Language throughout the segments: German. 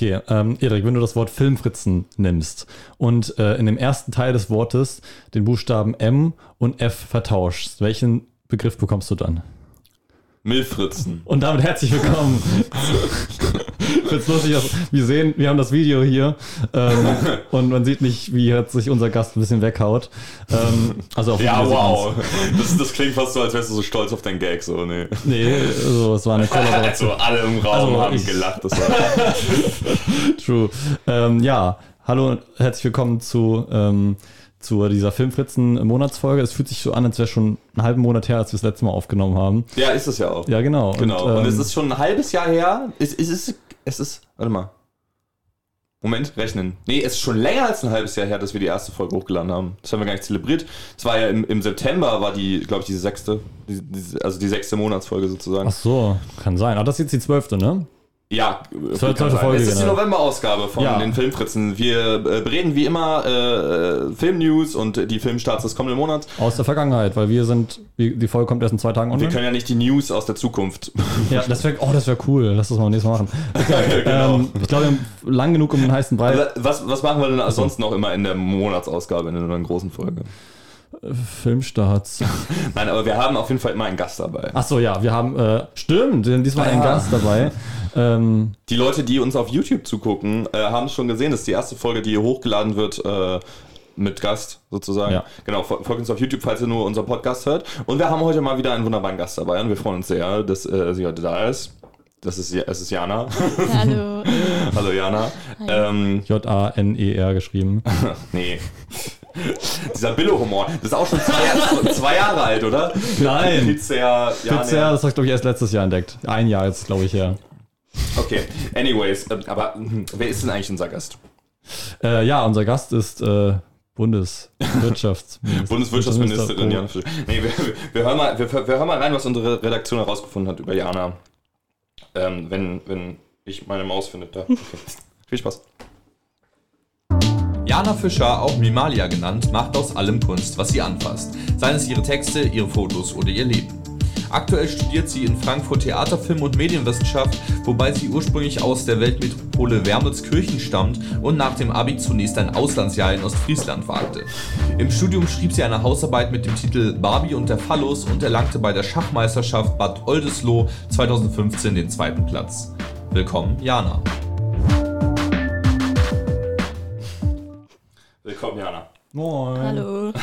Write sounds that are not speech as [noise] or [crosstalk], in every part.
Okay, ähm, Erik, wenn du das Wort Filmfritzen nimmst und äh, in dem ersten Teil des Wortes den Buchstaben M und F vertauschst, welchen Begriff bekommst du dann? Milfritzen. Und damit herzlich willkommen. [laughs] Find's lustig, dass wir sehen, wir haben das Video hier ähm, [laughs] und man sieht nicht, wie jetzt sich unser Gast ein bisschen weghaut. Ähm, also auf Ja, wow. Das, das klingt fast so, als wärst du so stolz auf deinen Gag, so, nee. Nee, also es war eine Kollaboration. [laughs] Also alle im Raum Also haben ich- gelacht. Das war, [laughs] True. Ähm, ja, hallo und herzlich willkommen zu, ähm, zu dieser Filmfritzen-Monatsfolge. Es fühlt sich so an, als wäre schon einen halben Monat her, als wir das letzte Mal aufgenommen haben. ja, ist es ja auch. Ja, genau. Genau. Und, ähm, es ist schon ein halbes Jahr her. Es, es, ist, es ist, warte mal. Moment, rechnen. Nee, es ist schon länger als ein halbes Jahr her, dass wir die erste Folge hochgeladen haben. Das haben wir gar nicht zelebriert. Es war ja im, im September, war die, glaube ich, diese sechste, die, die, also die sechste Monatsfolge sozusagen. Ach so, kann sein. Aber das ist jetzt die zwölfte, ne? Ja, kann sein. Folge, es ist die genau. November-Ausgabe von Ja. den Filmfritzen. Wir äh, bereden wie immer äh, Filmnews und die Filmstarts des kommenden Monats. Aus der Vergangenheit, weil wir sind, die Folge kommt erst in zwei Tagen Wir online. können ja nicht die News aus der Zukunft. Ja, das wäre, oh, das wäre cool. Lass das mal nächstes Mal machen. [laughs] Okay, Genau. ähm, ich glaube, wir haben lang genug um den heißen Brei. Also, was, was machen wir denn sonst noch immer in der Monatsausgabe, in einer großen Folge? Filmstarts. [laughs] Nein, aber wir haben auf jeden Fall immer einen Gast dabei. Ach so, ja, wir haben, äh, stimmt, wir haben diesmal einen Ja. Gast dabei. Ähm, Die Leute, die uns auf YouTube zugucken, äh, haben es schon gesehen. Das ist die erste Folge, die hier hochgeladen wird. Äh, mit Gast sozusagen. Ja. Genau, fol- folgt uns auf YouTube, falls ihr nur unseren Podcast hört. Und wir haben heute mal wieder einen wunderbaren Gast dabei und wir freuen uns sehr, dass äh, sie heute da ist. Das ist, es ist Jana. Hallo. [laughs] Hallo Jana. Ähm, J-A-N-E-R E geschrieben. [laughs] nee. [laughs] Dieser Billo-Humor, das ist auch schon zwei, Jahre- zwei Jahre alt, oder? Nein. Pizza, ja, Pizza, das habe ich, glaube ich, erst letztes Jahr entdeckt. Ein Jahr jetzt, glaube ich, her. Okay, anyways, ähm, aber hm, wer ist denn eigentlich unser Gast? Äh, ja, unser Gast ist äh, Bundeswirtschaftsminister. Bundeswirtschaftsministerin Jana Fischer. Nee, wir, wir, wir, hören mal, wir, wir hören mal rein, was unsere Redaktion herausgefunden hat über Jana. Ähm, wenn, wenn ich meine Maus finde. Da. Okay. Viel Spaß. Jana Fischer, auch Mimalia genannt, macht aus allem Kunst, was sie anfasst. Seien es ihre Texte, ihre Fotos oder ihr Leben. Aktuell studiert sie in Frankfurt Theater, Film und Medienwissenschaft, wobei sie ursprünglich aus der Weltmetropole Wermelskirchen stammt und nach dem Abi zunächst ein Auslandsjahr in Ostfriesland wagte. Im Studium schrieb sie eine Hausarbeit mit dem Titel Barbie und der Phallus und erlangte bei der Schachmeisterschaft Bad Oldesloe 2015 den zweiten Platz. Willkommen, Jana. Willkommen, Jana. Moin. Hallo. [laughs]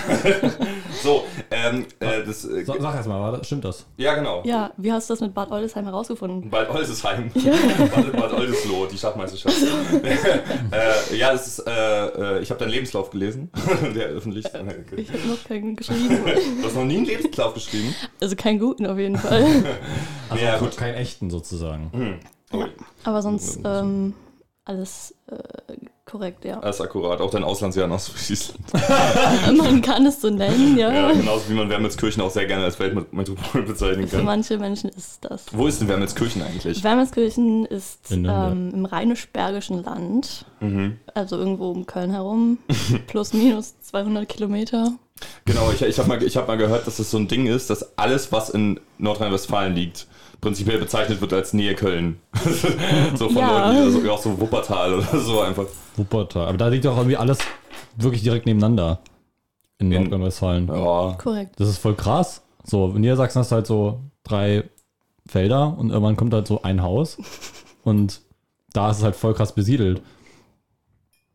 So, ähm, äh, das, äh, Sa- Sag erst mal, war das- stimmt das? ja genau. Ja, wie hast du das mit Bad Oldesheim herausgefunden? Bad Oldesheim. [laughs] Bad, Bad Oldesloe, die Schachmeisterschaft. [laughs] äh, ja, das ist, äh, äh, ich habe deinen Lebenslauf gelesen, der öffentlich. Ich habe noch keinen geschrieben. Du hast noch nie einen Lebenslauf geschrieben? Also keinen guten auf jeden Fall. Also Ja, gut. keinen echten sozusagen. Oh, Aber sonst ähm, alles äh, korrekt, ja. das ist akkurat. Auch dein Auslandsjahr in Ostfriesland. [laughs] Man kann es so nennen, ja. Ja, genauso wie man Wermelskirchen auch sehr gerne als Weltmetropole bezeichnen Für kann. manche Menschen ist das. Wo ist denn Wermelskirchen eigentlich? Wermelskirchen ist ähm, im rheinisch-bergischen Land, Mhm. also irgendwo um Köln herum, [laughs] plus minus 200 Kilometer. Genau, ich, ich habe mal, ich hab mal gehört, dass das so ein Ding ist, dass alles, was in Nordrhein-Westfalen liegt, prinzipiell bezeichnet wird als Nähe Köln. [laughs] so von Ja. Leuten, die auch so Wuppertal oder so einfach. Wuppertal. Aber da liegt doch irgendwie alles wirklich direkt nebeneinander. In In- Nordrhein-Westfalen. Ja, Korrekt. Das ist voll krass. So, in Niedersachsen hast du halt so drei Felder und irgendwann kommt halt so ein Haus. Und da ist es halt voll krass besiedelt.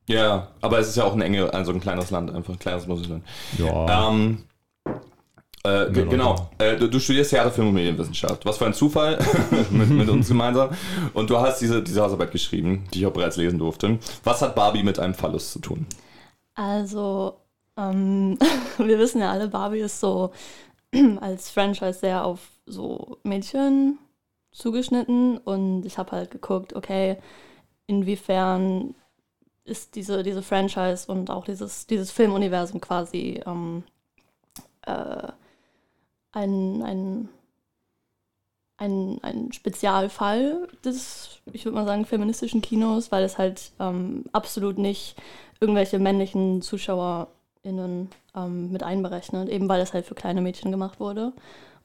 ja, aber es ist ja auch ein enge, also ein kleines Land, einfach ein kleines Bundesland. Ja. Ähm, äh, ge- Ja, genau, äh, du, du studierst Theater, Film und Medienwissenschaft. Was für ein Zufall [laughs] mit, mit uns gemeinsam. Und du hast diese, diese Hausarbeit geschrieben, die ich auch bereits lesen durfte. Was hat Barbie mit einem Phallus zu tun? Also, ähm, [laughs] wir wissen ja alle, Barbie ist so [clears throat] als Franchise sehr auf so Mädchen zugeschnitten und ich habe halt geguckt, okay, inwiefern ist diese, diese Franchise und auch dieses, dieses Filmuniversum quasi ähm, äh, ein, ein, ein, ein Spezialfall des, ich würde mal sagen, feministischen Kinos, weil es halt ähm, absolut nicht irgendwelche männlichen ZuschauerInnen ähm, mit einberechnet, eben weil es halt für kleine Mädchen gemacht wurde.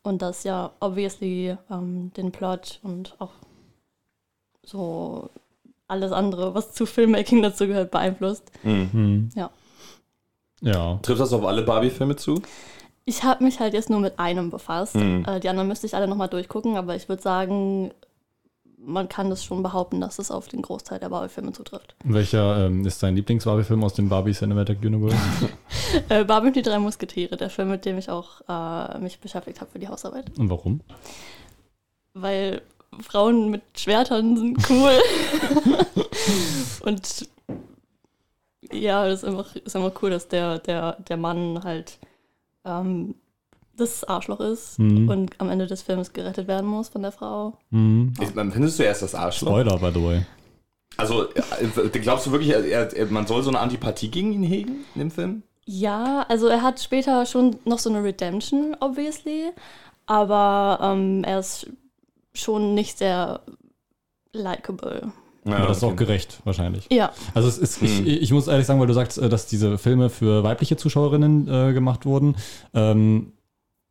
Und das ja obviously ähm, den Plot und auch so alles andere, was zu Filmmaking dazu gehört, beeinflusst. Mhm. Hm. Ja. Ja. Trifft das auf alle Barbie-Filme zu? Ich habe mich halt jetzt nur mit einem befasst. Mhm. Äh, die anderen müsste ich alle nochmal durchgucken, aber ich würde sagen, man kann das schon behaupten, dass es auf den Großteil der Barbie-Filme zutrifft. Welcher ähm, ist dein Lieblings-Barbie-Film aus dem Barbie Cinematic Universe? [laughs] Äh, Barbie und die drei Musketiere, der Film, mit dem ich auch äh, mich beschäftigt habe für die Hausarbeit. Und warum? Weil Frauen mit Schwertern sind cool. [laughs] und ja, das ist einfach, ist einfach cool, dass der, der, der Mann halt ähm, das Arschloch ist Mhm. und am Ende des Films gerettet werden muss von der Frau. Hm. Ich- Dann findest du erst das Arschloch. Spoiler, by the way. Also, äh, glaubst du wirklich, er, er, man soll so eine Antipathie gegen ihn hegen in dem Film? Ja, also er hat später schon noch so eine Redemption, obviously, aber ähm, er ist schon nicht sehr likable. Ja, Aber das ist auch okay. gerecht, wahrscheinlich. Ja, Also es ist, Hm. ich, ich muss ehrlich sagen, weil du sagst, äh, dass diese Filme für weibliche Zuschauerinnen äh, gemacht wurden. Ähm,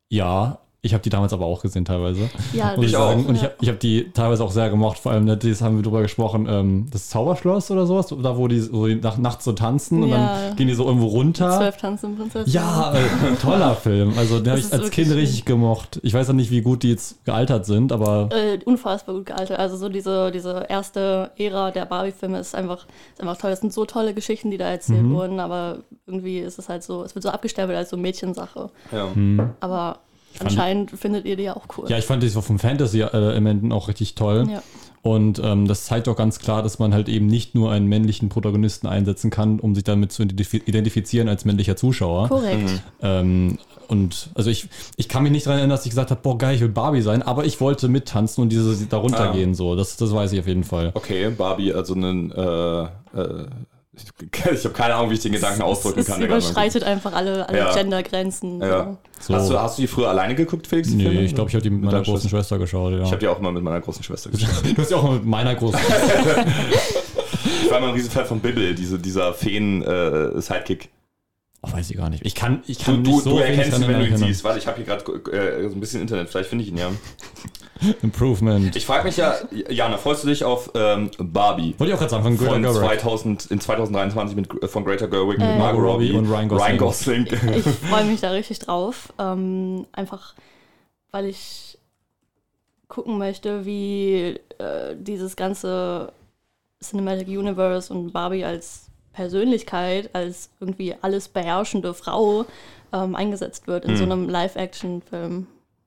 ja, ich habe die damals aber auch gesehen teilweise. ja, Muss ich, Ich auch. sagen. Und ich habe ich hab die teilweise auch sehr gemocht. Vor allem, ne, das haben wir drüber gesprochen, ähm, das Zauberschloss oder sowas, da wo die so nach, nachts so tanzen und Ja. dann gehen die so irgendwo runter. Zwölf Tanzenprinzessin. Ja, äh, toller [laughs] Film. Also den habe Das ich als Kind richtig gemocht. Ich weiß ja nicht, wie gut die jetzt gealtert sind, aber Äh, unfassbar gut gealtert. Also so diese, diese erste Ära der Barbie-Filme ist einfach, ist einfach toll. Es sind so tolle Geschichten, die da erzählt Mhm. wurden, aber irgendwie ist es halt so, es wird so abgestempelt als so Mädchensache. Ja. hm. Aber fand- anscheinend findet ihr die ja auch cool. ja, ich fand die so vom Fantasy-Elementen auch richtig toll. Ja. Und ähm, das zeigt auch ganz klar, dass man halt eben nicht nur einen männlichen Protagonisten einsetzen kann, um sich damit zu identif- identifizieren als männlicher Zuschauer. Korrekt. Mhm. Ähm, und also ich, ich kann mich nicht daran erinnern, dass ich gesagt habe, boah geil, ich will Barbie sein, aber ich wollte mittanzen und diese da runtergehen. So, das, das weiß ich auf jeden Fall. Okay, Barbie, also einen, äh, äh, ich, ich habe keine Ahnung, wie ich den Gedanken ausdrücken Es kann. mal- überschreitet einfach alle, alle Ja. Gendergrenzen. Ja. So. Hast, du, hast du die früher alleine geguckt, Felix? die Nee, Filme? ich glaube, ich habe die mit meiner deiner großen Schwester geschaut. Ja. Ich habe die auch immer mit meiner großen Schwester [laughs] geschaut. du hast ja auch mal mit meiner großen [laughs] Schwester. Ich war immer ein Riesenfan von Bibble, diese, dieser Feen-Sidekick. Oh, weiß ich gar nicht. Ich kann, ich du, kann du, nicht so du erkennst ihn, wenn du ihn siehst. Warte, ich habe hier gerade äh, so ein bisschen Internet, vielleicht finde ich ihn ja. [laughs] Improvement. Ich frage mich ja, Jana, freust du dich auf ähm, Barbie? Wollte ich auch gerade sagen, von Greta Von Gerwig. 2000, in 2023 mit, äh, von Greta Gerwig Äh. mit Margot Robbie und Ryan Gosling. Gosling. Ich [laughs] freue mich da richtig drauf. Ähm, einfach, weil ich gucken möchte, wie äh, dieses ganze Cinematic Universe und Barbie als Persönlichkeit, als irgendwie alles beherrschende Frau ähm, eingesetzt wird in Hm. so einem Live-Action-Film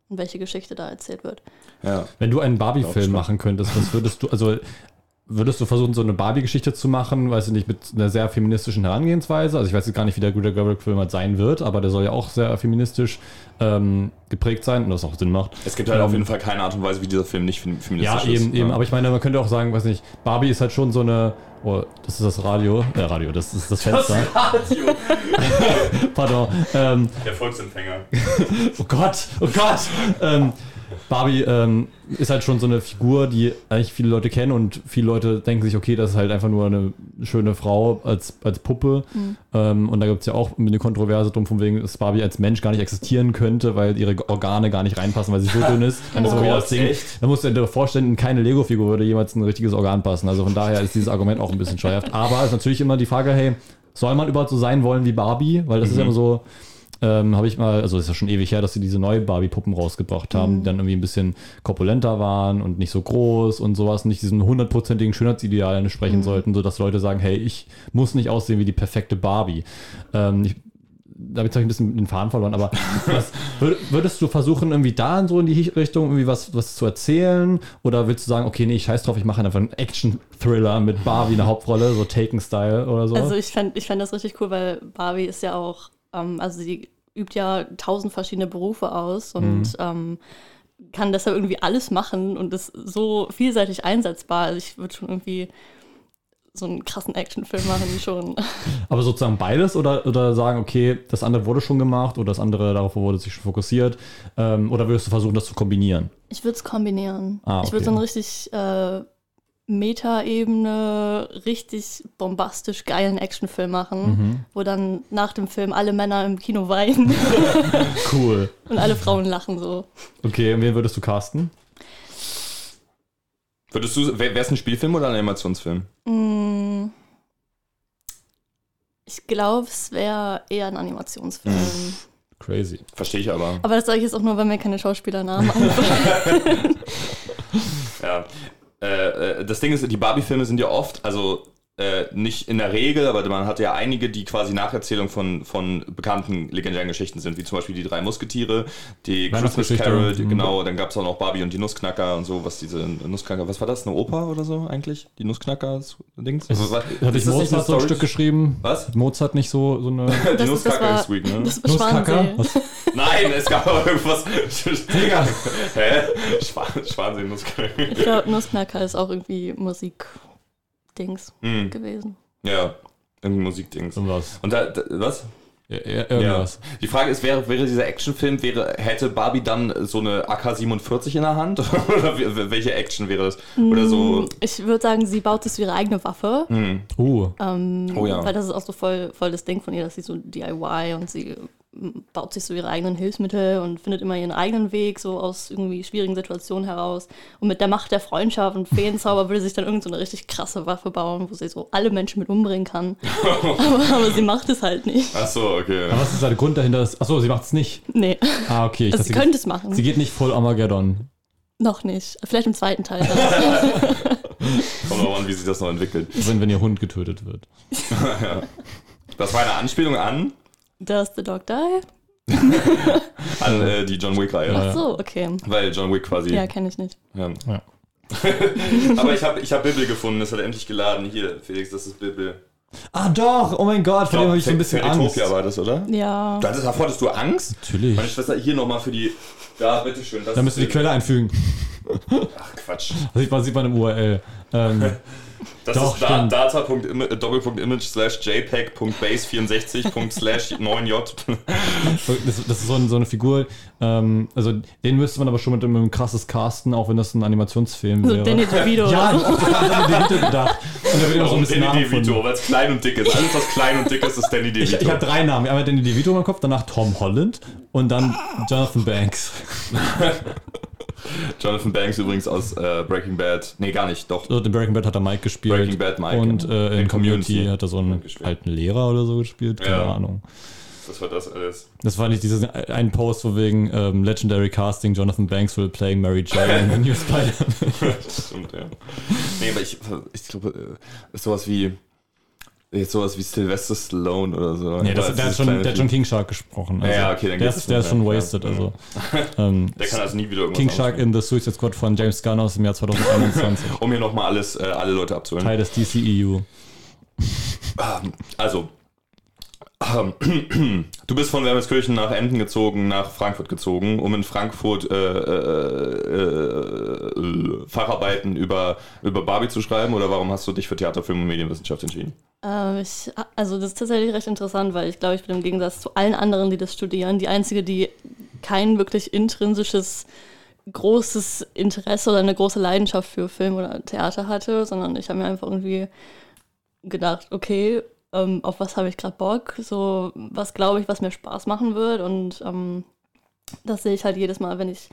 und welche Geschichte da erzählt wird. Ja. Wenn du einen Barbie-Film machen könntest, was würdest du, also würdest du versuchen, so eine Barbie-Geschichte zu machen, weiß ich nicht, mit einer sehr feministischen Herangehensweise? Also ich weiß jetzt gar nicht, wie der Greta Gerwig-Film halt sein wird, aber der soll ja auch sehr feministisch ähm, geprägt sein und das auch Sinn macht. Es gibt halt Ähm, auf jeden Fall keine Art und Weise, wie dieser Film nicht fem- feministisch Ja, ist. eben, eben. Ja. Aber ich meine, man könnte auch sagen, weiß nicht, Barbie ist halt schon so eine. Oh, das ist das Radio. Äh, Radio, das ist das Fenster. Radio. [laughs] Pardon. Ähm, Der Volksempfänger. [laughs] oh Gott, oh Gott. Ähm, Barbie ähm, ist halt schon so eine Figur, die eigentlich viele Leute kennen und viele Leute denken sich, okay, das ist halt einfach nur eine schöne Frau als, als Puppe. Ähm, und da gibt es ja auch eine Kontroverse drum, von wegen, dass Barbie als Mensch gar nicht existieren könnte, weil ihre Organe gar nicht reinpassen, weil sie so [laughs] dünn ist. Dann ist Oh so das Ding. Da musst du dir vorstellen, in keine Lego-Figur würde jemals ein richtiges Organ passen. Also von daher ist dieses Argument auch ein bisschen scheuerhaft. Aber es ist natürlich immer die Frage, hey, soll man überhaupt so sein wollen wie Barbie? Weil das ist ja immer so, ähm, habe ich mal, also ist ja schon ewig her, dass sie diese neue Barbie-Puppen rausgebracht haben, die dann irgendwie ein bisschen korpulenter waren und nicht so groß und sowas, nicht diesem hundertprozentigen Schönheitsideal entsprechen sollten, sodass Leute sagen, hey, ich muss nicht aussehen wie die perfekte Barbie. Ähm, ich, damit habe ich ein bisschen den Faden verloren, aber [laughs] was, würd- würdest du versuchen, irgendwie da so in die Richtung irgendwie was, was zu erzählen? Oder willst du sagen, okay, nee, ich scheiß drauf, ich mache einfach einen Action-Thriller mit Barbie in der Hauptrolle, so Taken-Style oder so? Also ich fände ich fänd das richtig cool, weil Barbie ist ja auch, ähm, also sie übt ja tausend verschiedene Berufe aus und Mhm. ähm, kann deshalb irgendwie alles machen und ist so vielseitig einsetzbar. Also ich würde schon irgendwie so einen krassen Actionfilm machen [laughs] schon. Aber sozusagen beides oder, oder sagen, okay, das andere wurde schon gemacht oder das andere, darauf wurde sich schon fokussiert? Ähm, oder würdest du versuchen, das zu kombinieren? Ich würde es kombinieren. Ah, Ich würde okay. so einen richtig äh, Meta-Ebene, richtig bombastisch geilen Actionfilm machen, Mhm. wo dann nach dem Film alle Männer im Kino weinen [laughs] Cool. und alle Frauen lachen so. Okay, und wen würdest du casten? Würdest du, wäre es ein Spielfilm oder ein Animationsfilm? Mm, Ich glaube, es wäre eher ein Animationsfilm. Crazy. Verstehe ich aber. Aber das sage ich jetzt auch nur, weil mir keine Schauspielernamen [laughs] einfallen. Ja. Äh, äh, das Ding ist, die Barbie-Filme sind ja oft, also äh, nicht in der Regel, aber man hat ja einige, die quasi Nacherzählung von, von bekannten legendären Geschichten sind, wie zum Beispiel die drei Musketiere, die Christmas. Carol, die, Mhm. genau, dann gab es auch noch Barbie und die Nussknacker und so, was diese Nussknacker, was war das, eine Oper oder so eigentlich? Die Nussknacker-Dings? Hat eine Mozart so ein? Stück geschrieben? Was? Mozart nicht so, so eine [laughs] Die Das, war, ist weak, ne? das war. Was? Nein, es gab aber irgendwas. Digga. [laughs] Hä? Schwan, Schwansee, Nusskacker. Ich glaube, Nussknacker ist auch irgendwie Musik-Dings Hm, gewesen. ja, irgendwie Musikdings. Irgendwas. Und da, da was? Ja, ja, irgendwas. Die Frage ist, wäre, wäre dieser Actionfilm, wäre, hätte Barbie dann so eine AK-47 in der Hand? [laughs] Oder wie- welche Action wäre das? Oder so. Mm, Ich würde sagen, sie baut sich so ihre eigene Waffe. Hm. Uh, Ähm, Oh ja. Weil das ist auch so voll, voll das Ding von ihr, dass sie so DIY und sie mm, baut sich so ihre eigenen Hilfsmittel und findet immer ihren eigenen Weg, so aus irgendwie schwierigen Situationen heraus. Und mit der Macht der Freundschaft und Feenzauber würde sie sich dann irgend so eine richtig krasse Waffe bauen, wo sie so alle Menschen mit umbringen kann. [laughs] aber, aber sie macht es halt nicht. Ach so, okay. aber was ist der Grund dahinter? Achso, sie macht es nicht. Nee, Ah, okay. Ich also dachte, sie könnte es machen. sie geht nicht voll Armageddon. Noch nicht. Vielleicht im zweiten Teil. dann. [laughs] Kommt auch an, wie sich das noch entwickelt. Wenn, wenn ihr Hund getötet wird. [laughs] Das war eine Anspielung an, Does the dog die? [laughs] an äh, die John Wick-Reihe. Ja. Ach so, okay. Weil John Wick quasi. Ja, kenne ich nicht. Ja. Ja. [laughs] Aber ich habe ich hab Bibel gefunden, das hat endlich geladen. Hier, Felix, das ist Bibel. Ah, doch! Oh mein Gott, vor dem habe ich so ein bisschen Angst. Fairytopia war das, oder? Ja. Das ist, davor hattest du Angst? Natürlich. Meine Schwester, hier nochmal für die. Da, bitteschön. Das Da müsst ihr die Quelle einfügen. Ach, Quatsch. Das sieht man, sieht man im URL. Ähm, [laughs] Das Doch, ist da, stimmt. data.image Doppelpunkt image slash jpeg.base64. slash [laughs] 9j. das, das ist so, ein, so eine Figur. Ähm, also, den müsste man aber schon mit einem krasses casten, auch wenn das ein Animationsfilm So wäre. Danny DeVito. ja, ich oder so. [laughs] an Danny DeVito gedacht. Und da wird immer so ein bisschen Danny. DeVito? Weil es klein und dick ist. Alles, was klein und dick ist, ist Danny Ich, DeVito. ich habe drei Namen. Einmal Danny DeVito im Kopf, danach Tom Holland und dann Jonathan Banks. [laughs] [laughs] Jonathan Banks übrigens aus äh, Breaking Bad. Nee, gar nicht, doch. Also in Breaking Bad hat er Mike gespielt. Breaking Bad Mike, Und ja. äh, in, In Community, Community hat er so einen alten Lehrer oder so gespielt. Keine Ja. Ahnung. Das war das alles. Das war nicht dieses ein Post, wo wegen ähm, Legendary Casting Jonathan Banks will playing Mary Jane in the [laughs] New Spider-Man. [laughs] Stimmt, ja. Nee, aber ich, ich glaube, äh, sowas wie. Jetzt sowas wie Sylvester Stallone oder so. Nee, das, der, hat schon, der hat schon King Shark gesprochen. Also, Ja, okay, dann der, ist, der ist schon mehr. wasted. Ja. [laughs] Also, ähm, Der kann also nie wieder irgendwas King Shark machen. in The Suicide Squad von James Gunn aus dem Jahr [laughs] 2021. Um hier nochmal alles, äh, alle Leute abzuholen. Teil des DCEU. Ähm, Also, [clears throat] du bist von Wermelskirchen nach Emden gezogen, nach Frankfurt gezogen, um in Frankfurt äh, äh, äh, Facharbeiten über, über Barbie zu schreiben oder warum hast du dich für Theater, Film und Medienwissenschaft entschieden? Ähm, ich, also das ist tatsächlich recht interessant, weil ich glaube, ich bin im Gegensatz zu allen anderen, die das studieren, die einzige, die kein wirklich intrinsisches großes Interesse oder eine große Leidenschaft für Film oder Theater hatte, sondern ich habe mir einfach irgendwie gedacht, okay, ähm, auf was habe ich gerade Bock, so was glaube ich, was mir Spaß machen wird? Und ähm, das sehe ich halt jedes Mal, wenn ich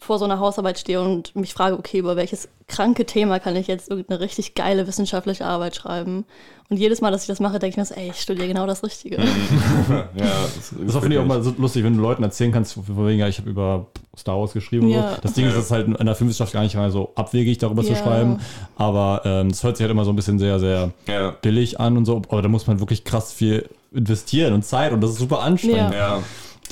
vor so einer Hausarbeit stehe und mich frage, okay, über welches kranke Thema kann ich jetzt irgendeine richtig geile wissenschaftliche Arbeit schreiben? Und jedes Mal, dass ich das mache, denke ich mir so, ey, ich studiere genau das Richtige. [laughs] ja, das, Das finde ich auch mal so lustig, wenn du Leuten erzählen kannst, von wegen, ja, ich habe über Star Wars geschrieben. und Ja. So. Das Ding ist, das ist halt in der Filmwissenschaft gar nicht mal so abwegig, darüber zu Ja. schreiben. Aber ähm, das hört sich halt immer so ein bisschen sehr, sehr Ja, billig an und so. Aber da muss man wirklich krass viel investieren und Zeit und das ist super anstrengend. Ja.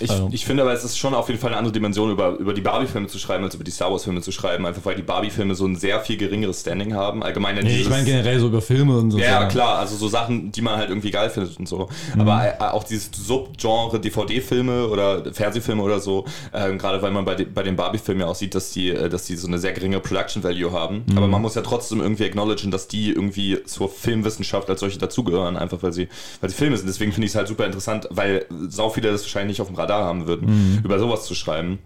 Ich, Also. ich finde aber, es ist schon auf jeden Fall eine andere Dimension, über, über die Barbie-Filme zu schreiben, als über die Star Wars-Filme zu schreiben, einfach weil die Barbie-Filme so ein sehr viel geringeres Standing haben. Allgemein in Nee, ich meine generell so über Filme und so. Ja, Sachen. klar, also so Sachen, die man halt irgendwie geil findet und so. Mhm. Aber äh, auch dieses Subgenre DVD-Filme oder Fernsehfilme oder so, äh, gerade weil man bei, de bei den Barbie-Filmen ja auch sieht, dass die, äh, dass die so eine sehr geringe Production Value haben. Mhm. Aber man muss ja trotzdem irgendwie acknowledgen, dass die irgendwie zur Filmwissenschaft als solche dazugehören, einfach weil sie, weil sie Filme sind. Deswegen finde ich es halt super interessant, weil sau viele das wahrscheinlich nicht auf dem Radar haben würden, Mhm. über sowas zu schreiben.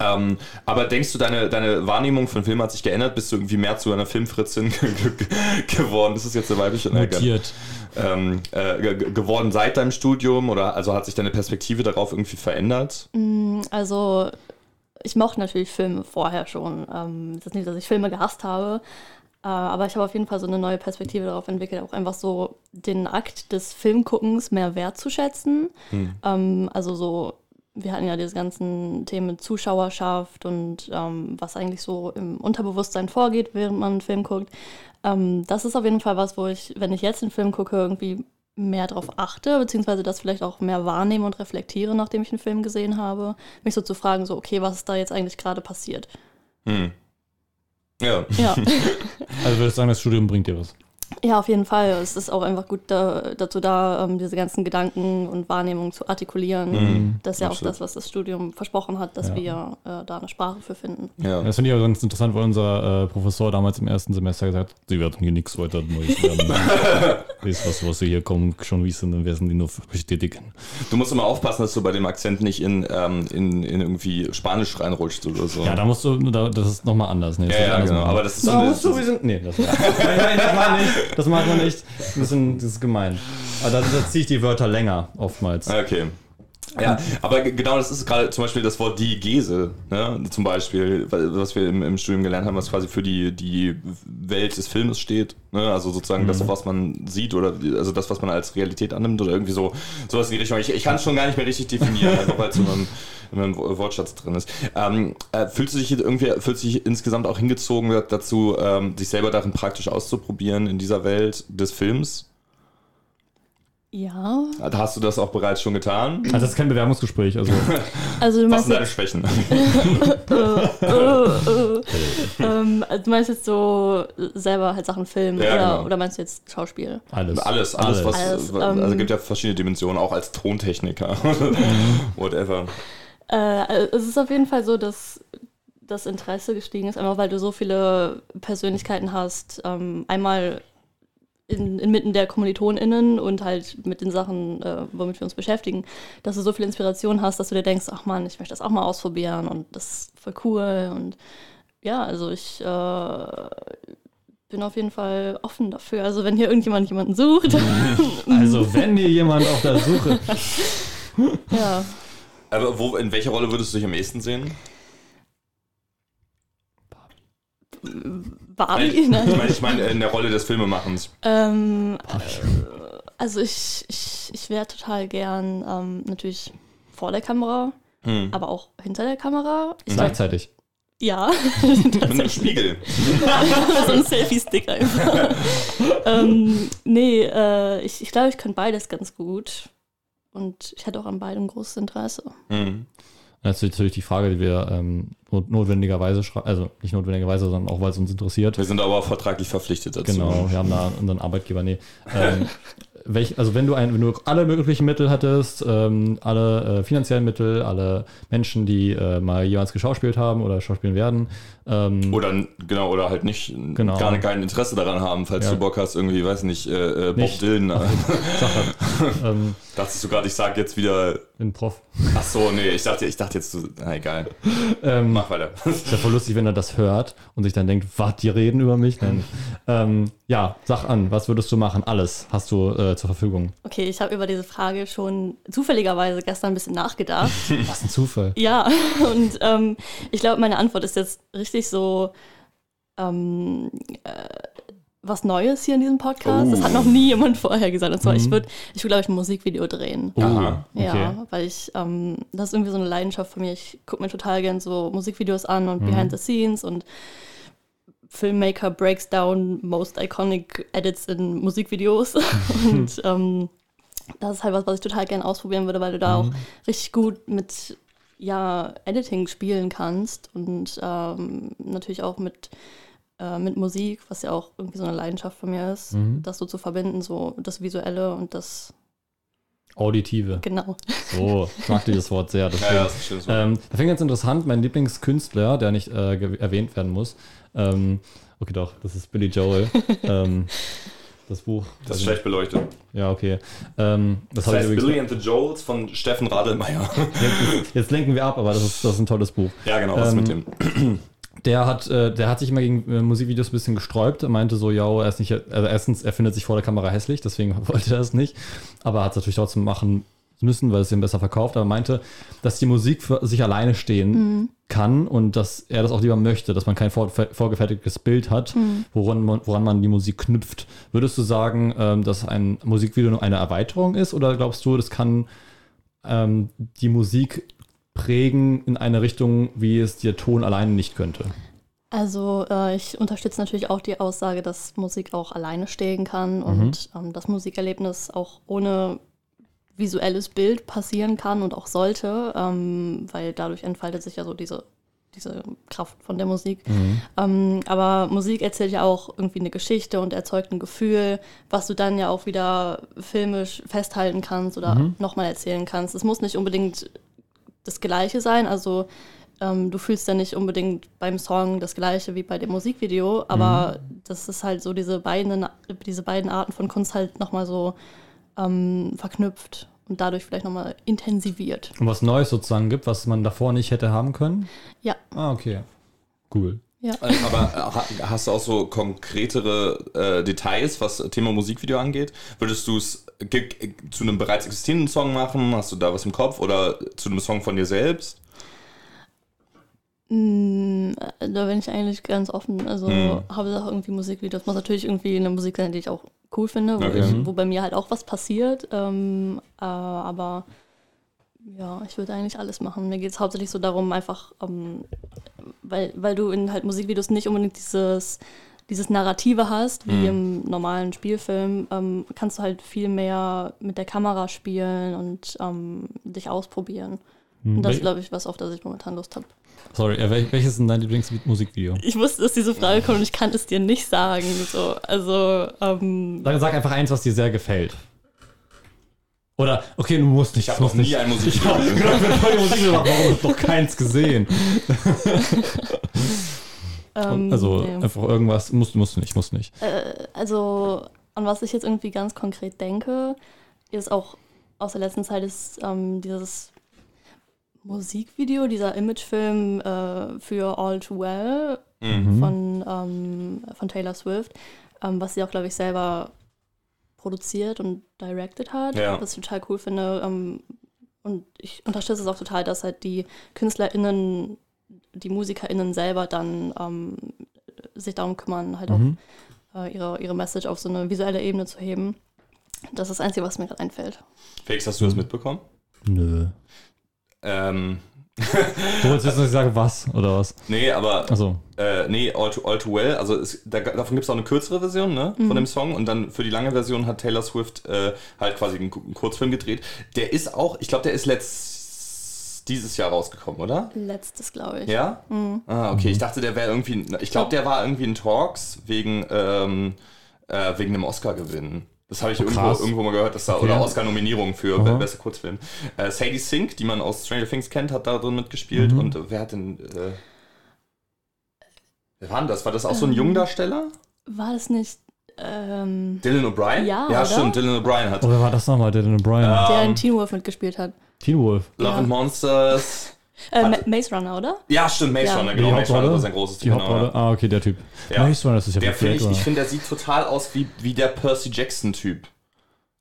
Ähm, aber denkst du, deine, deine Wahrnehmung von Film hat sich geändert? Bist du irgendwie mehr zu einer Filmfritzin [laughs] geworden? Ist das jetzt eine weibliche Mutiert. ähm, äh, ge- ge- geworden seit deinem Studium oder also hat sich deine Perspektive darauf irgendwie verändert? Also ich mochte natürlich Filme vorher schon. Ähm, es ist nicht, dass ich Filme gehasst habe, aber ich habe auf jeden Fall so eine neue Perspektive darauf entwickelt, auch einfach so den Akt des Filmguckens mehr wertzuschätzen. Ähm, also so, wir hatten ja diese ganzen Themen Zuschauerschaft und ähm, was eigentlich so im Unterbewusstsein vorgeht, während man einen Film guckt. Ähm, das ist auf jeden Fall was, wo ich, wenn ich jetzt einen Film gucke, irgendwie mehr darauf achte, beziehungsweise das vielleicht auch mehr wahrnehme und reflektiere, nachdem ich einen Film gesehen habe, mich so zu fragen, so, okay, was ist da jetzt eigentlich gerade passiert? Hm. Ja. Ja. Also würdest du sagen, das Studium bringt dir was? Ja, auf jeden Fall. Es ist auch einfach gut da, dazu da, ähm, diese ganzen Gedanken und Wahrnehmungen zu artikulieren. Mhm, Das ist ja auch das, was das Studium versprochen hat, dass Ja. wir äh, da eine Sprache für finden. ja. Das finde ich auch ganz interessant, weil unser äh, Professor damals im ersten Semester gesagt hat, sie werden hier nichts weiter Neues lernen. [laughs] das, was, was sie hier kommen, schon wissen, dann werden die nur bestätigen. Du musst immer aufpassen, dass du bei dem Akzent nicht in, ähm, in, in irgendwie Spanisch reinrutschst oder so. Ja, da musst du, da, das ist nochmal anders. Ne? Das Ja, ist ja, anders genau. machen. Aber das ist so so, wir sind, nee, das, [laughs] nein, nein, das man nicht. Das macht man nicht. Das ist, ein, das ist gemein. Aber da, da ziehe ich die Wörter länger, oftmals. Okay. Ja, aber genau das ist gerade zum Beispiel das Wort Diegese, ne? zum Beispiel, was wir im, im Studium gelernt haben, was quasi für die, die Welt des Filmes steht. Ne? Also sozusagen das, was man sieht oder also das, was man als Realität annimmt oder irgendwie so sowas in die Richtung. Ich, ich kann es schon gar nicht mehr richtig definieren, [laughs] einfach weil es in meinem, in meinem Wo- Wortschatz drin ist. Ähm, äh, fühlst du dich jetzt irgendwie, fühlst du dich insgesamt auch hingezogen dazu, ähm, sich selber darin praktisch auszuprobieren in dieser Welt des Films? Ja, Hast du das auch bereits schon getan? Also das ist kein Bewerbungsgespräch. Also [laughs] also du Was meinst, sind deine jetzt, Schwächen? [laughs] ähm, also du meinst jetzt so selber halt Sachen filmen Ja, oder, genau. oder meinst du jetzt Schauspiel? alles. Alles, alles, was. Alles, also ähm, es gibt ja verschiedene Dimensionen, auch als Tontechniker. [laughs] Whatever. Äh, es ist auf jeden Fall so, dass das Interesse gestiegen ist, einfach weil du so viele Persönlichkeiten hast. Ähm, einmal in, inmitten der KommilitonInnen und halt mit den Sachen, äh, womit wir uns beschäftigen, dass du so viel Inspiration hast, dass du dir denkst, ach man, ich möchte das auch mal ausprobieren und das ist voll cool. Und ja, also ich äh, bin auf jeden Fall offen dafür. Also wenn hier irgendjemand jemanden sucht, [laughs] Also wenn hier jemand auf der Suche [laughs] ja. Aber wo, in welcher Rolle würdest du dich am ehesten sehen? Barbie? ich Nein. meine, ich meine in der Rolle des Filmemachens. Ähm, äh, also ich, ich, ich wäre total gern ähm, natürlich vor der Kamera, Hm. aber auch hinter der Kamera. Ich gleichzeitig. Ja, [laughs] Mit einem Spiegel. [laughs] so ein Selfie-Stick einfach. [laughs] ähm, nee, äh, ich, ich glaube, ich kann beides ganz gut. Und ich hätte auch an beidem großes Interesse. Hm. Das ist natürlich die Frage, die wir ähm, not- notwendigerweise schreiben, also nicht notwendigerweise, sondern auch, weil es uns interessiert. Wir sind aber vertraglich verpflichtet dazu. Genau, wir haben da unseren Arbeitgeber, nee. Ähm, [laughs] welch, also wenn du, ein, wenn du alle möglichen Mittel hättest, ähm, alle äh, finanziellen Mittel, alle Menschen, die äh, mal jemals geschauspielt haben oder schauspielen werden, ähm, Oder genau, oder halt nicht Genau. gar kein Interesse daran haben, falls Ja. du Bock hast, irgendwie, weiß nicht, äh, äh, Bob Nicht. Dylan. Sache, [laughs] ähm, Dachtest du gerade, ich sag jetzt wieder. bin Prof. Ach so, nee, ich dachte, ich dachte jetzt, du. Na egal. Ähm, Mach weiter. [laughs] ist ja voll lustig, wenn er das hört und sich dann denkt, was, die reden über mich? Nein. ähm, ja, sag an, was würdest du machen? Alles hast du äh, zur Verfügung. Okay, ich habe über diese Frage schon zufälligerweise gestern ein bisschen nachgedacht. [laughs] Was ein Zufall. Ja, und ähm, ich glaube, meine Antwort ist jetzt richtig so ähm, äh, was Neues hier in diesem Podcast. Das hat noch nie jemand vorher gesagt. Und zwar, ich würde, ich würde, glaube ich, ein Musikvideo drehen. Aha. Ja, Okay. weil ich, ähm, das ist irgendwie so eine Leidenschaft von mir. Ich gucke mir total gern so Musikvideos an und Behind the Scenes und Filmmaker breaks down most iconic edits in Musikvideos. [laughs] und [laughs] ähm, das ist halt was, was ich total gern ausprobieren würde, weil du da auch richtig gut mit ja, Editing spielen kannst und ähm, natürlich auch mit, äh, mit Musik, was ja auch irgendwie so eine Leidenschaft von mir ist, Mhm. das so zu verbinden, so das Visuelle und das, Auditive. genau. So, ich mag dieses Wort sehr. Das Ja, ja, das ist ein schönes Wort. Ähm, da fängt ganz interessant, mein Lieblingskünstler, der nicht äh, erwähnt werden muss. Ähm, okay, doch, das ist Billy Joel. [laughs] ähm, das Buch. Das ist schlecht beleuchtet. Ja, okay. Ähm, das Das heißt. Billy and the Joels von Steffen Radelmeier. [laughs] Jetzt, jetzt lenken wir ab, aber das ist, das ist ein tolles Buch. ja, genau, was Ähm, mit dem? [clears throat] Der hat, äh, der hat sich immer gegen äh, Musikvideos ein bisschen gesträubt. Er meinte so, ja, er ist nicht, also erstens, er findet sich vor der Kamera hässlich, deswegen [laughs] wollte er es nicht. Aber er hat es natürlich trotzdem machen müssen, weil es ihm besser verkauft, aber meinte, dass die Musik für sich alleine stehen kann und dass er das auch lieber möchte, dass man kein vor, vorgefertigtes Bild hat, woran, man, woran man die Musik knüpft. Würdest du sagen, ähm, dass ein Musikvideo nur eine Erweiterung ist oder glaubst du, das kann ähm, die Musik prägen in eine Richtung, wie es der Ton alleine nicht könnte? Also äh, ich unterstütze natürlich auch die Aussage, dass Musik auch alleine stehen kann und ähm, das Musikerlebnis auch ohne visuelles Bild passieren kann und auch sollte, ähm, weil dadurch entfaltet sich ja so diese, diese Kraft von der Musik. Ähm, aber Musik erzählt ja auch irgendwie eine Geschichte und erzeugt ein Gefühl, was du dann ja auch wieder filmisch festhalten kannst oder nochmal erzählen kannst. Es muss nicht unbedingt das Gleiche sein, also ähm, du fühlst ja nicht unbedingt beim Song das Gleiche wie bei dem Musikvideo, aber das ist halt so diese beiden, diese beiden Arten von Kunst halt nochmal so ähm, verknüpft und dadurch vielleicht nochmal intensiviert. Und was Neues sozusagen gibt, was man davor nicht hätte haben können? Ja, Ah, okay. Cool. ja. Aber äh, ha- hast du auch so konkretere äh, Details, was Thema Musikvideo angeht? Würdest du es zu einem bereits existierenden Song machen? Hast du da was im Kopf? Oder zu einem Song von dir selbst? Mm, äh, Da bin ich eigentlich ganz offen. Also Hm. Hauptsache irgendwie Musikvideos. Muss natürlich irgendwie eine Musik sein, die ich auch cool finde, wo, Okay. ich, wo bei mir halt auch was passiert. Ähm, äh, aber ja, ich würde eigentlich alles machen. Mir geht es hauptsächlich so darum, einfach, ähm, weil, weil du in halt Musikvideos nicht unbedingt dieses, dieses Narrative hast, wie im normalen Spielfilm, ähm, kannst du halt viel mehr mit der Kamera spielen und ähm, dich ausprobieren. Und das ist, glaube ich, was auf das ich momentan Lust habe. Sorry, äh, wel welches ist denn dein Lieblingsmusikvideo? Ich wusste, dass diese Frage kommt und ich kann es dir nicht sagen. So, also, ähm, Sag, sag einfach eins, was dir sehr gefällt. Oder, okay, du musst nicht. Ich habe [laughs] noch nie ein Ich Musikvideo hab gesehen. gerade eine neue Musik gemacht, warum hast du noch keins gesehen? [laughs] ähm, Also nee. einfach irgendwas, musst, musst du nicht, musst nicht. äh, also, an was ich jetzt irgendwie ganz konkret denke, ist auch aus der letzten Zeit ist ähm, dieses Musikvideo, dieser Imagefilm äh, für All Too Well Mhm. von, ähm, von Taylor Swift, ähm, was sie auch, glaube ich, selber produziert und directed hat, Ja. was ich total cool finde. Ähm, und ich unterstütze es auch total, dass halt die KünstlerInnen, die MusikerInnen selber dann ähm, sich darum kümmern, halt Mhm. auch äh, ihre, ihre Message auf so eine visuelle Ebene zu heben. Das ist das Einzige, was mir gerade einfällt. Felix, hast du das mitbekommen? Nö. Ähm, Du wolltest jetzt nicht sagen, was oder was? nee, aber Also, Äh, nee, All Too, All Too Well. Also es, da, davon gibt es auch eine kürzere Version ne, von dem Song. Und dann für die lange Version hat Taylor Swift äh, halt quasi einen, einen Kurzfilm gedreht. Der ist auch, ich glaube, der ist letzt dieses Jahr rausgekommen, oder? Letztes, glaube ich. Ja? Ah, okay. Ich dachte, der wäre irgendwie. Ich glaube, der war irgendwie in Talks wegen, ähm, äh, wegen einem Oscar-Gewinn. Das habe ich irgendwo, krass. irgendwo mal gehört, dass da, Okay. oder Oscar-Nominierung für Aha. be- beste Kurzfilm. Äh, Sadie Sink, die man aus Stranger Things kennt, hat da drin mitgespielt. Mhm. Und wer hat denn. Äh, wer war denn das? War das auch so ein Jungdarsteller? War das nicht ähm, Dylan O'Brien? Ja, Ja, oder? stimmt, Dylan O'Brien hat oh, wer war das nochmal? Dylan O'Brien. Ja. der Ähm, in Teen Wolf mitgespielt hat? Teen Wolf. Love Ja. and Monsters. Äh, Ma Maze Runner, oder? Ja, stimmt, Maze Ja. Runner, Die genau. Maze Runner war sein großes Die genau. Ah, okay, der Typ. Ja. Maze Runner, das ist ja Der finde ich, ich finde, der sieht total aus wie, wie der Percy Jackson-Typ.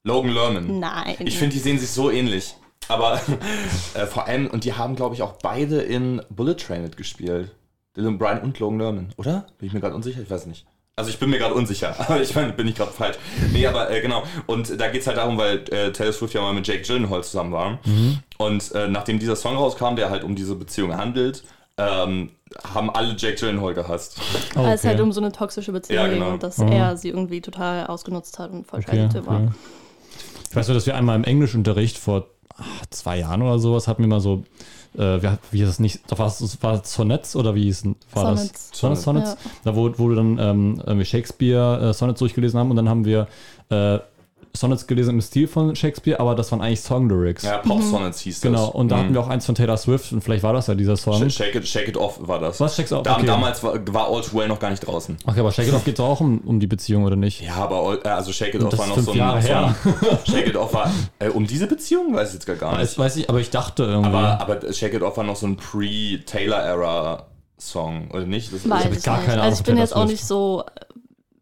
Logan Lerman. Nein. Ich finde, die sehen sich so ähnlich. Aber [laughs] äh, vor allem, und die haben, glaube ich, auch beide in Bullet Train mitgespielt. Dylan Bryan und Logan Lerman, oder? Bin ich mir gerade unsicher? Ich weiß nicht. Also ich bin mir gerade unsicher, [laughs] aber ich meine, bin ich gerade falsch. Nee, aber äh, genau. Und da geht es halt darum, weil äh, Taylor Swift ja mal mit Jake Gyllenhaal zusammen war. Und äh, nachdem dieser Song rauskam, der halt um diese Beziehung handelt, ähm, haben alle Jake Gyllenhaal gehasst. Oh, Weil es okay. halt um so eine toxische Beziehung Ja, ging genau. und dass Mhm. er sie irgendwie total ausgenutzt hat und voll Okay, war. okay. Ich weiß nur, dass wir einmal im Englischunterricht vor ah, zwei Jahren oder sowas hatten wir mal so, äh, wie, wie ist das nicht, doch war es war es Sonnets oder wie hieß, war Sonnets. das? Sonnets, Sonnets? Ja. Da wo, wo wir dann ähm, irgendwie Shakespeare äh, Sonnets durchgelesen haben und dann haben wir äh, Sonnets gelesen im Stil von Shakespeare, aber das waren eigentlich Song-Lyrics. Ja, Pop Sonnets hieß das. Genau, und da Mhm. hatten wir auch eins von Taylor Swift und vielleicht war das ja dieser Song. Sh- Shake it, Shake it Off war das. Was, Shake It Off? Da, Okay. Damals war, war All Too Well noch gar nicht draußen. Okay, aber Shake It Off geht doch auch um, um die Beziehung, oder nicht? Ja, aber All, äh, also Shake It Off das war noch fünf so ein, Jahre so ein her. [laughs] Shake It Off war äh, um diese Beziehung weiß ich jetzt gar, nicht. weiß ich, aber ich dachte irgendwie. Aber, aber Shake It Off war noch so ein Pre-Taylor-Era Song, oder nicht? Das Weiß ich jetzt gar nicht. keine Ahnung Also ich bin jetzt auch nicht so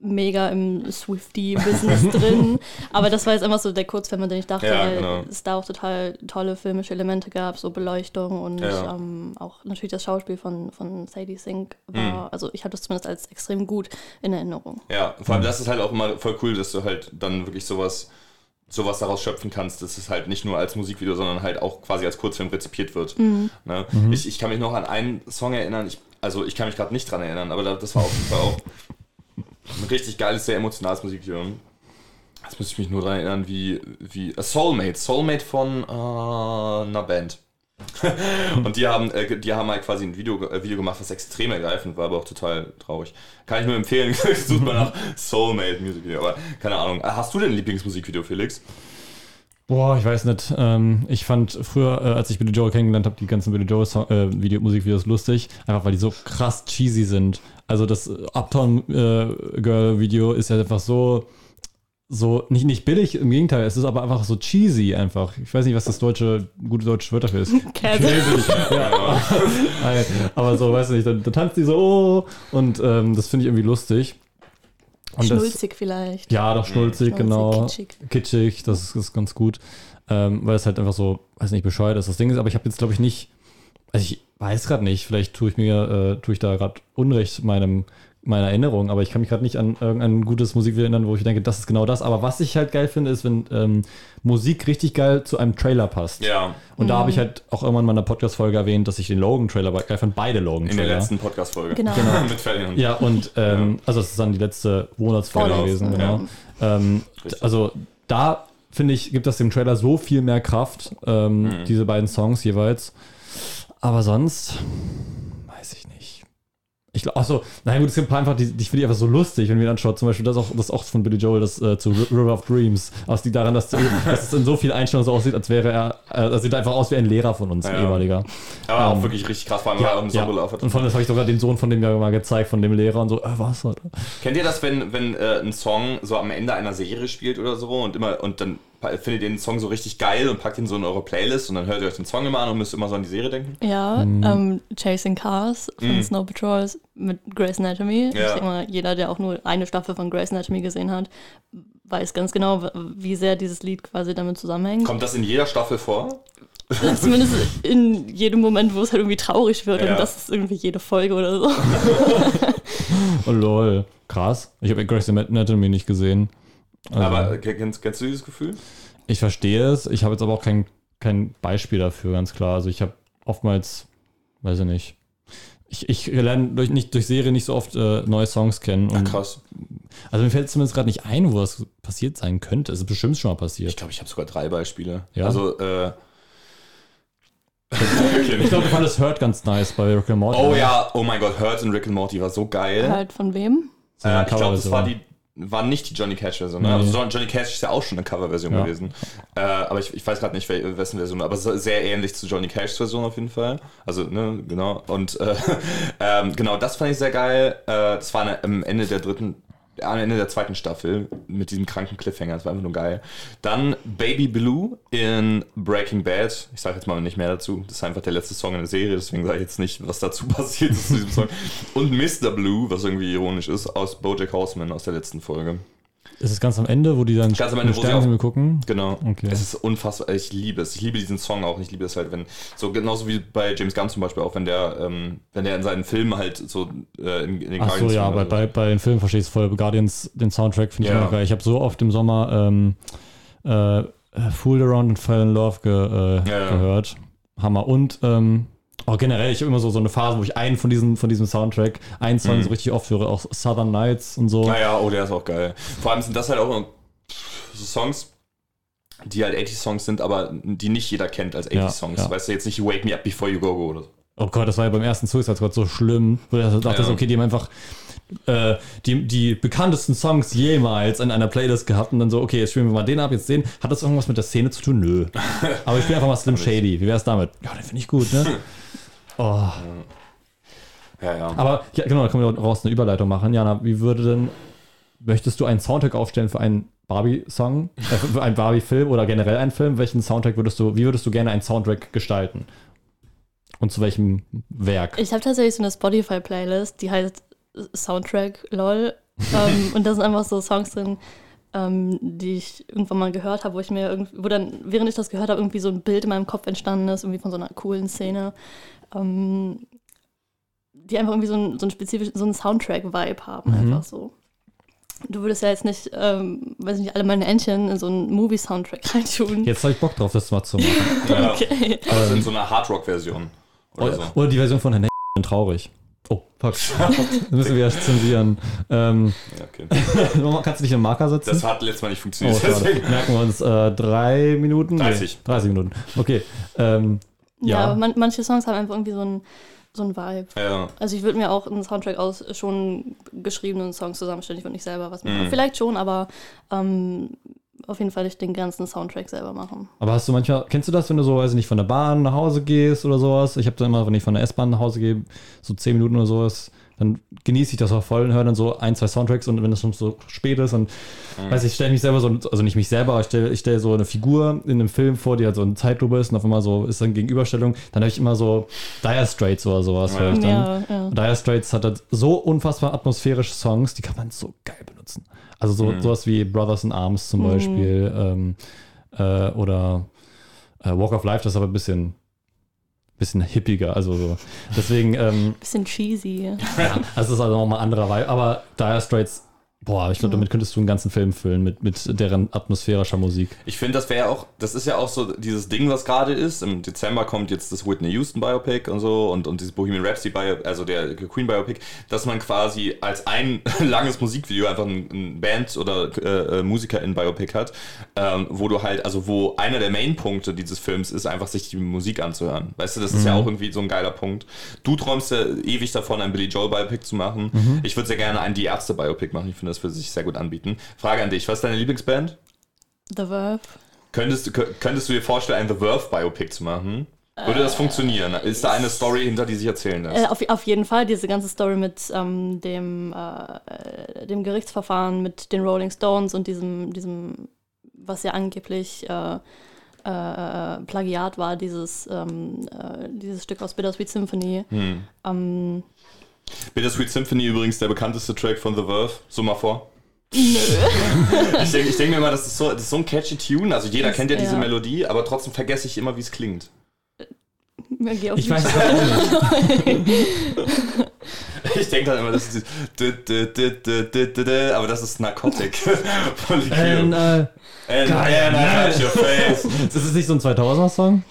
mega im Swifty-Business [laughs] drin. Aber das war jetzt einfach so der Kurzfilm, an den ich dachte, Ja, weil genau. es da auch total tolle filmische Elemente gab, so Beleuchtung und Ja. ähm, auch natürlich das Schauspiel von, von Sadie Sink Mhm. war, also ich hatte das zumindest als extrem gut in Erinnerung. Ja, vor allem das ist halt auch immer voll cool, dass du halt dann wirklich sowas, sowas daraus schöpfen kannst, dass es halt nicht nur als Musikvideo, sondern halt auch quasi als Kurzfilm rezipiert wird. Ne? Ich, ich kann mich noch an einen Song erinnern, ich, also ich kann mich gerade nicht dran erinnern, aber da- das war auf jeden Fall auch ein richtig geiles, sehr emotionales Musikvideo. Jetzt müsste ich mich nur daran erinnern, wie, wie äh, Soulmate, Soulmate von äh, einer Band. [laughs] und die haben, äh, die haben halt quasi ein Video, äh, Video gemacht, was extrem ergreifend war, aber auch total traurig. Kann ich nur empfehlen, [laughs] sucht mal nach Soulmate Musikvideo, aber keine Ahnung. Hast du denn ein Lieblingsmusikvideo, Felix? Boah, ich weiß nicht. Ähm, ich fand früher, äh, als ich Billy Joel kennengelernt habe, die ganzen Billy Joel Song, äh, Video, Musikvideos lustig, einfach weil die so krass cheesy sind. Also das äh, Uptown äh, Girl Video ist ja einfach so, so nicht, nicht billig, im Gegenteil, es ist aber einfach so cheesy einfach. Ich weiß nicht, was das deutsche, gute deutsche Wort dafür ist. [laughs] Käse. ja, [laughs] Nein, aber so, weißt du nicht, dann, dann tanzt die so, oh, und ähm, das finde ich irgendwie lustig. Und das, Schnulzig vielleicht. ja, doch schnulzig, Schnulzig, genau. kitschig. Kitschig, das ist, ist ganz gut. Ähm, weil es halt einfach so, weiß nicht, bescheuert ist. Das Ding ist, aber ich habe jetzt, glaube ich, nicht, also ich weiß gerade nicht, vielleicht tue ich mir, äh, tue ich da gerade Unrecht meinem, meiner Erinnerung, aber ich kann mich gerade nicht an irgendein gutes Musikvideo erinnern, wo ich denke, das ist genau das. Aber was ich halt geil finde, ist, wenn ähm, Musik richtig geil zu einem Trailer passt. Ja, Und da habe ich halt auch irgendwann in meiner Podcast-Folge erwähnt, dass ich den Logan-Trailer geil fand, beide in der Logan-Trailer. letzten Podcast-Folge. Genau. [laughs] Mit Ferdinand. Ja, und ähm, also das ist dann die letzte Monatsfolge Vorletzte, gewesen, genau. ja. Ähm, also da finde ich, gibt das dem Trailer so viel mehr Kraft, ähm, Mhm. diese beiden Songs jeweils. Aber sonst. Ich glaube, achso, nein, gut, es gibt ein paar einfach, die, die finde ich einfach so lustig, wenn wir anschaut. Zum Beispiel das auch, das auch von Billy Joel, das äh, zu River of Dreams. Aus liegt daran, dass, dass es in so vielen Einstellungen so aussieht, als wäre er, äh, das sieht einfach aus wie ein Lehrer von uns, ein Ja. ehemaliger. Aber auch Ähm, wirklich richtig krass, vor allem, weil er auch eine Sonnenbrille aufhat. Und von das habe ich sogar den Sohn von dem ja mal gezeigt, von dem Lehrer und so, äh, was, Alter? Kennt ihr das, wenn, wenn äh, ein Song so am Ende einer Serie spielt oder so und immer und dann findet ihr den Song so richtig geil und packt ihn so in eure Playlist und dann hört ihr euch den Song immer an und müsst immer so an die Serie denken? Ja, Mhm. ähm, Chasing Cars von Mhm. Snow Patrol mit Grey's Anatomy. Ich Ja. denke mal, jeder, der auch nur eine Staffel von Grey's Anatomy gesehen hat, weiß ganz genau, wie sehr dieses Lied quasi damit zusammenhängt. Kommt das in jeder Staffel vor? [laughs] Zumindest in jedem Moment, wo es halt irgendwie traurig wird Ja. und das ist irgendwie jede Folge oder so. [laughs] Oh lol, krass. Ich habe Grey's Anatomy nicht gesehen. Also, Aber ke- kennst, kennst du dieses Gefühl? ich verstehe es. Ich habe jetzt aber auch kein, kein Beispiel dafür, ganz klar. Also ich habe oftmals, weiß ich nicht. Ich, ich lerne durch, nicht, durch Serie nicht so oft äh, neue Songs kennen. Ach, Und, krass. also mir fällt zumindest gerade nicht ein, wo das passiert sein könnte. Es ist bestimmt schon mal Ich passiert. glaube, ich habe sogar drei Beispiele. Ja? Also, äh. [laughs] Ich glaube, ich fand das Hurt ganz nice bei Rick and Morty. oh ja, oh mein Gott, Hurt in Rick and Morty war so geil. halt von wem? Äh, ich glaube, das war die war nicht die Johnny Cash-Version. Ne? Also John- Johnny Cash ist ja auch schon eine Coverversion Ja. gewesen. Äh, aber ich, ich weiß gerade nicht, wel- wessen Version, aber sehr ähnlich zu Johnny Cashs Version auf jeden Fall. Also, ne, genau. Und äh, [laughs] ähm, genau, das fand ich sehr geil. Äh, das war eine, am Ende der dritten, am Ende der zweiten Staffel mit diesem kranken Cliffhanger. Das war einfach nur geil. Dann Baby Blue in Breaking Bad. Ich sage jetzt mal nicht mehr dazu. Das ist einfach der letzte Song in der Serie, deswegen sage ich jetzt nicht, was dazu [laughs] passiert ist zu diesem Song. Und Mr. Blue, was irgendwie ironisch ist, aus Bojack Horseman aus der letzten Folge. Ist es ganz am Ende, wo die dann Ganz am Ende, Sternenhimmel gucken? Genau. Okay. Es ist unfassbar. Ich liebe es. Ich liebe diesen Song auch. Ich liebe es halt, wenn so genauso wie bei James Gunn zum Beispiel auch, wenn der, ähm, wenn der in seinen Filmen halt so äh, in, in den Ach so, ja, bei, so. bei, bei den Filmen verstehe ich es voll. Guardians, den Soundtrack finde ich Ja. immer geil. Ich habe so oft im Sommer ähm, äh, Fooled Around and Fell in Love ge, äh, Ja, ja. gehört. Hammer. Und ähm, auch generell, ich habe immer so, so eine Phase, wo ich einen von diesem, von diesem Soundtrack, einen Song Mhm. so richtig oft höre, auch Southern Nights und so. Naja, oh, der ist auch geil. Vor allem sind das halt auch so Songs, die halt 80-Songs sind, aber die nicht jeder kennt als 80-Songs. Ja, ja. Weißt du, jetzt nicht Wake Me Up Before You Go Go oder so. Oh Gott, das war ja beim ersten Suicide Squad so schlimm, wo du dachtest, Ja. okay, die haben einfach äh, die, die bekanntesten Songs jemals in einer Playlist gehabt und dann so, okay, jetzt spielen wir mal den ab, jetzt den. Hat das irgendwas mit der Szene zu tun? Nö. [laughs] Aber ich spiele einfach mal Slim Shady. Wie wär's damit? Ja, den finde ich gut, ne? [laughs] Oh. Ja, ja. Aber ja, genau, da können wir raus eine Überleitung machen. Jana, wie würde denn, möchtest du einen Soundtrack aufstellen für einen Barbie-Song, äh, für einen Barbie-Film oder generell einen Film? Welchen Soundtrack würdest du, wie würdest du gerne einen Soundtrack gestalten? Und zu welchem Werk? Ich habe tatsächlich so eine Spotify-Playlist, die heißt Soundtrack LOL ähm, [laughs] und da sind einfach so Songs drin, ähm, die ich irgendwann mal gehört habe, wo ich mir irgendwie, wo dann, während ich das gehört habe, irgendwie so ein Bild in meinem Kopf entstanden ist, irgendwie von so einer coolen Szene. Ähm, die einfach irgendwie so einen, so spezifischen, so einen Soundtrack-Vibe haben, Mhm. einfach so. Du würdest ja jetzt nicht, ähm, weiß ich nicht, alle meine Entchen in so einen Movie-Soundtrack [laughs] reintun. Jetzt habe ich Bock drauf, das mal zu machen. [laughs] Ja. Okay. Also in so einer Hardrock-Version. Oder Oder, so. oder die Version von Herrn traurig. Oh, fuck. [laughs] Das müssen wir erst zensieren. Ähm, Ja, okay. [laughs] kannst du nicht einen Marker setzen? Das hat letztes Mal nicht Oh, funktioniert. deswegen- Merken wir uns äh, drei Minuten? 30. 30 Minuten. Okay. Ähm, Ja, ja. aber man, manche Songs haben einfach irgendwie so einen so Vibe. ja. Also ich würde mir auch einen Soundtrack aus schon geschriebenen Songs zusammenstellen. Ich würde nicht selber was machen. Mhm. Vielleicht schon, aber ähm, auf jeden Fall nicht den ganzen Soundtrack selber machen. Aber hast du manchmal, kennst du das, wenn du so, weiß ich nicht, von der Bahn nach Hause gehst oder sowas? Ich habe dann immer, wenn ich von der S-Bahn nach Hause gehe, so 10 Minuten oder sowas, dann genieße ich das auch voll und höre dann so ein, zwei Soundtracks und wenn es schon so spät ist und weiß ich, stelle mich selber so, also nicht mich selber, aber ich stelle ich stell so eine Figur in einem Film vor, die halt so eine Zeitlupe ist und auf einmal so ist dann Gegenüberstellung, dann habe ich immer so Dire Straits oder sowas. Ja. höre ich dann. Ja, ja. Dire Straits hat halt so unfassbar atmosphärische Songs, die kann man so geil benutzen. Also so, sowas wie Brothers in Arms zum Beispiel ähm, äh, oder äh, Walk of Life, das ist aber ein bisschen, bisschen hippiger. Also so. Deswegen, ähm, Bisschen cheesy. [laughs] ja, das ist also nochmal anderer Vibe. Aber Dire Straits, boah, ich glaube, damit könntest du einen ganzen Film füllen mit, mit deren atmosphärischer Musik. Ich finde, das wäre ja auch, das ist ja auch so dieses Ding, was gerade ist. Im Dezember kommt jetzt das Whitney Houston Biopic und so und, und dieses Bohemian Rhapsody Biopic, also der Queen Biopic, dass man quasi als ein [laughs] langes Musikvideo einfach ein, ein Band oder äh, äh, Musiker in Biopic hat, ähm, wo du halt, also wo einer der Main-Punkte dieses Films ist, einfach sich die Musik anzuhören. Weißt du, das ist ja auch irgendwie so ein geiler Punkt. Du träumst ja ewig davon, ein Billy Joel Biopic zu machen. Ich würde sehr gerne ein Die Ärzte Biopic machen. Ich finde, das würde sich sehr gut anbieten. Frage an dich, was ist deine Lieblingsband? The Verve. Könntest, könntest du dir vorstellen, ein The Verve Biopic zu machen? Würde das funktionieren? Ist da eine Story hinter, die sich erzählen lässt? Äh, auf, auf jeden Fall diese ganze Story mit ähm, dem, äh, äh, dem Gerichtsverfahren mit den Rolling Stones und diesem, diesem was ja angeblich äh, äh, Plagiat war, dieses, ähm, äh, dieses Stück aus Bittersweet Symphony. Hm. Ähm, Bittersweet Symphony übrigens der bekannteste Track von The Verve. So mal vor. ich denke ich denk mir immer, das ist, so, das ist so ein catchy Tune. Also jeder Das- kennt ja diese ja. Melodie, aber trotzdem vergesse ich immer, wie es klingt. auf Ich weiß auch nicht. [laughs] Ich denke dann immer, das ist aber das ist Narcotic [laughs] von And, äh, And, and I your face. das ist nicht so ein 2000er-Song?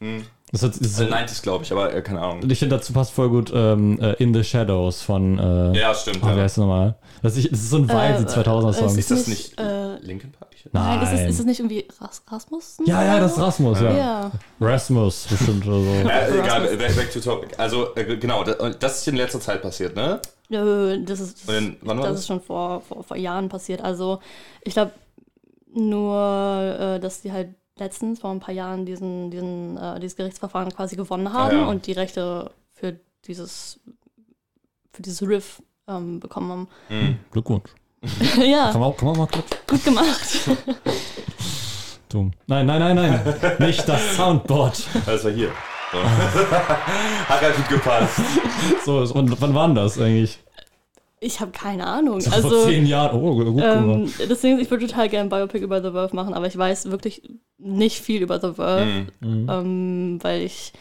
Hm. Das ist, ist so, Also 90s, glaube ich, aber äh, keine Ahnung. Ich finde, dazu passt voll gut ähm, äh, In the Shadows von, äh, Ja, stimmt. oh, wie ja. heißt das nochmal? Das ist, das ist so ein Vibe, Äh, die 2000er-Songs. Ist das Ist nicht nicht, äh, Linkin Park? Nein, ist es, Nein. ist es nicht irgendwie Ras Rasmus? ja, ja, das ist Rasmus, ja. Ja. Rasmus, bestimmt oder so. [laughs] Äh, egal, back, back to topic. Also, äh, genau, das, das ist in letzter Zeit passiert, ne? Nö, das ist, das, dann, wann war das das? ist schon vor, vor, vor Jahren passiert. Also ich glaube nur, äh, dass die halt letztens vor ein paar Jahren diesen, diesen, äh, dieses Gerichtsverfahren quasi gewonnen haben Ah, ja. und die Rechte für dieses, für dieses Riff ähm, bekommen haben. Hm. Glückwunsch. [laughs] ja, Kann man, auch, kann man mal klatschen? gut gemacht. [laughs] Dumm. Nein, nein, nein, nein. Nicht das Soundboard. Das war hier. So. [laughs] Hat halt gut gepasst. So, und wann war denn das eigentlich? Ich habe keine Ahnung. Vor Also zehn Jahren. Oh, gut ähm, deswegen, ich würde total gerne ein Biopic über The Verve machen, aber ich weiß wirklich nicht viel über The Verve. Hm. Mhm. ähm, weil ich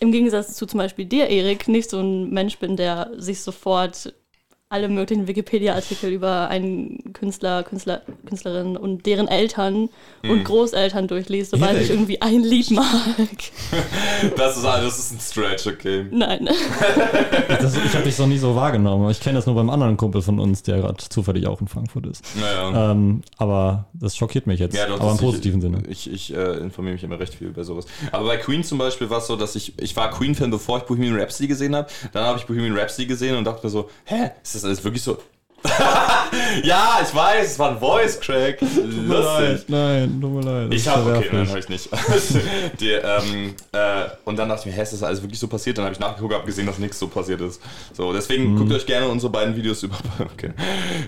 im Gegensatz zu zum Beispiel dir, Erik, nicht so ein Mensch bin, der sich sofort alle möglichen Wikipedia-Artikel über einen Künstler, Künstler, Künstlerin und deren Eltern und Großeltern durchliest, sobald Erik. ich irgendwie ein Lied mag. [laughs] Das ist, das ist ein Stretch, okay. Nein. [laughs] Das, ich habe dich noch nie so wahrgenommen. Ich kenne das nur beim anderen Kumpel von uns, der gerade zufällig auch in Frankfurt ist. Naja. Ähm, aber das schockiert mich jetzt. Ja, doch, aber im positiven ich, Sinne. Ich, ich äh, informiere mich immer recht viel über sowas. Aber bei Queen zum Beispiel war es so, dass ich, ich war Queen-Fan, bevor ich Bohemian Rhapsody gesehen habe. Dann habe ich Bohemian Rhapsody gesehen und dachte mir so, hä, ist das alles wirklich so? [laughs] ja, ich weiß, es war ein Voice-Crack. Lustig. nein, tut mir leid. Ich habe, okay, nein, habe ich nicht. [laughs] Die, ähm, äh, und dann dachte ich mir, hä, ist das alles wirklich so passiert? Dann habe ich nachgeguckt, habe gesehen, dass nichts so passiert ist. So, deswegen Mhm. guckt euch gerne unsere beiden Videos über, [laughs] okay,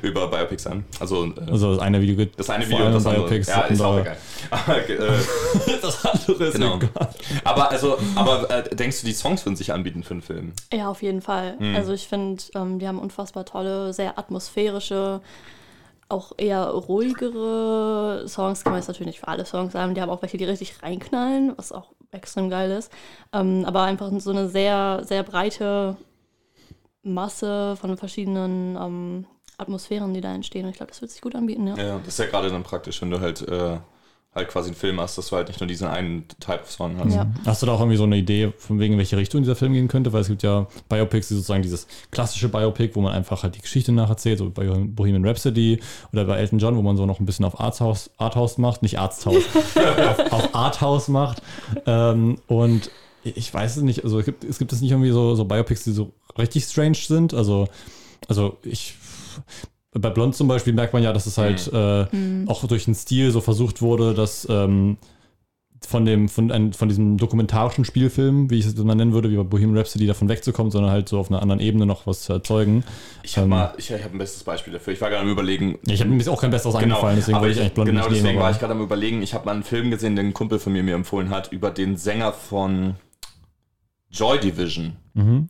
über Biopics an. Also, äh, Also das eine Video geht das eine Video und das andere. Biopics Ja, ist auch egal. Aber, äh, Das andere ist Genau. egal. aber also, aber äh, denkst du, die Songs würden sich anbieten für einen Film? Ja, auf jeden Fall. Hm. Also ich finde, ähm, die haben unfassbar tolle, sehr atmosphärische atmosphärische, auch eher ruhigere Songs. Kann man jetzt natürlich nicht für alle Songs sagen. Die haben auch welche, die richtig reinknallen, was auch extrem geil ist. Ähm, aber einfach so eine sehr, sehr breite Masse von verschiedenen ähm, Atmosphären, die da entstehen. Und ich glaube, das wird sich gut anbieten, ja. Ja, das ist ja gerade dann praktisch, wenn du halt, äh, halt quasi einen Film hast, dass du halt nicht nur diesen einen Type of Song hast. Ja. Hast du da auch irgendwie so eine Idee, von wegen in welche Richtung dieser Film gehen könnte? Weil es gibt ja Biopics, die sozusagen dieses klassische Biopic, wo man einfach halt die Geschichte nacherzählt, so bei Bohemian Rhapsody oder bei Elton John, wo man so noch ein bisschen auf Arthouse, Arthouse macht, nicht Arzthaus, [laughs] auf, auf Arthouse macht. Ähm, und ich weiß es nicht, also es gibt es, gibt es nicht irgendwie so, so Biopics, die so richtig strange sind. Also, also ich bei Blond zum Beispiel merkt man ja, dass es halt äh, auch durch den Stil so versucht wurde, dass ähm, von dem, von, ein, von diesem dokumentarischen Spielfilm, wie ich es mal nennen würde, wie bei Bohemian Rhapsody, davon wegzukommen, sondern halt so auf einer anderen Ebene noch was zu erzeugen. Ich habe Ähm, mal, ich, ich habe ein bestes Beispiel dafür. Ich war gerade am überlegen. Ja, ich habe mir auch kein besseres eingefallen, deswegen wollte ich eigentlich Blond genau nehmen. deswegen war ich gerade am überlegen. Ich habe mal einen Film gesehen, den ein Kumpel von mir mir empfohlen hat, über den Sänger von Joy Division. Mhm.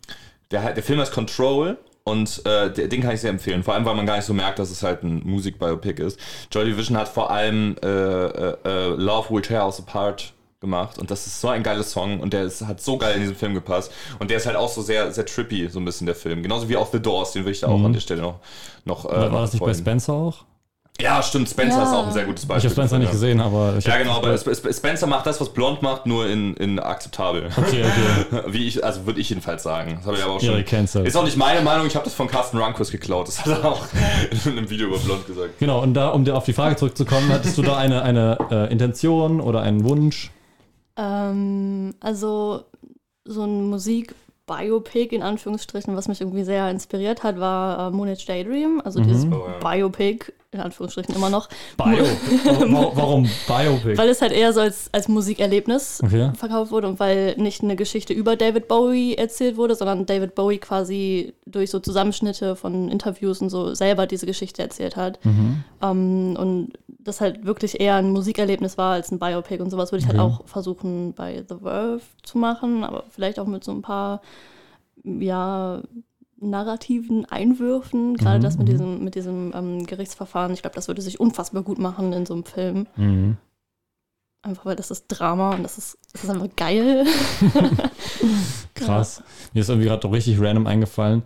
Der, der Film heißt Control und äh, den kann ich sehr empfehlen. Vor allem, weil man gar nicht so merkt, dass es halt ein Musikbiopic ist. Joy Division hat vor allem äh, äh, äh, Love Will Tear Us Apart gemacht und das ist so ein geiles Song und der ist, hat so geil in diesen Film gepasst und der ist halt auch so sehr sehr trippy so ein bisschen der Film genauso wie auch The Doors den will ich da auch Mhm. an der Stelle noch noch äh, War das nicht bei. Spencer auch? Ja stimmt Spencer Ja. ist auch ein sehr gutes Ich Beispiel habe Spencer nicht ja. gesehen, aber ich ja genau aber Sp- Sp- Spencer macht das was Blond macht nur in, in akzeptabel Okay, okay. [laughs] wie ich also würde ich jedenfalls sagen das habe ich aber auch Ja, schon die cancel. ist auch nicht meine Meinung ich habe das von Carsten Runquist geklaut das hat er auch [laughs] in einem Video über Blond gesagt Genau, und da, um dir auf die Frage zurückzukommen, hattest du da eine, eine äh, Intention oder einen Wunsch? Ähm, also so ein Musik-Biopic in Anführungsstrichen, was mich irgendwie sehr inspiriert hat, war äh, Moonage Daydream, also dieses Oh, ja. Biopic, in Anführungsstrichen immer noch, Bio. [laughs] warum, Biopic? weil es halt eher so als, als Musikerlebnis Okay. verkauft wurde und weil nicht eine Geschichte über David Bowie erzählt wurde, sondern David Bowie quasi durch so Zusammenschnitte von Interviews und so selber diese Geschichte erzählt hat. Mhm. Ähm, und das halt wirklich eher ein Musikerlebnis war als ein Biopic und sowas würde ich halt Okay. auch versuchen bei The Verve zu machen, aber vielleicht auch mit so ein paar, ja, narrativen Einwürfen, gerade Mhm, das mit mhm. diesem, mit diesem ähm, Gerichtsverfahren. Ich glaube, das würde sich unfassbar gut machen in so einem Film. Mhm. Einfach weil das ist Drama und das ist, das ist einfach geil. [laughs] Krass. Mir ist irgendwie gerade doch richtig random eingefallen.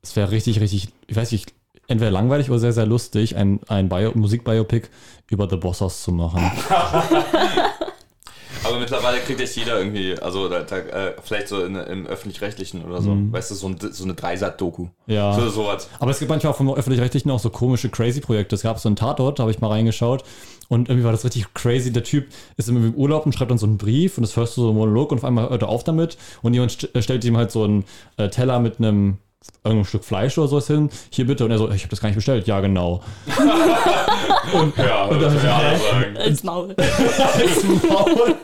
Es wäre richtig, richtig, ich weiß nicht, entweder langweilig oder sehr, sehr lustig, ein, ein Bio Musikbiopic über The Bossers zu machen. [laughs] Aber mittlerweile kriegt jetzt jeder irgendwie, also da, da, äh, vielleicht so in, im öffentlich-rechtlichen oder so, Mhm. weißt du, so, ein, so eine Dreisat-Doku. Ja. So sowas. Aber es gibt manchmal auch vom Öffentlich-Rechtlichen auch so komische Crazy-Projekte. Es gab so einen Tatort, da habe ich mal reingeschaut. Und irgendwie war das richtig crazy. Der Typ ist im Urlaub und schreibt dann so einen Brief und das hörst du so einen Monolog und auf einmal hört er auf damit. Und jemand st äh, stellt ihm halt so einen äh, Teller mit einem irgendeinem Stück Fleisch oder sowas hin. Hier bitte. Und er so, ich habe das gar nicht bestellt. Ja, genau. [laughs] Ja, Und dann- ja sagen. Ins Maul. [laughs] Ins Maul.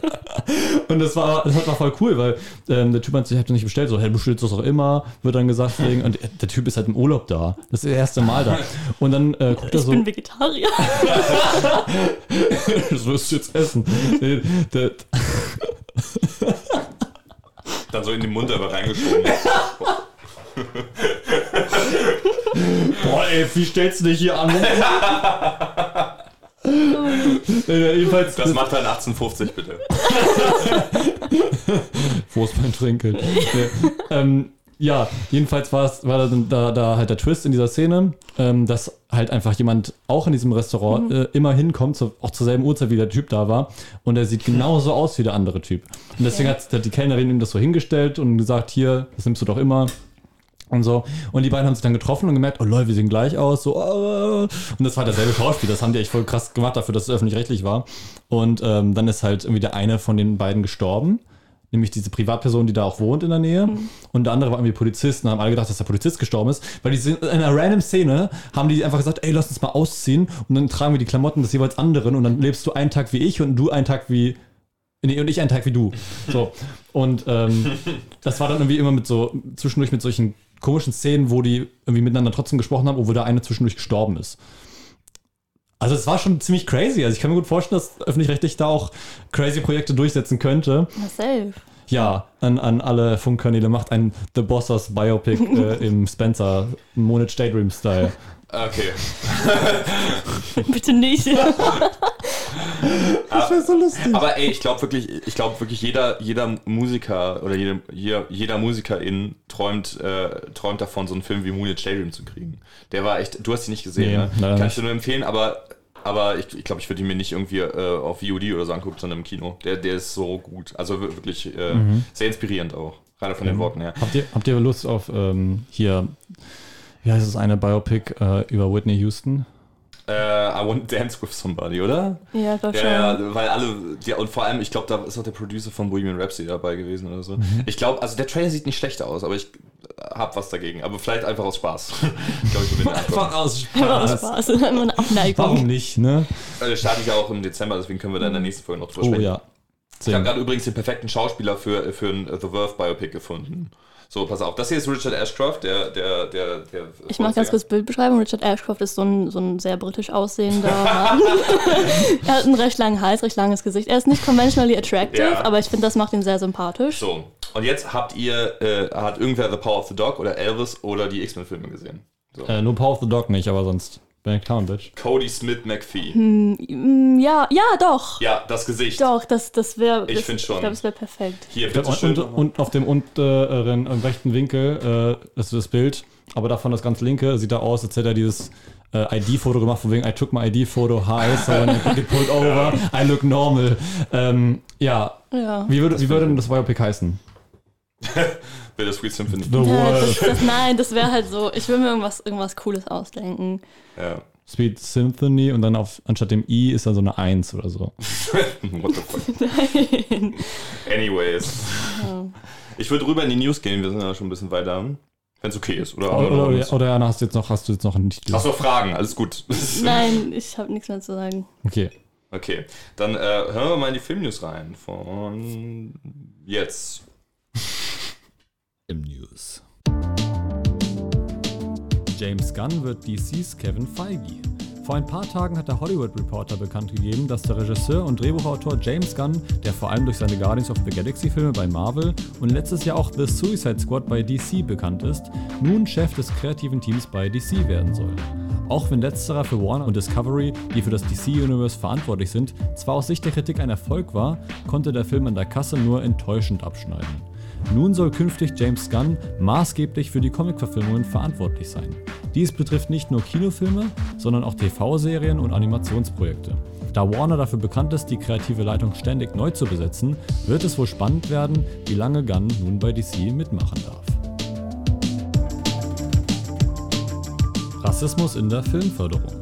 Und das war, das war voll cool, weil ähm, der Typ hat sich halt nicht bestellt, so, hey, du bestellst das auch immer, wird dann gesagt, wegen, und der Typ ist halt im Urlaub da. Das ist das erste Mal da. Und dann äh, guckt er Ich so, bin Vegetarier. [laughs] das wirst du jetzt essen. Dann so in den Mund aber reingeschoben. [laughs] boah, ey, wie stellst du dich hier an? [laughs] jedenfalls, Das macht dann 1850 bitte. [laughs] Wo ist mein Trinkgeld? Nee. ähm, ja, jedenfalls war es war da, da halt der Twist in dieser Szene, ähm, dass halt einfach jemand auch in diesem Restaurant äh, immer hinkommt, zu, auch zur selben Uhrzeit wie der Typ da war. Und er sieht genauso aus wie der andere Typ. Und deswegen Okay. hat, hat die Kellnerin ihm das so hingestellt und gesagt, hier, das nimmst du doch immer. Und so. Und die beiden haben sich dann getroffen und gemerkt, oh Leute, wir sehen gleich aus. So, äh. Und das war derselbe Schauspieler. Das haben die echt voll krass gemacht dafür, dass es öffentlich-rechtlich war. Und ähm, dann ist halt irgendwie der eine von den beiden gestorben. Nämlich diese Privatperson, die da auch wohnt in der Nähe. Und der andere war irgendwie Polizist. Und haben alle gedacht, dass der Polizist gestorben ist. Weil die sind in einer random Szene haben die einfach gesagt, ey, lass uns mal ausziehen. Und dann tragen wir die Klamotten des jeweils anderen. Und dann lebst du einen Tag wie ich und du einen Tag wie Nee, und ich einen Tag wie du. So. Und ähm, das war dann irgendwie immer mit so, zwischendurch mit solchen komischen Szenen, wo die irgendwie miteinander trotzdem gesprochen haben, obwohl der eine zwischendurch gestorben ist. Also es war schon ziemlich crazy. Also ich kann mir gut vorstellen, dass öffentlich-rechtlich da auch crazy Projekte durchsetzen könnte. Na, safe. Ja, an, an alle Funkkanäle macht ein The Bossers Biopic äh, [laughs] im Spencer Monet Daydream Style. Okay. [laughs] Bitte nicht. [laughs] [laughs] Das wäre so lustig. Aber ey, ich glaube wirklich, ich glaube wirklich, jeder, jeder Musiker oder jede, jeder, jeder Musikerin träumt, äh, träumt davon, so einen Film wie Moonlit Stadium zu kriegen. Der war echt, du hast ihn nicht gesehen, Nee, ne? Kann nicht. ich dir nur empfehlen, aber, aber ich glaube, ich, glaub, ich würde ihn mir nicht irgendwie äh, auf VOD oder so angucken, sondern im Kino. Der, der ist so gut. Also wir- wirklich äh, Mhm. sehr inspirierend auch. Gerade von den Worten her. Habt ihr, habt ihr Lust auf ähm, hier, wie heißt es, eine Biopic äh, über Whitney Houston? Äh, I want to dance with somebody, oder? ja, doch schon. Ja, ja, weil alle, ja, und vor allem, ich glaube, da ist auch der Producer von Bohemian Rhapsody dabei gewesen oder so. Mhm. Ich glaube, also der Trailer sieht nicht schlecht aus, aber ich hab was dagegen. Aber vielleicht einfach aus Spaß. [laughs] ich glaube, ich angucken. aus [laughs] Einfach aus Spaß. [laughs] Abneigung. Warum nicht, ne? Äh, Der startet ja auch im Dezember, deswegen können wir da in der nächsten Folge noch drüber Oh sprechen. ja. Ich habe gerade übrigens den perfekten Schauspieler für, für ein The Verve Biopic gefunden. So, pass auf, das hier ist Richard Ashcroft, der, der, der, der Ich mache ganz kurz Bildbeschreibung. Richard Ashcroft ist so ein, so ein sehr britisch aussehender Mann. [laughs] er hat einen recht langen Hals, recht langes Gesicht. Er ist nicht conventionally attractive, Ja. aber ich finde, das macht ihn sehr sympathisch. So, und jetzt habt ihr, äh, hat irgendwer The Power of the Dog oder Elvis oder die X-Men-Filme gesehen? So. Äh, nur Power of the Dog nicht, aber sonst Benedict Cumberbatch. Cody Smith McPhee. Mm, Ja, ja, doch. Ja, das Gesicht. Doch, das, das wäre. Ich find schon. Ich glaube, es wäre perfekt. Hier, bitte schön. und, und auf dem unteren im rechten Winkel äh, ist das Bild, aber davon das ganz linke sieht er aus, als hätte er dieses äh, ID-Foto gemacht, von wegen I took my ID-Photo, hi, [laughs] so when I get pulled over, I look normal. Ähm, ja, Ja. wie würde, wie würde denn das Biopic heißen? [laughs] Bitte Sweet Symphony. The Ja, das, das, nein, das wäre halt so. Ich will mir irgendwas, irgendwas Cooles ausdenken. Ja. Sweet Symphony und dann auf, anstatt dem I ist dann so eine 1 oder so. [laughs] What the fuck. [laughs] Nein. Anyways. Ich würde rüber in die News gehen, wir sind ja schon ein bisschen weiter. Wenn es okay ist, oder? Oder, oder, oder Jana, hast du jetzt noch, hast du jetzt noch einen Titel? Hast du noch Fragen? Alles gut. [laughs] Nein, ich habe nichts mehr zu sagen. Okay. Okay, dann äh, hören wir mal in die Filmnews rein. Von jetzt. Im News. James Gunn wird DCs Kevin Feige. Vor ein paar Tagen hat der Hollywood Reporter bekannt gegeben, dass der Regisseur und Drehbuchautor James Gunn, der vor allem durch seine Guardians of the Galaxy Filme bei Marvel und letztes Jahr auch The Suicide Squad bei DC bekannt ist, nun Chef des kreativen Teams bei DC werden soll. Auch wenn letzterer für Warner und Discovery, die für das DC Universe verantwortlich sind, zwar aus Sicht der Kritik ein Erfolg war, konnte der Film an der Kasse nur enttäuschend abschneiden. Nun soll künftig James Gunn maßgeblich für die Comic-Verfilmungen verantwortlich sein. Dies betrifft nicht nur Kinofilme, sondern auch TV-Serien und Animationsprojekte. Da Warner dafür bekannt ist, die kreative Leitung ständig neu zu besetzen, wird es wohl spannend werden, wie lange Gunn nun bei DC mitmachen darf. Rassismus in der Filmförderung.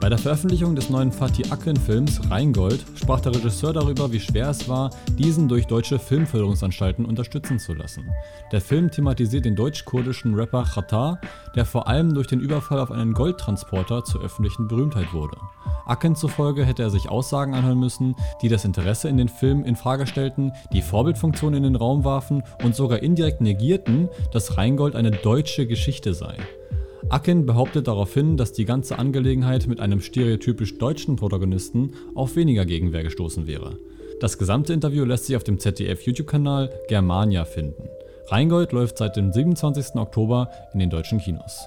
Bei der Veröffentlichung des neuen Fatih Akin-Films Rheingold sprach der Regisseur darüber, wie schwer es war, diesen durch deutsche Filmförderungsanstalten unterstützen zu lassen. Der Film thematisiert den deutsch-kurdischen Rapper Khatar, der vor allem durch den Überfall auf einen Goldtransporter zur öffentlichen Berühmtheit wurde. Akin zufolge hätte er sich Aussagen anhören müssen, die das Interesse in den Film in Frage stellten, die Vorbildfunktion in den Raum warfen und sogar indirekt negierten, dass Rheingold eine deutsche Geschichte sei. Akin behauptet daraufhin, dass die ganze Angelegenheit mit einem stereotypisch deutschen Protagonisten auf weniger Gegenwehr gestoßen wäre. Das gesamte Interview lässt sich auf dem ZDF-YouTube-Kanal Germania finden. Rheingold läuft seit dem 27. Oktober in den deutschen Kinos.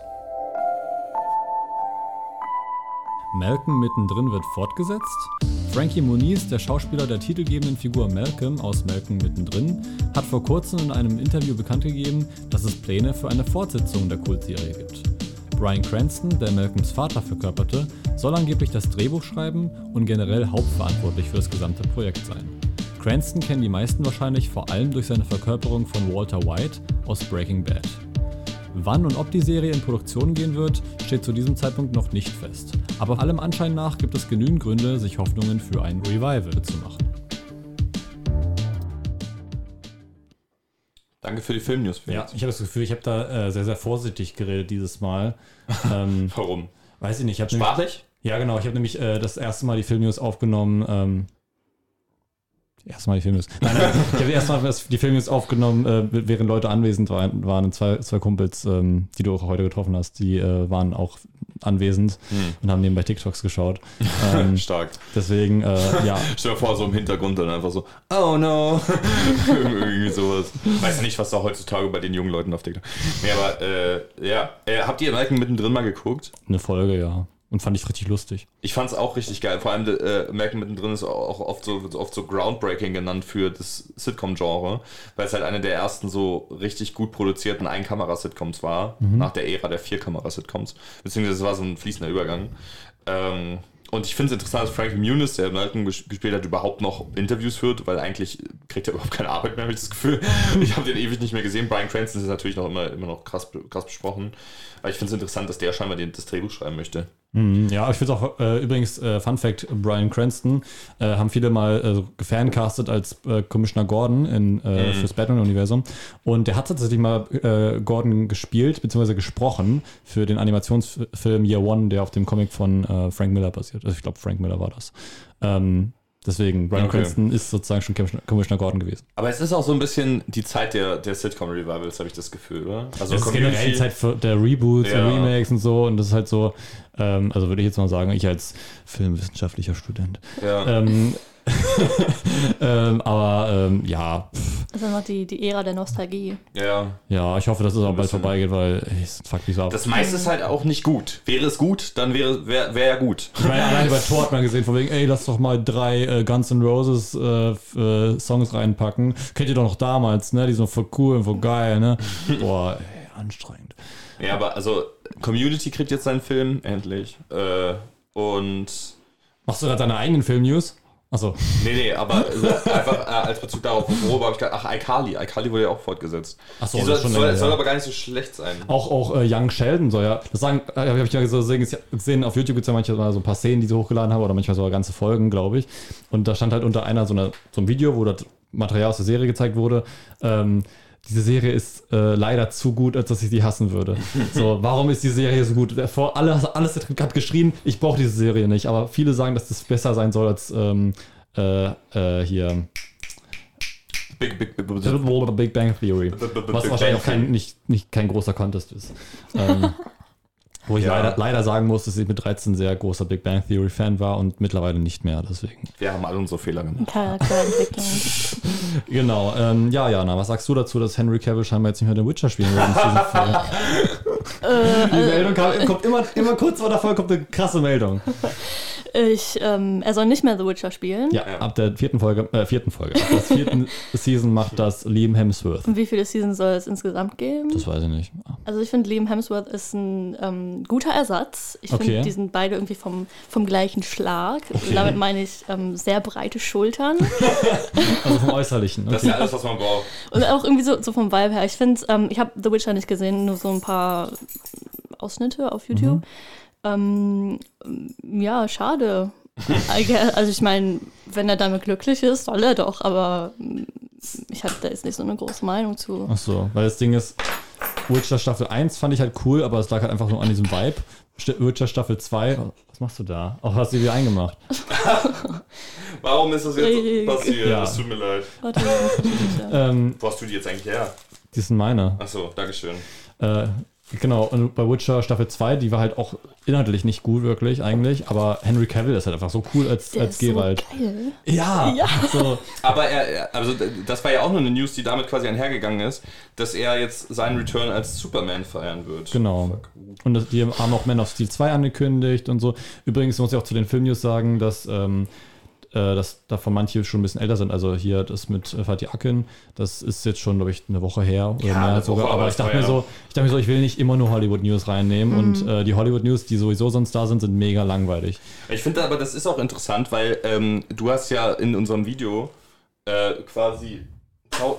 Malcolm mittendrin wird fortgesetzt. Frankie Muniz, der Schauspieler der titelgebenden Figur Malcolm aus Malcolm mittendrin, hat vor kurzem in einem Interview bekannt gegeben, dass es Pläne für eine Fortsetzung der Kultserie gibt. Brian Cranston, der Malcolms Vater verkörperte, soll angeblich das Drehbuch schreiben und generell hauptverantwortlich für das gesamte Projekt sein. Cranston kennen die meisten wahrscheinlich vor allem durch seine Verkörperung von Walter White aus Breaking Bad. Wann und ob die Serie in Produktion gehen wird, steht zu diesem Zeitpunkt noch nicht fest. Aber allem Anschein nach gibt es genügend Gründe, sich Hoffnungen für ein Revival zu machen. Danke für die Filmnews. Ja, ich habe das Gefühl, ich habe da äh, sehr, sehr vorsichtig geredet dieses Mal. [laughs] ähm, Warum? weiß ich nicht. Ich Sprachlich? ja, genau. Ich habe nämlich äh, das erste Mal die Filmnews aufgenommen. Ähm, Erstmal die Filmnews. Nein, nein, ich habe erstmal die Filmnews aufgenommen, äh, während Leute anwesend waren. waren zwei, zwei Kumpels, ähm, die du auch heute getroffen hast, die äh, waren auch anwesend und haben nebenbei TikToks geschaut. [laughs] Ähm, Stark. deswegen, äh, ja. [laughs] Stell dir vor, so im Hintergrund dann einfach so, oh no. [laughs] Irgendwie sowas. Weiß nicht, was da heutzutage bei den jungen Leuten auf TikTok. Nee, aber äh, ja. Äh, habt ihr Malcolm mittendrin mal geguckt? Eine Folge, ja. Und fand ich richtig lustig. Ich fand es auch richtig geil. Vor allem äh, Malcolm mittendrin ist auch oft so, oft so groundbreaking genannt für das Sitcom-Genre, weil es halt eine der ersten so richtig gut produzierten Einkamera-Sitcoms war, nach der Ära der Vierkamera-Sitcoms. Beziehungsweise es war so ein fließender Übergang. Ähm, und ich finde es interessant, dass Frank Muniz, der Malcolm ges- gespielt hat, überhaupt noch Interviews führt, weil eigentlich kriegt er [laughs] überhaupt keine Arbeit mehr, habe ich das Gefühl. Ich habe den ewig nicht mehr gesehen. Brian Cranston ist natürlich noch immer, immer noch krass, krass besprochen. Aber ich finde es interessant, dass der scheinbar den, das Drehbuch schreiben möchte. Mhm, Ja, ich finde es auch äh, übrigens, äh, Fun Fact: Brian Cranston äh, haben viele mal äh, gefancastet als äh, Commissioner Gordon in, äh, fürs Batman-Universum. Und der hat tatsächlich mal äh, Gordon gespielt, beziehungsweise gesprochen für den Animationsfilm Year One, der auf dem Comic von äh, Frank Miller basiert. Also ich glaube, Frank Miller war das. Ähm, deswegen, Brian Okay. Cranston ist sozusagen schon Commissioner, Gordon gewesen. Aber es ist auch so ein bisschen die Zeit der, der Sitcom-Revivals, habe ich das Gefühl, oder? Also Das ist generell die Zeit der Reboots Ja. und Remakes und so. Und das ist halt so, ähm, also würde ich jetzt mal sagen, ich als filmwissenschaftlicher Student. Ja. Ähm, [laughs] ähm, aber ähm, ja, Das ist einfach die, die Ära der Nostalgie. ja. ja, ich hoffe, dass es auch bald vorbeigeht, weil ey, es fuckt mich so ab. Das meiste ist halt auch nicht gut. Wäre es gut, dann wäre wär, wär ja gut. ich meine, allein bei Tor hat man gesehen, von wegen, ey, lass doch mal drei äh, Guns N' Roses äh, äh, Songs reinpacken. Kennt ihr doch noch damals, ne? Die sind voll cool und voll geil, ne? [laughs] Boah, ey, anstrengend. Ja, aber also Community kriegt jetzt seinen Film, endlich. Äh, und Machst du gerade deine eigenen Film-News? Achso. nee, nee, aber einfach äh, als Bezug darauf, worüber habe ich gedacht, ach, iCarly, iCarly wurde ja auch fortgesetzt. Ach so, Die das soll, schon soll, länger, soll ja. aber gar nicht so schlecht sein. Auch, auch äh, Young Sheldon soll ja, das sagen, äh, habe ich ja gesehen, gesehen, auf YouTube gibt es ja manchmal so ein paar Szenen, die sie hochgeladen haben, oder manchmal sogar ganze Folgen, glaube ich. Und da stand halt unter einer so, einer, so ein Video, wo das Material aus der Serie gezeigt wurde. Ähm, diese Serie ist äh, leider zu gut, als dass ich sie hassen würde. [laughs] So, warum ist die Serie so gut? Vor alles, alles hat geschrien, ich brauche diese Serie nicht. Aber viele sagen, dass das besser sein soll als ähm, äh, äh, hier Big, big, big, big, Big Bang Theory. Was wahrscheinlich auch kein, nicht, nicht kein großer Contest ist. Ähm, [laughs] wo ich Ja. leider, leider sagen muss, dass ich mit 13 sehr großer Big Bang Theory Fan war und mittlerweile nicht mehr. Deswegen. Wir haben alle unsere Fehler gemacht. Charakterentwicklung. [laughs] Genau. Ähm, ja, Jana, was sagst du dazu, dass Henry Cavill scheinbar jetzt nicht mehr den Witcher spielen wird? in Season 4? Die Meldung kam, kommt immer, immer kurz vor davor, kommt eine krasse Meldung. [laughs] Ich, ähm, er soll nicht mehr The Witcher spielen. Ja, ab der vierten Folge, äh, vierten Folge, ab der vierten [laughs] Season macht das Liam Hemsworth. Und wie viele Seasons soll es insgesamt geben? Das weiß ich nicht. Also ich finde, Liam Hemsworth ist ein ähm, guter Ersatz. Ich Okay. finde, die sind beide irgendwie vom, vom gleichen Schlag. Damit meine ich ähm, sehr breite Schultern. [laughs] Also vom Äußerlichen. Das ist Okay. ja alles, was man braucht. Und auch irgendwie so, so vom Vibe her. Ich finde, ähm, ich habe The Witcher nicht gesehen, nur so ein paar Ausschnitte auf YouTube. Ähm, ja, schade. I guess- also ich meine, wenn er damit glücklich ist, soll er doch, aber mm, ich habe da jetzt nicht so eine große Meinung zu. Ach so, weil das Ding ist, Witcher Staffel 1 fand ich halt cool, aber es lag halt einfach nur an diesem Vibe. Witcher Staffel 2, was machst du da? Auch hast du wieder eingemacht. [laughs] Warum ist das jetzt Rick. passiert? Ja. Es tut mir leid. Warte, das. Ähm, Wo hast du die jetzt eigentlich her? die sind meine. Achso, Dankeschön. Äh, genau, und bei Witcher Staffel 2, die war halt auch inhaltlich nicht gut, wirklich, eigentlich. Aber Henry Cavill ist halt einfach so cool als, Der als ist so Geralt. geil. ja, Ja. So, Aber er, also das war ja auch nur eine News, die damit quasi einhergegangen ist, dass er jetzt seinen Return als Superman feiern wird. genau. Und das, die haben auch Man of Steel 2 angekündigt und so. Übrigens muss ich auch zu den Filmnews sagen, dass, ähm, äh, dass davon manche schon ein bisschen älter sind. Also hier das mit äh, Fatih Akin, das ist jetzt schon, glaube ich, eine Woche her oder Ja, mehr sogar. Woche, aber ich dachte mir so, ich dachte mir so, ich will nicht immer nur Hollywood News reinnehmen. Und äh, die Hollywood News, die sowieso sonst da sind, sind mega langweilig. Ich finde aber, das ist auch interessant, weil ähm, du hast ja in unserem Video äh, quasi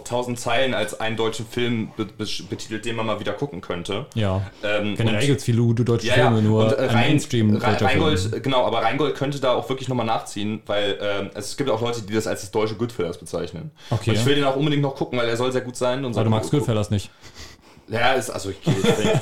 tausend Zeilen als einen deutschen Film be be betitelt, den man mal wieder gucken könnte. Ja. Ähm, Generell gibt es viele gute deutsche Ja. Filme, nur und äh, ein Rein, Mainstream Rein, deutscher Film. Rheingold, genau, aber Rheingold könnte da auch wirklich nochmal nachziehen, weil ähm, es gibt auch Leute, die das als das deutsche Goodfellas bezeichnen. Okay. Und ich will den auch unbedingt noch gucken, weil er soll sehr gut sein. Und Aber du magst Goodfellas nicht. Ja, ist, also ich,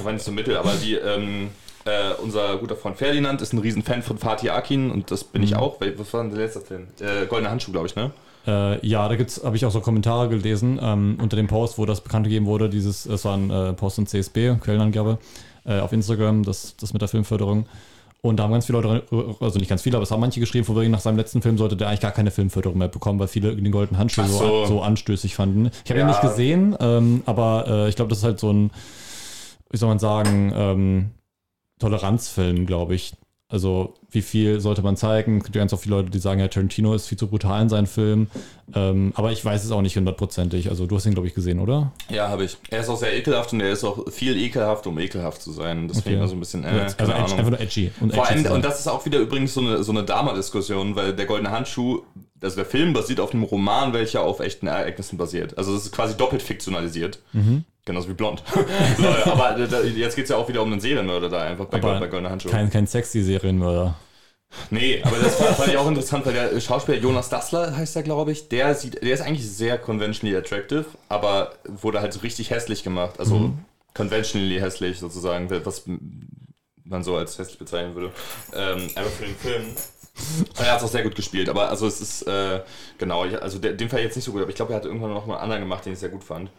war nicht so mittel, aber die, ähm, äh, unser guter Freund Ferdinand ist ein Riesenfan von Fatih Akin und das bin Mhm. ich auch. Was war denn der letzte Film? Äh, Goldene Handschuh, glaube ich, ne? Äh, ja, da gibt's, habe ich auch so Kommentare gelesen ähm, unter dem Post, wo das bekannt gegeben wurde. Dieses, es war ein äh, Post in CSB, Quellenangabe, äh, auf Instagram, das, das mit der Filmförderung. Und da haben ganz viele Leute, also nicht ganz viele, aber es haben manche geschrieben, von wegen nach seinem letzten Film sollte der eigentlich gar keine Filmförderung mehr bekommen, weil viele den goldenen Handschuh so. so. So, anstößig fanden. Ich habe ihn Ja. nicht gesehen, ähm, aber äh, ich glaube, das ist halt so ein, wie soll man sagen, ähm, Toleranzfilm, glaube ich. Also, wie viel sollte man zeigen? Es gibt ja ganz oft viele Leute, die sagen, ja, Tarantino ist viel zu brutal in seinen Filmen. Ähm, aber ich weiß es auch nicht hundertprozentig. Also, du hast ihn, glaube ich, gesehen, oder? Ja, habe ich. Er ist auch sehr ekelhaft und er ist auch viel ekelhaft, um ekelhaft zu sein. Das finde ich Okay. so ein bisschen, äh, also, keine edgy, Ahnung. einfach nur edgy. Und Vor edgy allem, und das ist auch wieder übrigens so eine, so eine Dama-Diskussion, weil der Goldene Handschuh, also der Film basiert auf einem Roman, welcher auf echten Ereignissen basiert. Also es ist quasi doppelt fiktionalisiert. Mhm. Genauso wie blond. [laughs] so, aber jetzt geht es ja auch wieder um einen Serienmörder da einfach bei, Aber bei Goldener Handschuh. kein, kein sexy Serienmörder. Nee, aber das fand, ich auch interessant, weil der Schauspieler Jonas Dassler heißt er, glaube ich, der sieht, der ist eigentlich sehr conventionally attractive, aber wurde halt so richtig hässlich gemacht. Also Mhm. conventionally hässlich sozusagen, was man so als hässlich bezeichnen würde. Ähm, einfach für den Film. Er hat es auch sehr gut gespielt, aber also es ist, äh, genau, ich, also der, den Fall jetzt nicht so gut, aber ich glaube, er hat irgendwann noch mal einen anderen gemacht, den ich sehr gut fand.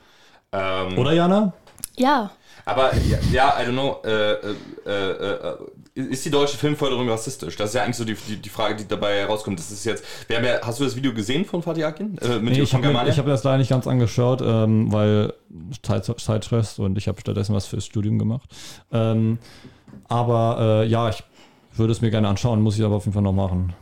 Ähm, Oder, Jana? Ja, aber ja, ja, I don't know, äh, äh, äh, äh, ist die deutsche Filmförderung rassistisch? Das ist ja eigentlich so die, die, die Frage, die dabei herauskommt. Das ist jetzt, wir haben ja, hast du das Video gesehen von Fatih Akin? Äh, mit Nee, ich habe ich hab das leider nicht ganz angeschaut, ähm, weil Zeit- Zeitstress und ich habe stattdessen was fürs Studium gemacht. Ähm, aber äh, ja, ich würde es mir gerne anschauen, muss ich aber auf jeden Fall noch machen.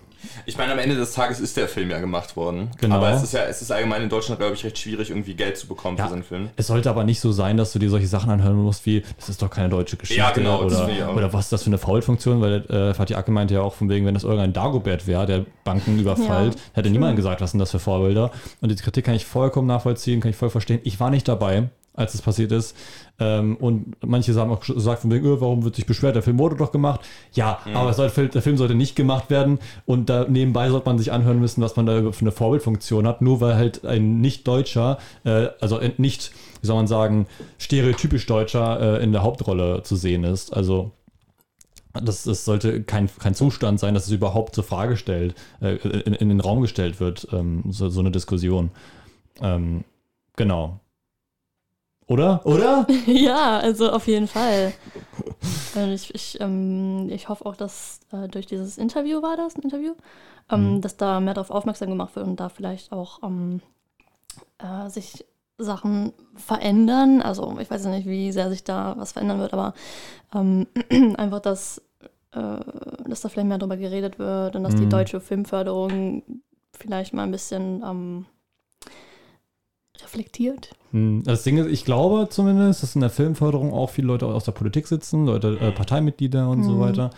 Ich meine, am Ende des Tages ist der Film ja gemacht worden. Genau. Aber es ist ja, es ist allgemein in Deutschland, glaube ich, recht schwierig, irgendwie Geld zu bekommen Ja. für seinen Film. Es sollte aber nicht so sein, dass du dir solche Sachen anhören musst wie, das ist doch keine deutsche Geschichte Ja, genau, oder, oder was ist das für eine Faulfunktion, weil äh, Fatih Akin meinte ja auch von wegen, wenn das irgendein Dagobert wäre, der Banken überfällt, Ja, hätte niemand gesagt, was sind das für Vorbilder. Und die Kritik kann ich vollkommen nachvollziehen, kann ich voll verstehen. Ich war nicht dabei, als es passiert ist. Ähm, und manche haben auch gesagt von wegen, öh, warum wird sich beschwert, der Film wurde doch gemacht. Ja, Mhm. aber es soll, der Film sollte nicht gemacht werden und da nebenbei sollte man sich anhören müssen, was man da für eine Vorbildfunktion hat, nur weil halt ein Nicht-Deutscher, äh, also nicht, wie soll man sagen, stereotypisch Deutscher äh, in der Hauptrolle zu sehen ist. Also das, das sollte kein, kein Zustand sein, dass es überhaupt zur Frage stellt, äh, in, in den Raum gestellt wird, ähm, so, so eine Diskussion. Ähm, genau. Oder? Oder? [laughs] ja, also auf jeden Fall. Ich, ich, ähm, ich hoffe auch, dass äh, durch dieses Interview war das, ein Interview, ähm, dass da mehr darauf aufmerksam gemacht wird und da vielleicht auch ähm, äh, sich Sachen verändern. Also ich weiß ja nicht, wie sehr sich da was verändern wird, aber ähm, [clears throat] einfach, dass, äh, dass da vielleicht mehr darüber geredet wird und dass die Mhm. deutsche Filmförderung vielleicht mal ein bisschen ähm, reflektiert. Hm, Das Ding ist, ich glaube zumindest, dass in der Filmförderung auch viele Leute aus der Politik sitzen, Leute, äh, Parteimitglieder und so Mhm. weiter.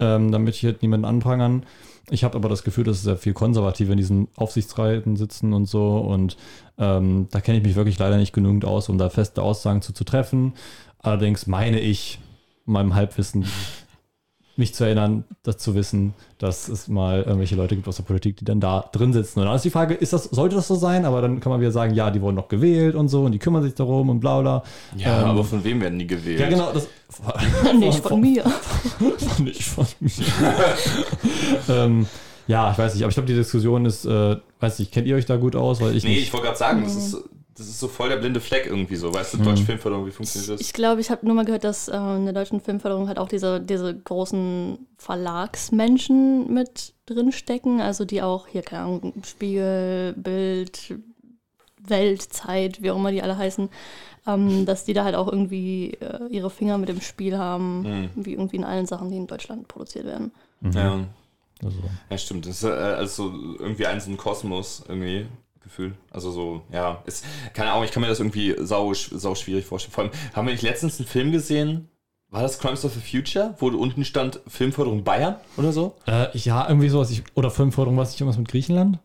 Ähm, damit ich halt niemanden anprangern. Ich habe aber das Gefühl, dass sehr viel Konservative in diesen Aufsichtsräten sitzen und so. Und ähm, da kenne ich mich wirklich leider nicht genügend aus, um da feste Aussagen zu, zu treffen. Allerdings meine ich, in meinem Halbwissen, mich zu erinnern, das zu wissen, dass es mal irgendwelche Leute gibt aus der Politik, die dann da drin sitzen. Und dann ist die Frage, ist das, sollte das so sein? Aber dann kann man wieder sagen, ja, die wurden noch gewählt und so und die kümmern sich darum und bla bla. Ja, Ähm, aber von wem werden die gewählt? Ja, genau. Das, [laughs] [laughs] Nicht von mir. nicht von mir. ähm, ja, ich weiß nicht, aber ich glaube, die Diskussion ist, äh, weiß nicht, kennt ihr euch da gut aus? Weil ich Nee, nicht. ich wollte gerade sagen, das ist, das ist so voll der blinde Fleck irgendwie so. Weißt du, deutsche Filmförderung, wie funktioniert das? Ich glaube, ich habe nur mal gehört, dass äh, in der deutschen Filmförderung halt auch diese, diese großen Verlagsmenschen mit drin stecken. Also die auch hier, keine Ahnung, Spiegel, Bild, Weltzeit, wie auch immer die alle heißen, ähm, [laughs] dass die da halt auch irgendwie äh, ihre Finger mit dem Spiel haben, Mhm. wie irgendwie in allen Sachen, die in Deutschland produziert werden. Ja. Also, Ja, stimmt. Das ist äh, also irgendwie ein so ein Kosmos irgendwie gefühlt. Also so, ja, ist keine Ahnung, ich kann mir das irgendwie sau, sau schwierig vorstellen. Vor allem haben wir nicht letztens einen Film gesehen? War das Crimes of the Future, wo unten stand Filmförderung Bayern oder so? äh, ja, irgendwie sowas. Ich, oder Filmförderung, was nicht irgendwas mit Griechenland?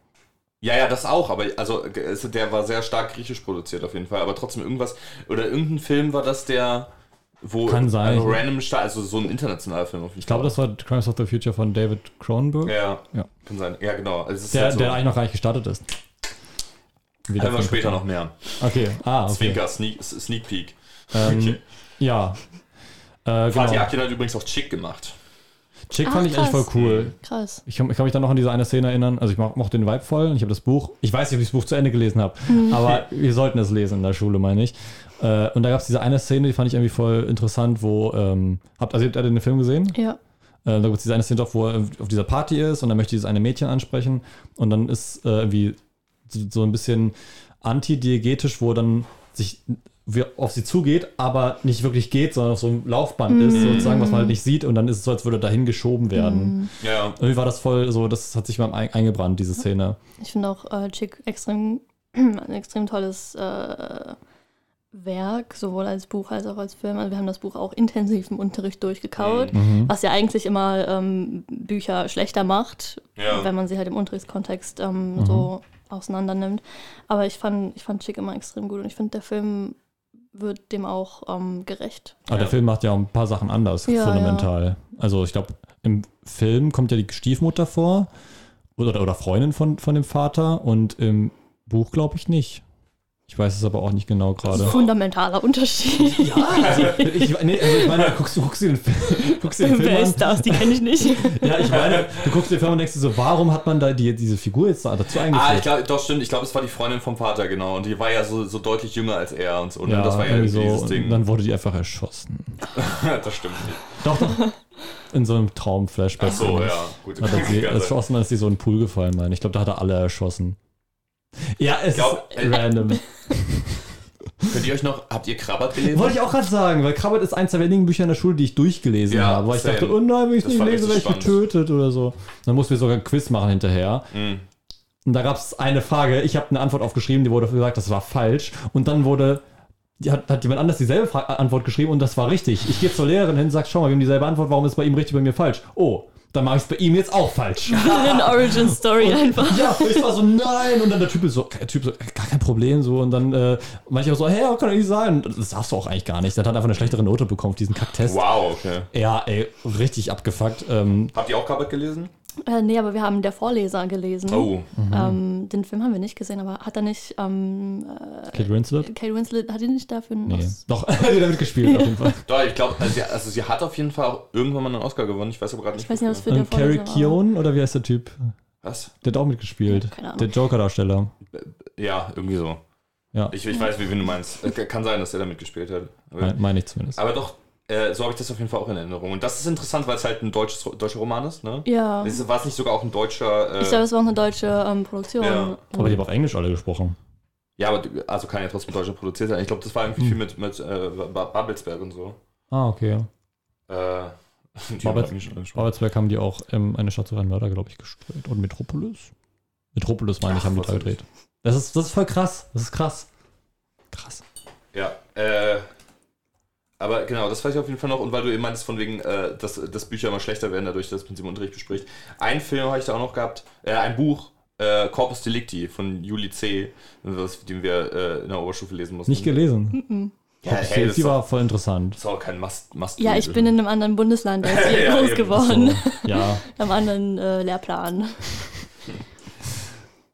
Ja, ja, das auch, aber also der war sehr stark griechisch produziert auf jeden Fall, aber trotzdem irgendwas oder irgendein Film war das der wo Kann sein. also random Sta- also so ein internationaler Film auf jeden Ich glaube, das war Crimes of the Future von David Cronenberg, ja, Ja. kann sein. Ja, genau. Also der, halt so, der eigentlich noch gar nicht gestartet ist. Wieder Einmal Film- später noch mehr. Okay, ah, okay. Zwinker, Sneak, Sneak Peek. Ähm, Okay. Ja. Äh, Fatih genau. Akin hat übrigens auch Chick gemacht. Chick Ach, fand ich eigentlich voll krass. cool. Krass. Ich kann, ich kann mich dann noch an diese eine Szene erinnern. Also ich mo- mochte den Vibe voll und ich habe das Buch, ich weiß nicht, ob ich das Buch zu Ende gelesen habe, aber wir sollten es lesen in der Schule, meine ich. Äh, und da gab es diese eine Szene, die fand ich irgendwie voll interessant, wo, ähm, habt, also habt ihr den Film gesehen? Ja. Äh, da gibt es diese eine Szene doch, wo er auf dieser Party ist und dann möchte dieses eine Mädchen ansprechen und dann ist äh, irgendwie so, ein bisschen antidiegetisch, wo er dann sich wie auf sie zugeht, aber nicht wirklich geht, sondern auf so einem Laufband ist, sozusagen, was man halt nicht sieht und dann ist es so, als würde er dahin geschoben werden. Ja. Irgendwie war das voll so, das hat sich mal ein, eingebrannt, diese Szene. Ich finde auch äh, Chick extrem, [clears throat] ein extrem tolles äh, Werk, sowohl als Buch als auch als Film. Also wir haben das Buch auch intensiv im Unterricht durchgekaut, Mhm. was ja eigentlich immer ähm, Bücher schlechter macht, Ja. wenn man sie halt im Unterrichtskontext ähm, Mhm. so auseinander nimmt. Aber ich fand, ich fand Chick immer extrem gut und ich finde, der Film wird dem auch ähm, gerecht. Aber der Ja. Film macht ja auch ein paar Sachen anders, Ja, fundamental. Also ich glaube, im Film kommt ja die Stiefmutter vor oder, oder Freundin von, von dem Vater und im Buch glaube ich nicht. Ich weiß es aber auch nicht genau gerade. Fundamentaler Unterschied. [laughs] Ja, also ich, nee, also ich meine, guckst du guckst dir den, Film- [laughs] guckst dir den Film Wer an. ist das? Die kenne ich nicht. [laughs] Ja, ich meine, du guckst dir den Film und denkst dir so, warum hat man da die, diese Figur jetzt da dazu Ah, eingeführt? ich glaube, doch stimmt. Ich glaube, es war die Freundin vom Vater, genau. Und die war ja so, so deutlich jünger als er und so. Und ja, das war ja irgendwie so. dieses Und Ding. dann wurde die einfach erschossen. das stimmt nicht. Doch, doch. In so einem Traum-Flashback. Ach so, ja. Gut. Hat er sie erschossen, ist sie so in den Pool gefallen, meine ich. Ich glaube, da hat er alle erschossen. Ja, es glaub, ist random. [laughs] Könnt ihr euch noch, habt ihr Krabbert gelesen? Wollte ich auch gerade sagen, weil Krabbert ist eins der wenigen Bücher in der Schule, die ich durchgelesen Ja, habe. Weil ich dachte, oh nein, wenn ich Das nicht lese, werde ich getötet oder so. Dann mussten wir sogar ein Quiz machen hinterher. Mhm. Und da gab es eine Frage, ich habe eine Antwort aufgeschrieben, die wurde gesagt, das war falsch. Und dann wurde, hat, hat jemand anders dieselbe Fra Antwort geschrieben und das war richtig. Ich gehe zur Lehrerin hin und sage, schau mal, wir haben dieselbe Antwort, warum ist bei ihm richtig, bei mir falsch? Oh, dann mache ich es bei ihm jetzt auch falsch. [laughs] Eine Origin Story einfach. Ja, ich war so, nein. Und dann der Typ ist so, der Typ so, gar kein Problem. So. Und dann äh, auch so, hey, kann doch nicht sein. Das darfst du auch eigentlich gar nicht. Der hat einfach eine schlechtere Note bekommen auf diesen Kacktest. Wow, okay. Ja, ey, richtig abgefuckt. Ähm, Habt ihr auch Krabbert gelesen? Äh, nee, aber wir haben Der Vorleser gelesen. Oh. Ähm, den Film haben wir nicht gesehen, aber hat er nicht, ähm, äh, Kate Winslet? Kate Winslet, hat die nicht dafür einen Nee. Os- Doch, die [laughs] hat mitgespielt auf jeden Fall. Doch, ich glaube, also, sie- also sie hat auf jeden Fall auch irgendwann mal einen Oscar gewonnen. Ich weiß aber gerade nicht. Ich weiß nicht, was für Und der Carrie Vorleser war. Keown, oder wie heißt der Typ? Was? Der hat auch mitgespielt. Keine Ahnung. Der Joker-Darsteller. Ja, irgendwie so. Ja, Ich, ich weiß, wie, wen du meinst. Äh, Kann sein, dass er da mitgespielt hat. Meine mein ich zumindest. aber doch, äh, so habe ich das auf jeden Fall auch in Erinnerung. Und das ist interessant, weil es halt ein deutsches, deutscher Roman ist, ne? Ja. War es nicht sogar auch ein deutscher. Äh, Ich glaube, es war auch eine deutsche ähm, Produktion. Ja. Aber die haben auf Englisch alle gesprochen. ja, aber also kann ja trotzdem Deutscher produziert sein. Ich glaube, das war irgendwie viel mit, mit äh, Ba- Babelsberg und so. Ah, okay. Äh, [laughs] die Babels- haben die auch ähm, eine Stadt zu einem Mörder, glaube ich, gedreht. Und Metropolis? Metropolis, meine ich, haben die da gedreht. Das ist, das ist voll krass. Das ist krass. Krass. Ja, äh, aber genau, das weiß ich auf jeden Fall noch. Und weil du eben meintest, von wegen, äh, dass, dass Bücher immer schlechter werden, dadurch, dass man sie im Unterricht bespricht. Ein Film habe ich da auch noch gehabt, äh, ein Buch, äh, Corpus Delicti von Juli C., was, den wir äh, in der Oberstufe lesen mussten. Nicht gelesen. Ja, Das hey, das die ist, war auch, voll interessant. das ist auch kein Must. Must Ja, ich bin in einem anderen Bundesland als [laughs] ihr Ja, groß geworden. So, ja, [laughs] Am anderen äh, Lehrplan.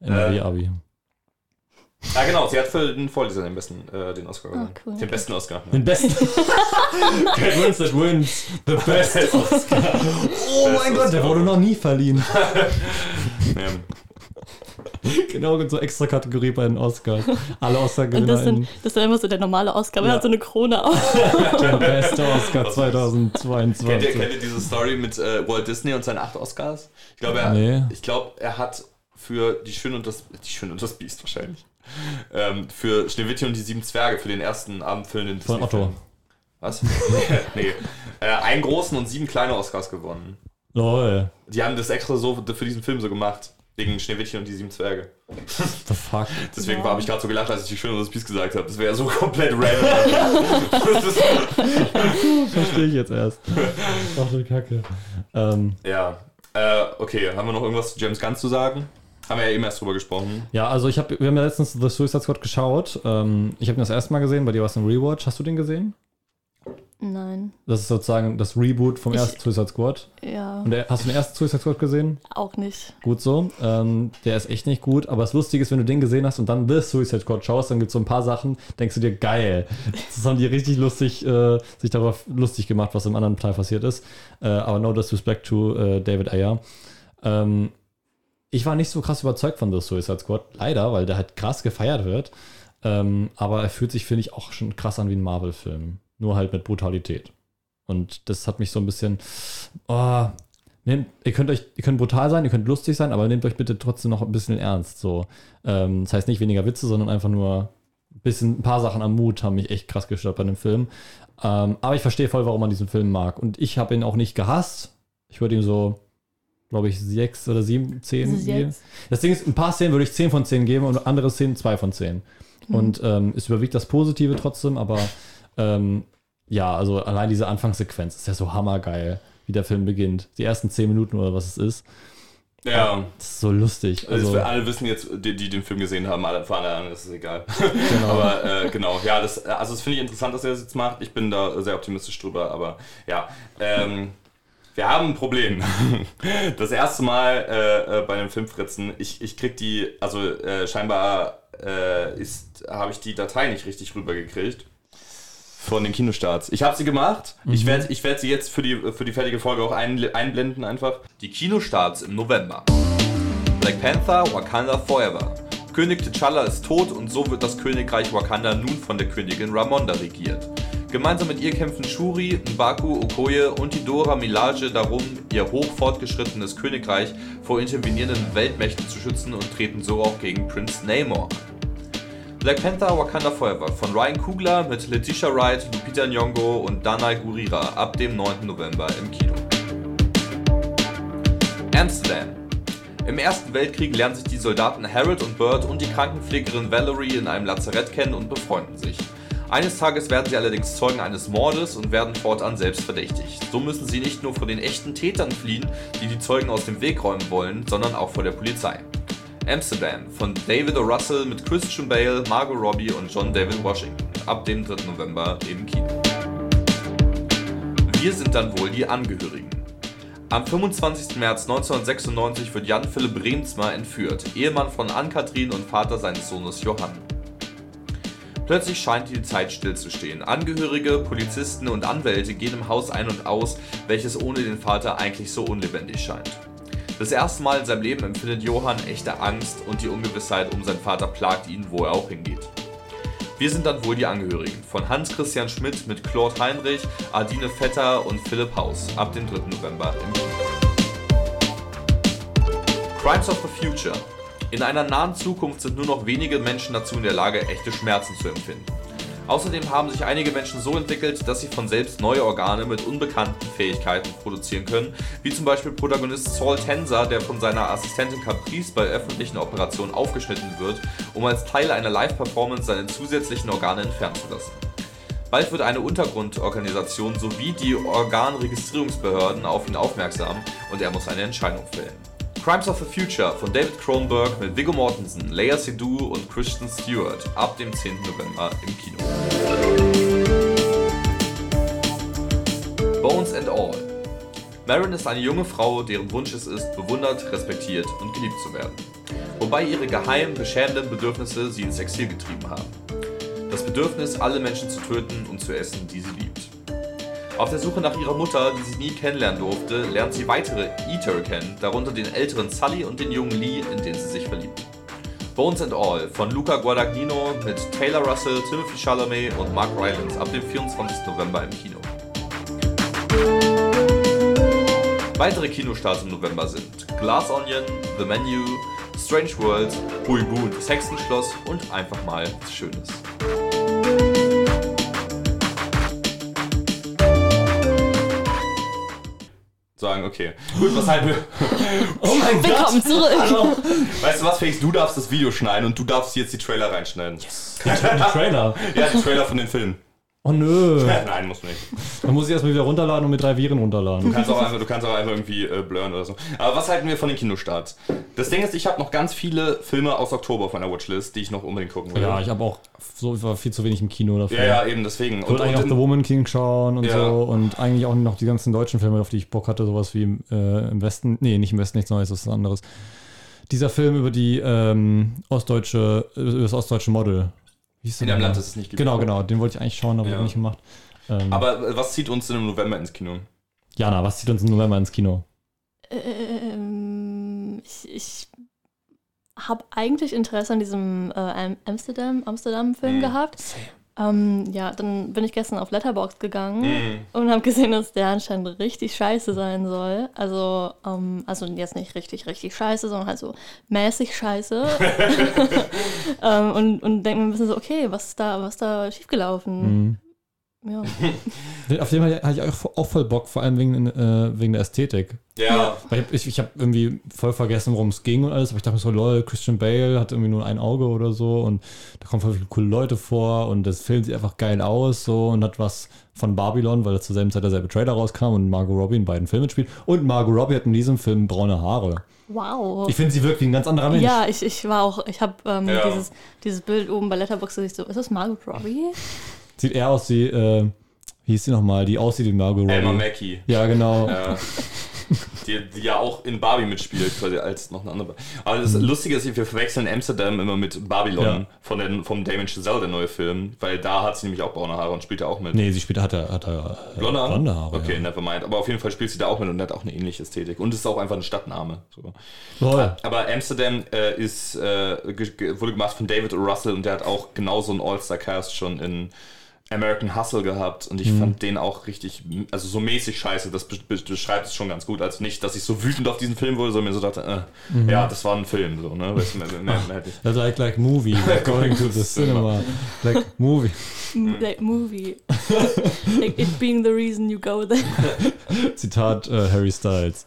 NRW-Abi. Ah, genau, sie hat für den Vorleser den besten, äh, den Oscar gewonnen. cool, Den okay. besten Oscar. Den besten. Kate Winslet wins the best [laughs] Oscar. Oh mein Gott, der wurde noch nie verliehen. [laughs] Ja. genau, so extra Kategorie bei den Oscars. Alle Oscar-Gewinner das, in sind, das ist dann immer so der normale Oscar. Man Ja. hat so eine Krone auf. [laughs] der beste Oscar Was ist- Kennt ihr, 2022. kennt ihr diese Story mit äh, Walt Disney und seinen acht Oscars? Ich glaube, er, Nee. ich glaub, er hat für die Schöne und das, die Schöne und das Biest wahrscheinlich, ähm, für Schneewittchen und die sieben Zwerge, für den ersten abendfüllenden Von. Otto. Was? [laughs] nee. Äh, einen großen und sieben kleine Oscars gewonnen. Lol. Die haben das extra so für diesen Film so gemacht. Wegen Schneewittchen und die sieben Zwerge. The fuck. [laughs] Deswegen Wow. habe ich gerade so gelacht, als ich die Schöne und das Biest gesagt habe. Das wäre so komplett random. [laughs] Verstehe ich jetzt erst. Ach du Kacke. Ähm, ja. Äh, okay, haben wir noch irgendwas zu James Gunn zu sagen? Haben wir ja eben erst drüber gesprochen. ja, also ich habe, wir haben ja letztens The Suicide Squad geschaut. Ähm, ich habe ihn das erste Mal gesehen, bei dir war es ein Rewatch. Hast du den gesehen? Nein. Das ist sozusagen das Reboot vom Ich- ersten Suicide Squad. Ja, Und der, hast du den ersten Suicide Squad gesehen? auch nicht. Gut so. Ähm, der ist echt nicht gut. Aber das Lustige ist, wenn du den gesehen hast und dann The Suicide Squad schaust, dann gibt es so ein paar Sachen, denkst du dir, geil. Das haben die richtig lustig, äh, sich darüber lustig gemacht, was im anderen Teil passiert ist. Äh, aber no disrespect to äh, David Ayer. Ähm, ich war nicht so krass überzeugt von The Suicide Squad, leider, weil der halt krass gefeiert wird. Ähm, aber er fühlt sich, finde ich, auch schon krass an wie ein Marvel-Film. Nur halt mit Brutalität. Und das hat mich so ein bisschen. Oh, nehmt, ihr könnt euch, ihr könnt brutal sein, ihr könnt lustig sein, aber nehmt euch bitte trotzdem noch ein bisschen ernst. So. Ähm, das heißt nicht weniger Witze, sondern einfach nur ein bisschen, ein paar Sachen am Mut haben mich echt krass gestört bei dem Film. Ähm, aber ich verstehe voll, warum man diesen Film mag. Und ich habe ihn auch nicht gehasst. Ich würde ihm so, glaube ich, sechs oder sieben, zehn Das ist geben. jetzt. Das Ding ist, ein paar Szenen würde ich 10 von 10 geben und andere Szenen 2 von 10. Und ähm, es überwiegt das Positive trotzdem, aber ähm, ja, also allein diese Anfangssequenz ist ja so hammergeil, wie der Film beginnt. Die ersten 10 Minuten oder was es ist. Ja. Das ist so lustig. Also, Also, wir alle wissen jetzt, die, die den Film gesehen haben, alle, für alle anderen ist es egal. [laughs] genau. aber äh, genau, ja, das, also das finde ich interessant, dass er das jetzt macht. Ich bin da sehr optimistisch drüber, aber ja. Ähm, wir haben ein Problem. [laughs] Das erste Mal äh, äh, bei einem Filmfritzen, ich, ich krieg die, also äh, scheinbar äh, ist, habe ich die Datei nicht richtig rübergekriegt. Von den Kinostarts. Ich habe sie gemacht. Ich werde ich werd sie jetzt für die, für die fertige Folge auch ein, einblenden einfach. Die Kinostarts im November. Black Panther, Wakanda Forever. König T'Challa ist tot und so wird das Königreich Wakanda nun von der Königin Ramonda regiert. Gemeinsam mit ihr kämpfen Shuri, Mbaku, Okoye und die Dora Milaje darum, ihr hoch fortgeschrittenes Königreich vor intervenierenden Weltmächten zu schützen und treten so auch gegen Prince Namor. Black Panther Wakanda Forever von Ryan Coogler mit Letitia Wright, Lupita Nyong'o und Danai Gurira ab dem 9. November im Kino. Amsterdam. Im Ersten Weltkrieg lernen sich die Soldaten Harold und Burt und die Krankenpflegerin Valerie in einem Lazarett kennen und befreunden sich. Eines Tages werden sie allerdings Zeugen eines Mordes und werden fortan selbst verdächtigt. So müssen sie nicht nur vor den echten Tätern fliehen, die die Zeugen aus dem Weg räumen wollen, sondern auch vor der Polizei. Amsterdam von David O. Russell mit Christian Bale, Margot Robbie und John David Washington ab dem 3. November im Kino. Wir sind dann wohl die Angehörigen. Am 25. März 1996 wird Jan Philipp Bremsma entführt, Ehemann von Ann-Kathrin und Vater seines Sohnes Johann. Plötzlich scheint die Zeit stillzustehen. Angehörige, Polizisten und Anwälte gehen im Haus ein und aus, welches ohne den Vater eigentlich so unlebendig scheint. Das erste Mal in seinem Leben empfindet Johann echte Angst und die Ungewissheit um seinen Vater plagt ihn, wo er auch hingeht. Wir sind dann wohl die Angehörigen von Hans-Christian Schmidt mit Claude Heinrich, Adine Vetter und Philipp Haus ab dem 3. November im Kino. Crimes of the Future. In einer nahen Zukunft sind nur noch wenige Menschen dazu in der Lage, echte Schmerzen zu empfinden. Außerdem haben sich einige Menschen so entwickelt, dass sie von selbst neue Organe mit unbekannten Fähigkeiten produzieren können, wie zum Beispiel Protagonist Saul Tenser, der von seiner Assistentin Caprice bei öffentlichen Operationen aufgeschnitten wird, um als Teil einer Live-Performance seine zusätzlichen Organe entfernen zu lassen. Bald wird eine Untergrundorganisation sowie die Organregistrierungsbehörden auf ihn aufmerksam und er muss eine Entscheidung fällen. Crimes of the Future von David Cronenberg mit Viggo Mortensen, Leia Seydoux und Kristen Stewart ab dem 10. November im Kino. Bones and All. Marin ist eine junge Frau, deren Wunsch es ist, bewundert, respektiert und geliebt zu werden. Wobei ihre geheimen, beschämenden Bedürfnisse sie ins Exil getrieben haben. Das Bedürfnis, alle Menschen zu töten und zu essen, die sie liebt. Auf der Suche nach ihrer Mutter, die sie nie kennenlernen durfte, lernt sie weitere Eater kennen, darunter den älteren Sully und den jungen Lee, in den sie sich verliebt. Bones and All von Luca Guadagnino mit Taylor Russell, Timothy Chalamet und Mark Rylance ab dem 24. November im Kino. Weitere Kinostarts im November sind Glass Onion, The Menu, Strange World, und das Hexenschloss und einfach mal was Schönes. Sagen, okay. Gut, was wir? [laughs] oh mein Willkommen zurück. Weißt du was, Felix? Du darfst das Video schneiden und du darfst jetzt die Trailer reinschneiden. Die Trailer. Ja, die Trailer von den Filmen. Oh nö. [laughs] Nein, muss nicht. Dann muss ich erstmal wieder runterladen und mit drei Viren Du runterladen. kannst auch einfach, du kannst auch einfach irgendwie äh, blurren oder so. Aber was halten wir von den Kinostarts? Das Ding ist, ich habe noch ganz viele Filme aus Oktober auf meiner Watchlist, die ich noch unbedingt gucken will. Ja, ich habe auch so ich war viel zu wenig im Kino dafür. ja, ja, eben deswegen. Ich wollte eigentlich auch The Woman King schauen und Ja. so und eigentlich auch noch die ganzen deutschen Filme, auf die ich Bock hatte, sowas wie äh, im Westen, nee, nicht im Westen, nichts Neues, das ist was anderes. Dieser Film über die ähm, ostdeutsche, über das ostdeutsche Model. Wie hieß in noch? Land, das es nicht gibt. Genau, genau, den wollte ich eigentlich schauen, aber Ja. ich nicht gemacht. Ähm, Aber äh, was zieht uns denn im November ins Kino? Jana, was zieht uns im November ins Kino? Ähm, ich ich habe eigentlich Interesse an diesem äh, Am- Amsterdam, Amsterdam-Film Mhm. gehabt. Ähm, ja, dann bin ich gestern auf Letterboxd gegangen Mhm. und habe gesehen, dass der anscheinend richtig scheiße sein soll. Also, ähm, also jetzt nicht richtig, richtig scheiße, sondern halt so mäßig scheiße. [laughs] [laughs] ähm, und und denke mir ein bisschen so, okay, was ist da, was ist da schiefgelaufen? Mhm. Ja. [laughs] Auf den hatte ich auch, auch voll Bock, vor allem wegen, äh, wegen der Ästhetik. Ja. Weil ich ich habe irgendwie voll vergessen, worum es ging und alles, aber ich dachte mir so, lol, Christian Bale hat irgendwie nur ein Auge oder so und da kommen voll viele coole Leute vor und das Film sieht einfach geil aus so und hat was von Babylon, weil zur selben Zeit derselbe Trailer rauskam und Margot Robbie in beiden Filmen spielt und Margot Robbie hat in diesem Film braune Haare. Wow. Ich finde, sie wirkt wie ein ganz anderer Mensch. Ja, ich, ich war auch, ich habe ähm, Ja. dieses, dieses Bild oben bei Letterboxd, ich so, ist das Margot Robbie? Sieht eher aus wie, äh, wie hieß sie nochmal, die aussieht wie Margot Robbie. Emma Mackey. Ja, genau. Ja. Die, die ja auch in Barbie mitspielt, quasi als noch eine andere. Aber das Lustige ist, wir verwechseln Amsterdam immer mit Babylon Ja. von den, vom Damien Chazelle, der neue Film, weil da hat sie nämlich auch braune Haare und spielt ja auch mit. Nee, sie spielt, hat er, hat er äh, Blonde blonde Haare. Okay, ja. never mind. Aber auf jeden Fall spielt sie da auch mit und hat auch eine ähnliche Ästhetik. Und ist auch einfach ein Stadtname. So. Lol. Aber Amsterdam äh, ist, äh, wurde gemacht von David. Russell und der hat auch genauso einen All-Star-Cast schon in American Hustle gehabt und ich fand den auch richtig, also so mäßig scheiße, das be be beschreibt es schon ganz gut. Also nicht, dass ich so wütend auf diesen Film wurde, sondern mir so dachte, äh, ja, das war ein Film, so, ne? Weißt du, mehr, mehr, mehr hätte ich- [laughs] Like, like movie, [laughs] like going to the cinema, like movie. That movie. like it being the reason you go there. [laughs] Zitat äh, Harry Styles.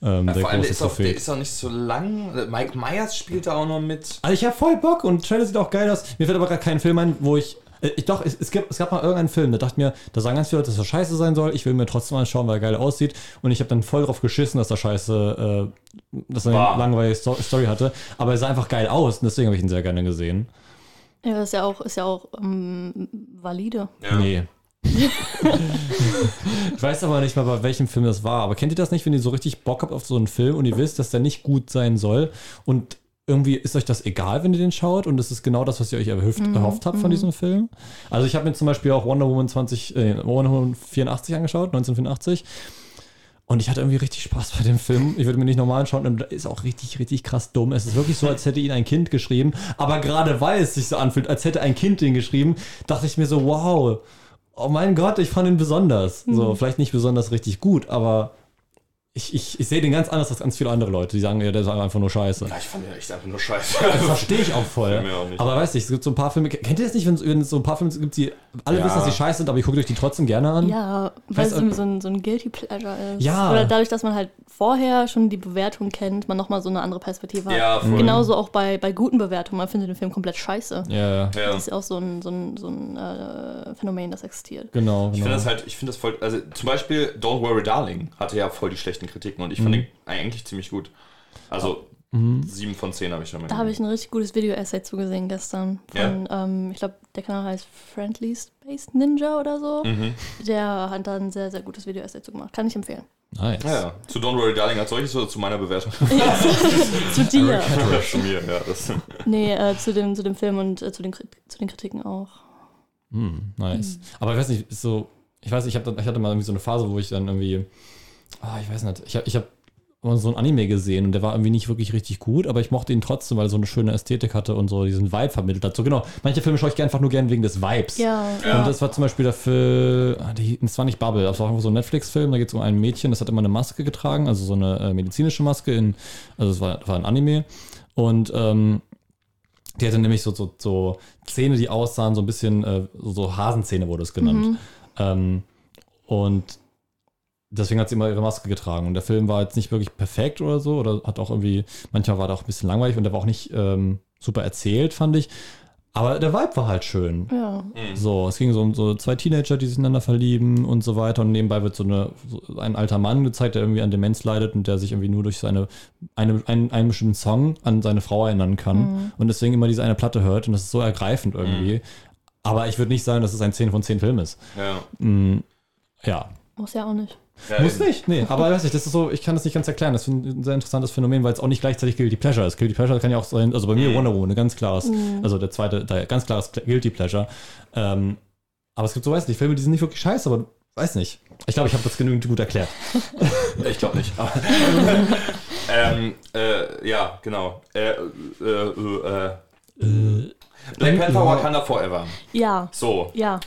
Ähm, Ja, der vor allem, große der ist, auch, der ist auch nicht so lang. Mike Myers spielt da auch noch mit. Also ich habe voll Bock und Trailer sieht auch geil aus. Mir fällt aber gerade kein Film ein, wo ich. Äh, ich doch, es, es, gibt, es gab mal irgendeinen Film, da dachte ich mir, da sagen ganz viele Leute, dass er scheiße sein soll. Ich will mir trotzdem anschauen, weil er geil aussieht. Und ich habe dann voll drauf geschissen, dass er scheiße, äh, dass er War. eine langweilige Sto Story hatte. Aber er sah einfach geil aus und deswegen habe ich ihn sehr gerne gesehen. Ja, das ist ja auch, ist ja auch ähm, valide. Ja. Nee. [laughs] ich weiß aber nicht mal, bei welchem Film das war. Aber kennt ihr das nicht, wenn ihr so richtig Bock habt auf so einen Film und ihr wisst, dass der nicht gut sein soll und irgendwie ist euch das egal, wenn ihr den schaut und es ist genau das, was ihr euch erhofft, erhofft habt von diesem Film? Also ich habe mir zum Beispiel auch Wonder Woman 20, äh, Wonder Woman 84 angeschaut, 1984. Und ich hatte irgendwie richtig Spaß bei dem Film. Ich würde mir nicht normal anschauen. Und ist auch richtig, richtig krass dumm. Es ist wirklich so, als hätte ihn ein Kind geschrieben. Aber gerade weil es sich so anfühlt, als hätte ein Kind den geschrieben, dachte ich mir so, wow, oh mein Gott, ich fand ihn besonders. So, vielleicht nicht besonders richtig gut, aber ich, ich, ich sehe den ganz anders als ganz viele andere Leute, die sagen, ja, der ist einfach nur scheiße. Ja, ich fand den echt einfach nur scheiße. Das verstehe ich auch voll. Ja auch nicht. Aber weißt du, es gibt so ein paar Filme, kennt ihr das nicht, wenn es- wenn es so ein paar Filme gibt, die alle Ja. wissen, dass sie scheiße sind, aber ihr guckt euch die trotzdem gerne an? Ja, weil Weißt es irgendwie so ein, so ein Guilty Pleasure ist. Ja. Oder dadurch, dass man halt vorher schon die Bewertung kennt, man nochmal so eine andere Perspektive hat. Ja, voll. Genauso auch bei, bei guten Bewertungen. Man findet den Film komplett scheiße. Ja, ja. Das ist ja auch so ein, so ein, so ein äh, Phänomen, das existiert. genau. Ich genau. finde das halt, ich finde das voll, also zum Beispiel Don't Worry Darling hatte ja voll die schlechten Kritiken und ich fand Mhm. den eigentlich ziemlich gut. Also sieben von zehn habe ich schon mal Da habe ich ein richtig gutes Video-Essay zugesehen gestern. Von, ähm, ich glaube, der Kanal heißt Friendly Space Ninja oder so. Mhm. Der hat da ein sehr, sehr gutes Video-Essay zu gemacht. Kann ich empfehlen. nice. Ja, ja. Zu Don't Worry Darling als solches oder zu meiner Bewertung? [laughs] zu dir. Zu mir, ja. Das, [laughs] Nee, äh, zu, dem, zu dem Film und äh, zu, den, zu den Kritiken auch. Hm, nice. Aber ich weiß nicht, so, ich weiß, ich, hab, ich hatte mal irgendwie so eine Phase, wo ich dann irgendwie, ah, ich weiß nicht, ich habe ich hab so ein Anime gesehen und der war irgendwie nicht wirklich richtig gut, aber ich mochte ihn trotzdem, weil er so eine schöne Ästhetik hatte und so diesen Vibe vermittelt hat. So genau, manche Filme schaue ich einfach nur gern wegen des Vibes. Ja, Ja. Und das war zum Beispiel der Film, ah, das war nicht Bubble, das war einfach so ein Netflix-Film, da geht es um ein Mädchen, das hat immer eine Maske getragen, also so eine äh, medizinische Maske in, also es war, war ein Anime. Und ähm, die hatte nämlich so, so, so Zähne, die aussahen, so ein bisschen, äh, so, Hasenzähne wurde es genannt. Ähm, und deswegen hat sie immer ihre Maske getragen. Und der Film war jetzt nicht wirklich perfekt oder so, oder hat auch irgendwie, manchmal war der auch ein bisschen langweilig und der war auch nicht ähm, super erzählt, fand ich. Aber der Vibe war halt schön. Ja. So, es ging so um so zwei Teenager, die sich ineinander verlieben und so weiter. Und nebenbei wird so, eine, so ein alter Mann gezeigt, der irgendwie an Demenz leidet und der sich irgendwie nur durch seine, eine, einen, einen bestimmten Song an seine Frau erinnern kann. Und deswegen immer diese eine Platte hört. Und das ist so ergreifend irgendwie. Aber ich würde nicht sagen, dass es ein 10 von 10 Film ist. Ja. Ja. Muss ja auch nicht. Ja Muss nicht, nee. Aber weiß ich, das ist so, ich kann das nicht ganz erklären. Das ist ein sehr interessantes Phänomen, weil es auch nicht gleichzeitig Guilty Pleasure ist. Guilty Pleasure kann ja auch sein, also bei mir Wonder Woman, ein ganz klares, also der zweite, der ganz klares Guilty Pleasure. Ähm, aber es gibt so, weiß nicht, Filme, die sind nicht wirklich scheiße, aber weiß nicht. Ich glaube, ich habe das genügend gut erklärt. [laughs] Ich glaube nicht. [laughs] Ähm, äh, ja, genau. Äh, äh, äh, äh. Black Panther Wakanda Forever. Ja. So, Ja.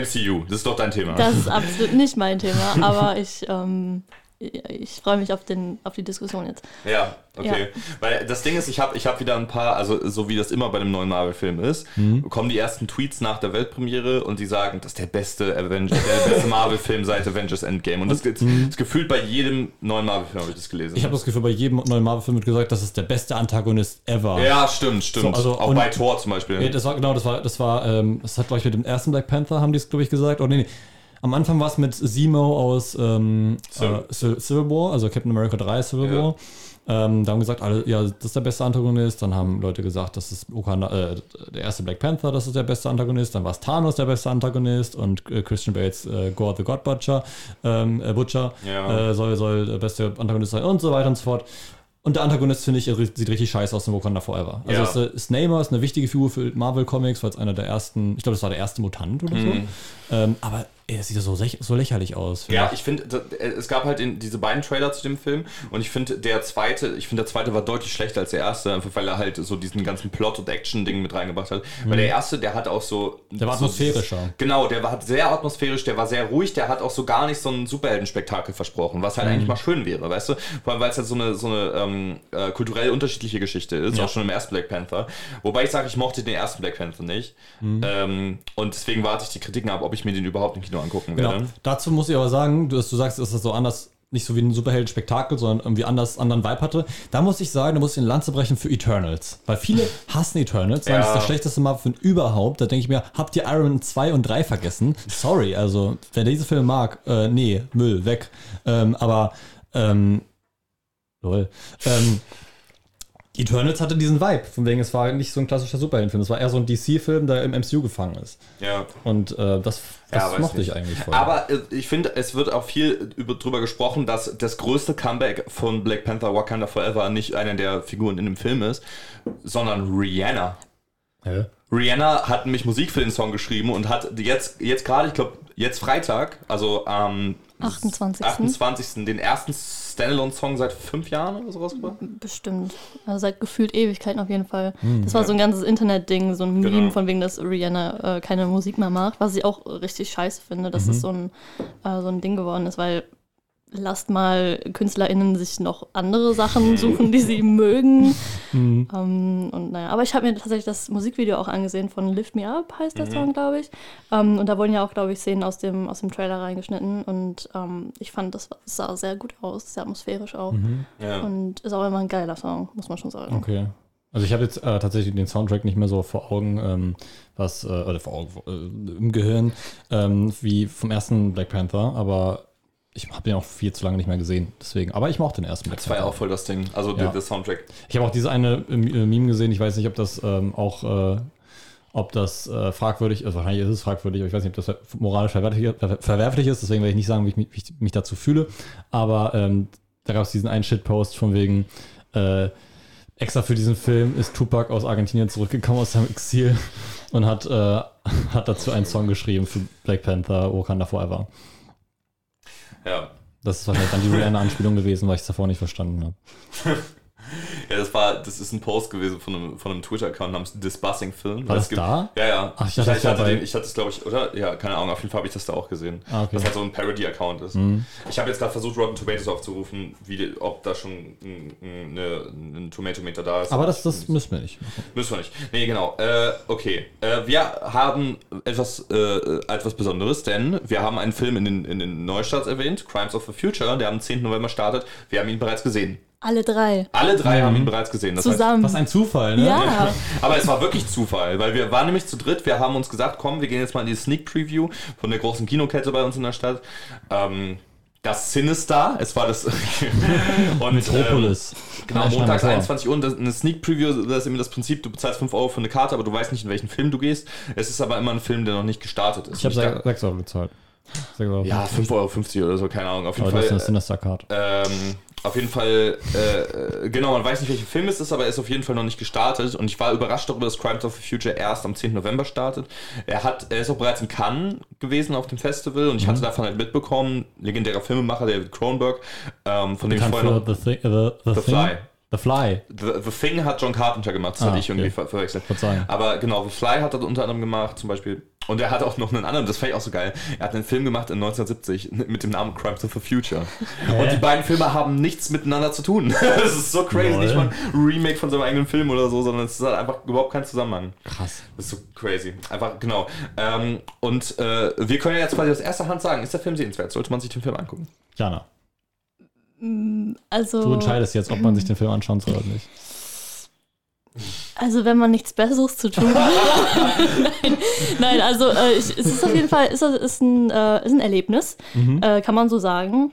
MCU, das ist doch dein Thema. Das ist absolut nicht mein Thema, aber ich, ähm, ich freue mich auf, den, auf die Diskussion jetzt. Ja, okay. Weil das Ding ist, ich habe ich hab wieder ein paar, also so wie das immer bei einem neuen Marvel-Film ist, kommen die ersten Tweets nach der Weltpremiere und die sagen, das ist der beste der beste Marvel-Film seit Avengers Endgame. Und das, das, das gefühlt bei jedem neuen Marvel-Film habe ich das gelesen. Ich habe das Gefühl, bei jedem neuen Marvel-Film wird gesagt, das ist der beste Antagonist ever. ja, stimmt, stimmt. So, also- Auch bei Thor zum Beispiel. Nee, das war genau, das war, das war, ähm, das hat, glaube ich, mit dem ersten Black Panther haben die es, glaube ich, gesagt. Oh, nee, nee. Am Anfang war es mit Zemo aus ähm, Civil- äh, Civil War, also Captain America 3 Civil Ja. War. Ähm, da haben gesagt, alle, ja, das ist der beste Antagonist. Dann haben Leute gesagt, das ist Wakanda, äh, der erste Black Panther, das ist der beste Antagonist. Dann war es Thanos der beste Antagonist und äh, Christian Bates, äh, Gore the God Butcher, ähm, äh, Butcher Ja. äh, soll, soll der beste Antagonist sein und so weiter und so fort. Und der Antagonist, finde ich, sieht richtig scheiße aus in Wakanda Forever. Also Ja. äh, ist Namor ist eine wichtige Figur für Marvel Comics, weil es einer der ersten, ich glaube, das war der erste Mutant oder so. Ähm, aber ey, das sieht so, so lächerlich aus. Ja, ich. finde, äh, es gab halt in, diese beiden Trailer zu dem Film und ich finde, der zweite, ich finde, der zweite war deutlich schlechter als der erste, einfach weil er halt so diesen ganzen Plot- und Action-Ding mit reingebracht hat. Weil der erste, der hat auch so. Mhm. Der war so atmosphärischer. Genau, der war sehr atmosphärisch, der war sehr ruhig, der hat auch so gar nicht so ein Superheldenspektakel versprochen, was Mhm. halt eigentlich mal schön wäre, weißt du? Vor allem, weil es halt so eine, so eine ähm, äh, kulturell unterschiedliche Geschichte ist, Ja. auch schon im ersten Black Panther. Wobei ich sage, ich mochte den ersten Black Panther nicht. Mhm. Ähm, und deswegen warte ich die Kritiken ab, ob ich mir den überhaupt im Kino angucken Genau. werde. Dazu muss ich aber sagen, du, dass du sagst, dass das so anders, nicht so wie ein Superhelden-Spektakel, sondern irgendwie anders, anderen Vibe hatte. Da muss ich sagen, da muss ich eine Lanze brechen für Eternals. Weil viele [laughs] hassen Eternals, sagen, Ja. das ist der schlechteste Marvel-Film überhaupt. Da denke ich mir, habt ihr Iron Man 2 und 3 vergessen? Sorry, also, wer diese Filme mag, äh, nee, Müll, weg. Ähm, aber, ähm, lol. Ähm, Eternals hatte diesen Vibe, von wegen es war nicht so ein klassischer Superheldenfilm. Es war eher so ein DC-Film, der im MCU gefangen ist. Ja. Und äh, das, das Ja, mochte ich eigentlich voll. Aber äh, ich finde, es wird auch viel über, drüber gesprochen, dass das größte Comeback von Black Panther Wakanda Forever nicht einer der Figuren in dem Film ist, sondern Rihanna. Hä? Rihanna hat nämlich Musik für den Song geschrieben und hat jetzt, jetzt gerade, ich glaube, jetzt Freitag, also am 28. 28. den ersten Standalone-Song seit fünf Jahren oder so rausgebracht. Bestimmt. Also seit gefühlt Ewigkeiten auf jeden Fall. das war so ein ganzes Internet-Ding, so ein Genau. Meme von wegen, dass Rihanna äh, keine Musik mehr macht, was ich auch richtig scheiße finde, dass es so ein, äh, so ein Ding geworden ist, weil lasst mal KünstlerInnen sich noch andere Sachen suchen, die sie [laughs] mögen. Ähm, und naja, aber ich habe mir tatsächlich das Musikvideo auch angesehen von Lift Me Up, heißt der Song, glaube ich. Ähm, und da wurden ja auch, glaube ich, Szenen aus dem, aus dem Trailer reingeschnitten. Und ähm, ich fand, das sah sehr gut aus, sehr atmosphärisch auch. Ja. Und ist auch immer ein geiler Song, muss man schon sagen. Okay. Also ich habe jetzt äh, tatsächlich den Soundtrack nicht mehr so vor Augen, ähm, was, äh, oder vor Augen, äh, im Gehirn, ähm, wie vom ersten Black Panther, aber ich habe den auch viel zu lange nicht mehr gesehen. Deswegen, aber ich mochte den ersten Black Das war ja auch voll das Ding, also Ja. der, Soundtrack. Ich habe auch diese eine äh, Meme gesehen, ich weiß nicht, ob das ähm, auch, äh, ob das äh, fragwürdig, also wahrscheinlich ist es fragwürdig, aber ich weiß nicht, ob das moralisch verwerflich, ver- verwerflich ist, deswegen werde ich nicht sagen, wie ich mich, wie ich mich dazu fühle. Aber ähm, da gab es diesen einen Shitpost von wegen, äh, extra für diesen Film ist Tupac aus Argentinien zurückgekommen aus seinem Exil und hat, äh, hat dazu einen Song geschrieben für Black Panther, Wakanda Forever. Ja. Das ist wahrscheinlich dann die [laughs] Rihanna-Anspielung gewesen, weil ich es davor nicht verstanden habe. [laughs] [laughs] Ja, das war, das ist ein Post gewesen von einem, von einem Twitter-Account namens Disbussing Film. War das gibt- da? Ja, ja. Ach, ich ich, dachte, ich, das wär hatte den, ich hatte es, glaube ich, oder? Ja, keine Ahnung, auf jeden Fall habe ich das da auch gesehen. Ah, okay. Mhm. Das halt so ein Parody-Account ist. Ich habe jetzt gerade versucht, Rotten Tomatoes aufzurufen, wie, ob da schon ein, eine, ein Tomatometer da ist. Aber das, das müssen wir nicht. Müssen wir nicht. Nee, genau. Äh, okay. Äh, wir haben etwas, äh, etwas Besonderes, denn wir haben einen Film in den, in den Neustarts erwähnt, Crimes of the Future, der am 10. November startet. Wir haben ihn bereits gesehen. Alle drei. Alle drei haben Mhm. ihn bereits gesehen. Das Zusammen. Was ein Zufall, ne? ja. Heißt, [laughs] aber es war wirklich Zufall, weil wir waren nämlich zu dritt. Wir haben uns gesagt, komm, wir gehen jetzt mal in die Sneak Preview von der großen Kinokette bei uns in der Stadt. Ähm, das Sinister, es war das. [laughs] und, Metropolis. Ähm, genau, montags schnell mal 21 Uhr. Und das, eine Sneak Preview, das ist immer das Prinzip, du bezahlst 5 Euro für eine Karte, aber du weißt nicht, in welchen Film du gehst. Es ist aber immer ein Film, der noch nicht gestartet ist. Ich habe Und dachte- 6 Euro gezahlt. 6 Euro. ja, 5,50 Euro oder so, keine Ahnung. Auf jeden Aber das Fall. ist eine Sinister-Card. Ähm, auf jeden Fall, äh, genau, man weiß nicht, welcher Film es ist, aber er ist auf jeden Fall noch nicht gestartet. Und ich war überrascht darüber, dass Crimes of the Future erst am 10. November startet. Er, hat, er ist auch bereits in Cannes gewesen auf dem Festival und ich Mhm. hatte davon halt mitbekommen, legendärer Filmemacher David Cronenberg, ähm, von dem ich vorher noch... The, the, the, The? Fly. The Fly. The, the Thing hat John Carpenter gemacht, das Ah, hatte ich irgendwie okay. ver verwechselt. Verzeihung. Aber genau, The Fly hat er unter anderem gemacht, zum Beispiel. Und er hat auch noch einen anderen, das fand ich auch so geil. Er hat einen Film gemacht in 1970 [laughs] mit dem Namen Crimes of the Future. Und die beiden Filme haben nichts miteinander zu tun. [laughs] Das ist so crazy. Lol. Nicht mal ein Remake von seinem eigenen Film oder so, sondern es ist halt einfach überhaupt kein Zusammenhang. Krass. Das ist so crazy. Einfach, genau. Ähm, und äh, wir können ja jetzt quasi aus erster Hand sagen, ist der Film sehenswert? Sollte man sich den Film angucken? Jana, Also, du entscheidest jetzt, ob man sich den Film anschauen soll oder nicht. also wenn man nichts Besseres zu tun hat. [laughs] nein, nein, also äh, ich, es ist auf jeden Fall ist, ist, ein, äh, ist ein Erlebnis, Mhm. äh, kann man so sagen.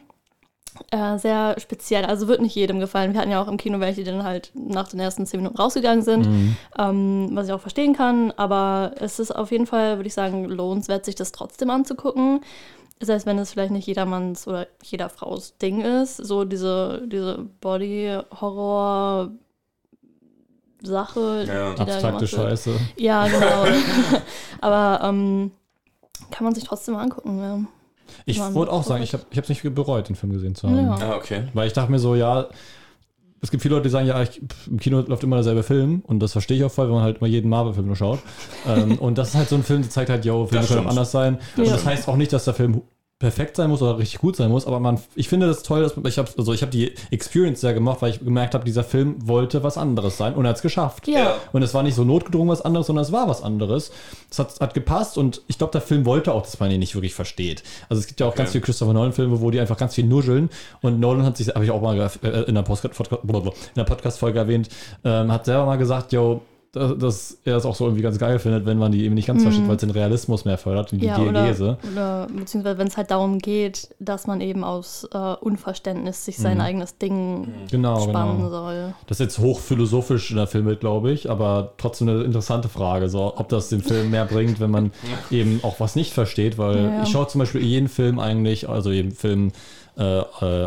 Äh, sehr speziell, also wird nicht jedem gefallen. Wir hatten ja auch im Kino welche, die dann halt nach den ersten zehn Minuten rausgegangen sind, Mhm. ähm, was ich auch verstehen kann. Aber es ist auf jeden Fall, würde ich sagen, lohnenswert, sich das trotzdem anzugucken. Das heißt, wenn es vielleicht nicht jedermanns oder jeder Frau's Ding ist, so diese, diese Body-Horror- Sache, Ja. die Abstrakte. Scheiße. Ja, genau. [laughs] Aber ähm, kann man sich trotzdem mal angucken. Ja. Ich wollte auch sagen, ich habe es nicht bereut, den Film gesehen zu haben. Ja. Ah, okay. Weil ich dachte mir so, ja, es gibt viele Leute, die sagen, ja, ich, im Kino läuft immer derselbe Film und das verstehe ich auch voll, wenn man halt immer jeden Marvel-Film nur schaut. ähm, und das ist halt so ein Film, der zeigt halt, yo, Filme können auch anders sein. Und Ja. das heißt auch nicht, dass der Film perfekt sein muss oder richtig gut sein muss, aber man, ich finde das toll, dass ich habe also ich habe die Experience sehr gemacht, weil ich gemerkt habe, dieser Film wollte was anderes sein und er hat es geschafft. Ja. Und es war nicht so notgedrungen was anderes, sondern es war was anderes. Es hat, hat gepasst und ich glaube, der Film wollte auch, dass man ihn nicht wirklich versteht. Also es gibt ja auch ganz Okay. viele Christopher Nolan-Filme, wo die einfach ganz viel nuscheln. Und Nolan hat sich, habe ich auch mal äh, in der Podcast- in der Podcast-Folge erwähnt, ähm, hat selber mal gesagt, yo, dass, dass er es auch so irgendwie ganz geil findet, wenn man die eben nicht ganz versteht, weil es den Realismus mehr fördert und die Ja, oder, Diegese. oder beziehungsweise wenn es halt darum geht, dass man eben aus äh, Unverständnis sich sein eigenes Ding Genau, spannen genau. soll. Das ist jetzt hochphilosophisch in der Filmwelt, glaube ich, aber trotzdem eine interessante Frage, so, ob das dem Film mehr bringt, wenn man [laughs] eben auch was nicht versteht, weil Ja. ich schaue zum Beispiel jeden Film eigentlich, also jeden Film äh, äh,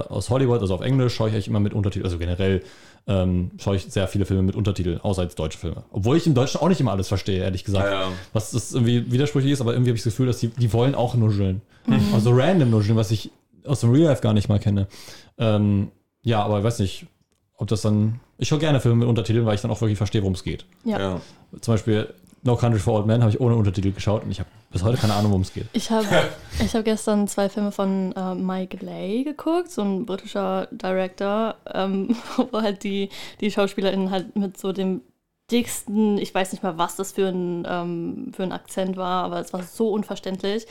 aus Hollywood, also auf Englisch, schaue ich eigentlich immer mit Untertiteln, also generell ähm, schaue ich sehr viele Filme mit Untertiteln, außer als deutsche Filme. Obwohl ich im Deutschen auch nicht immer alles verstehe, ehrlich gesagt. Ja, ja. Was das irgendwie widersprüchlich ist, aber irgendwie habe ich das Gefühl, dass die, die wollen auch nuscheln. Also random nuscheln, was ich aus dem Real Life gar nicht mal kenne. Ähm, ja, aber ich weiß nicht, ob das dann. Ich schaue gerne Filme mit Untertiteln, weil ich dann auch wirklich verstehe, worum es geht. Ja. Ja. Zum Beispiel No Country for Old Men habe ich ohne Untertitel geschaut und ich habe bis heute keine Ahnung, worum es geht. Ich habe [laughs] ich hab gestern zwei Filme von äh, Mike Leigh geguckt, so ein britischer Director, ähm, [laughs] wo halt die, die SchauspielerInnen halt mit so dem dicksten, ich weiß nicht mal, was das für ein, ähm, für ein Akzent war, aber es war so unverständlich,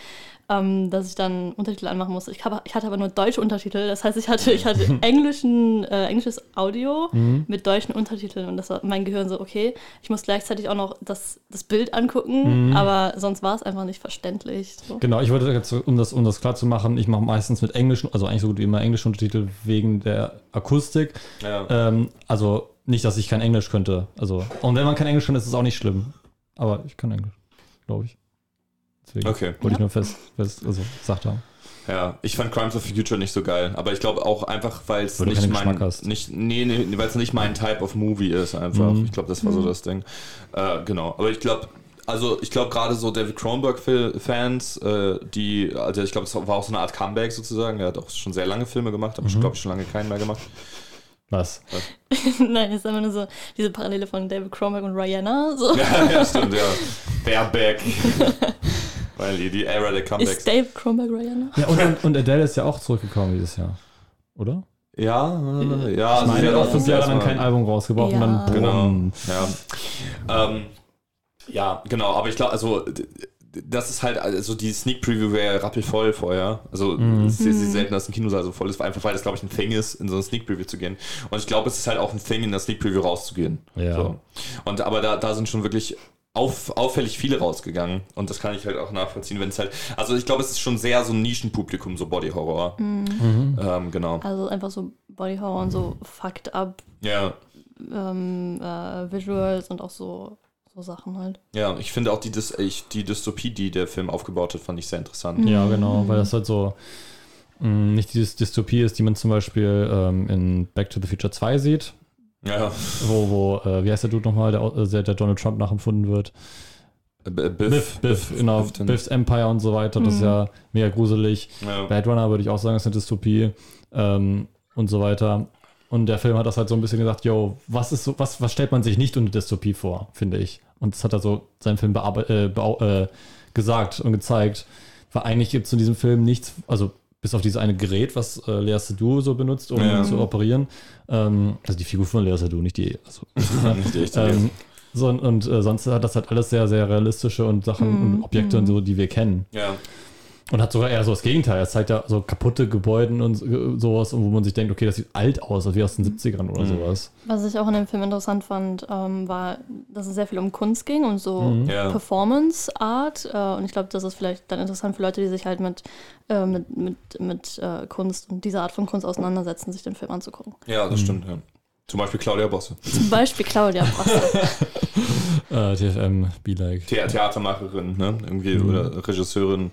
ähm, dass ich dann Untertitel anmachen musste. Ich, hab, ich hatte aber nur deutsche Untertitel, das heißt, ich hatte, ich hatte [laughs] englischen, äh, englisches Audio mit deutschen Untertiteln und das war mein Gehirn so, okay, ich muss gleichzeitig auch noch das, das Bild angucken, aber sonst war es einfach nicht verständlich. So. Genau, ich wollte jetzt, um das, um das klar zu machen, ich mache meistens mit englischen, also eigentlich so gut wie immer englische Untertitel wegen der Akustik. Ja. Ähm, also nicht, dass ich kein Englisch könnte. Also, und wenn man kein Englisch kann, ist es auch nicht schlimm. Aber ich kann Englisch, glaube ich. Deswegen Okay. wollte ich nur fest, fest also gesagt haben. Ja, ich fand Crimes of the Future nicht so geil, aber ich glaube auch einfach, weil es nicht mein, nicht, nee, nee, weil es nicht mein Type of Movie ist einfach. Mhm. Ich glaube, das war so das Ding. Äh, genau, aber ich glaube, also ich glaube gerade so David Cronenberg-Fans, äh, die, also ich glaube, es war auch so eine Art Comeback sozusagen. Er hat auch schon sehr lange Filme gemacht, aber ich glaube, schon lange keinen mehr gemacht. Was? [laughs] Nein, es ist einfach nur so diese Parallele von David Cronenberg und Rihanna. So. ja, ja, stimmt, ja. They're back. [laughs] weil die, die Ära der Comebacks. Ist David Cronenberg Rihanna? Ja, und, und Adele ist ja auch zurückgekommen dieses Jahr. Oder? Ja, äh, ja. Ich meine, sie er hat auch fünf Jahre lang erstmal- kein Album rausgebracht und Ja. dann Genau. Ja. Ähm, ja, genau, aber ich glaube, also das ist halt, also die Sneak Preview wäre rappelvoll vorher. Also es ist jetzt selten, dass ein Kinosaal so voll ist, einfach weil das, glaube ich, ein Thing ist, in so eine Sneak Preview zu gehen. Und ich glaube, es ist halt auch ein Thing, in der Sneak Preview rauszugehen. Ja. So. Und aber da, da sind schon wirklich auf, auffällig viele rausgegangen. Und das kann ich halt auch nachvollziehen, wenn es halt. Also ich glaube, es ist schon sehr so ein Nischenpublikum, so Body Horror. Mhm. Ähm, genau. Also einfach so Body Horror und so fucked up Ja. ähm, äh, Visuals und auch so, so Sachen halt. Ja, ich finde auch die, Dys ich, die Dystopie, die der Film aufgebaut hat, fand ich sehr interessant. Ja, genau, weil das halt so mh, nicht diese Dystopie ist, die man zum Beispiel ähm, in Back to the Future 2 sieht, Ja. wo, wo äh, wie heißt der Dude nochmal, der, äh, der Donald Trump nachempfunden wird. B- Biff, Biff, genau, Biff, den- Biffs Empire und so weiter, das ist ja mega gruselig. Ja. Blade Runner würde ich auch sagen, ist eine Dystopie ähm, und so weiter. Und der Film hat das halt so ein bisschen gesagt, yo, was ist so, was, was stellt man sich nicht unter Dystopie vor, finde ich. Und das hat er so seinen Film äh, äh, gesagt und gezeigt. Weil eigentlich gibt es in diesem Film nichts, also bis auf dieses eine Gerät, was äh, Lea Seydoux so benutzt, um Ja. zu operieren. Ähm, also die Figur von Lea Seydoux, nicht die. Also, [laughs] Nicht die echte [laughs] ähm, so, und und äh, sonst hat das halt alles sehr, sehr realistische und Sachen und Objekte und so, die wir kennen. ja. Und hat sogar eher so das Gegenteil. Es zeigt ja so kaputte Gebäuden und so- sowas, wo man sich denkt, okay, das sieht alt aus, wie aus den 70ern oder sowas. Was ich auch in dem Film interessant fand, ähm, war, dass es sehr viel um Kunst ging und so Ja. Performance-Art. Äh, und ich glaube, das ist vielleicht dann interessant für Leute, die sich halt mit, äh, mit, mit, mit äh, Kunst und dieser Art von Kunst auseinandersetzen, sich den Film anzugucken. ja, das stimmt. Ja. Zum Beispiel Claudia Bosse, Zum Beispiel Claudia Brasse. [laughs] Äh, TFM, Be Like. The Theatermacherin, ne? Irgendwie, oder Regisseurin,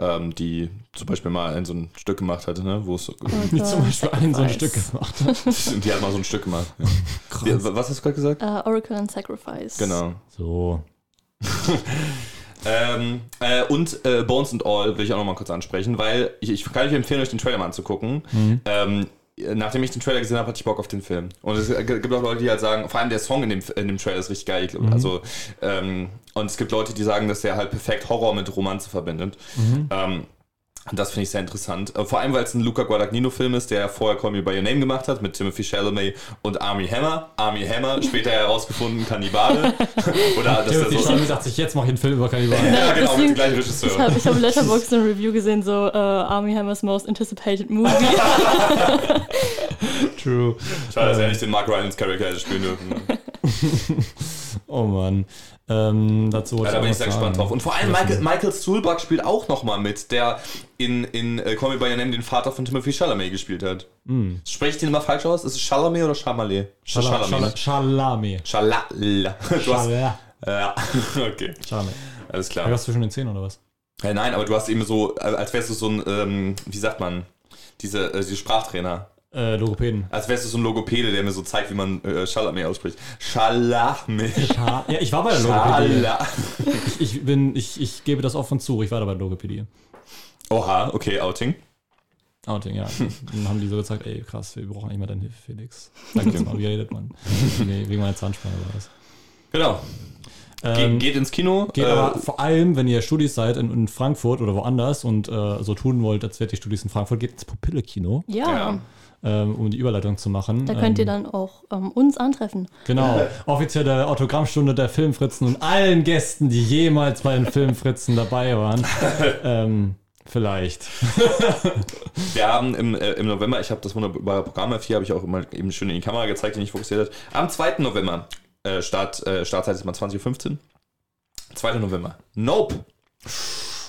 ähm, die zum Beispiel mal ein so ein Stück gemacht hatte, ne? Wo es so, Die zum Beispiel ein so ein. Stück gemacht hat. [laughs] die hat mal so ein Stück gemacht. Ja. Die, was hast du gerade gesagt? Äh, Oracle and Sacrifice. Genau. So. [laughs] Ähm, äh, und äh, Bones and All will ich auch nochmal kurz ansprechen, weil ich, ich kann euch empfehlen, euch den Trailer mal anzugucken. Ähm, nachdem ich den Trailer gesehen habe, hatte ich Bock auf den Film. Und es gibt auch Leute, die halt sagen, vor allem der Song in dem, in dem Trailer ist richtig geil. Glaub, Also, ähm, und es gibt Leute, die sagen, dass der halt perfekt Horror mit Romanze verbindet. Ähm, und das finde ich sehr interessant. Äh, Vor allem, weil es ein Luca Guadagnino-Film ist, der vorher Call Me By Your Name gemacht hat mit Timothy Chalamet und Army Hammer. Army Hammer, [laughs] später herausgefunden Kannibale. [laughs] Oder dass er Timothy so... Chalamet sagt sich, jetzt mach ich einen Film über Kannibalen. Ja, genau, mit dem gleichen Ich Regisseur. habe ich hab [laughs] Letterboxd ein Review gesehen, so äh, Army Hammer's most anticipated movie. True. Schade, dass er nicht den Mark Rylance Charakter hätte spielen dürfen. Oh Mann. Ähm, dazu Ja, da bin ich sehr gespannt drauf. Und vor allem Michael, Michael Stuhlbach spielt auch nochmal mit, der in, in äh, Call Me By Your Name den Vater von Timothy Chalamet gespielt hat. Spreche ich den immer falsch aus? Ist es Chalamet oder Chalamet? Chalamet. Chalala. [laughs] Du hast, Chala- ja, [laughs] okay. Chalamet. Alles klar. das zwischen den Zähnen oder was? Ja, nein, aber du hast eben so, äh, als wärst du so ein, ähm, wie sagt man, diese, äh, diese Sprachtrainer. Äh, Logopäden. Als wärst du so ein Logopäde, der mir so zeigt, wie man äh, Chalamet ausspricht. Chalamet. Scha ja, ich war bei der Logopädie. Ich, ich, bin, ich, ich gebe das offen zu, ich war da bei der Logopädie. Oha, okay, Outing. Outing, ja. Dann haben die so gesagt, ey, krass, wir brauchen eigentlich mal deine Hilfe, Felix. Danke mal, wie redet man? Nee, wegen meiner Zahnspange war das. Genau. Ge Ähm, geht ins Kino. Geht äh, aber vor allem, wenn ihr Studis seid in, in Frankfurt oder woanders und äh, so tun wollt, als wärt ihr Studis in Frankfurt, geht ins Pupille-Kino, ja, Ja. Ähm, um die Überleitung zu machen. da könnt ihr ähm, dann auch ähm, uns antreffen. Genau, [laughs] offizielle Autogrammstunde der Filmfritzen und allen Gästen, die jemals bei den Filmfritzen dabei waren. [laughs] ähm, vielleicht. [laughs] Wir haben im, äh, im November, ich habe das wunderbare Programm F4, habe ich auch immer eben schön in die Kamera gezeigt, die nicht fokussiert hat. Am 2. November, äh, Start, äh, Startzeit ist mal 20.15 Uhr. 2. November, Nope.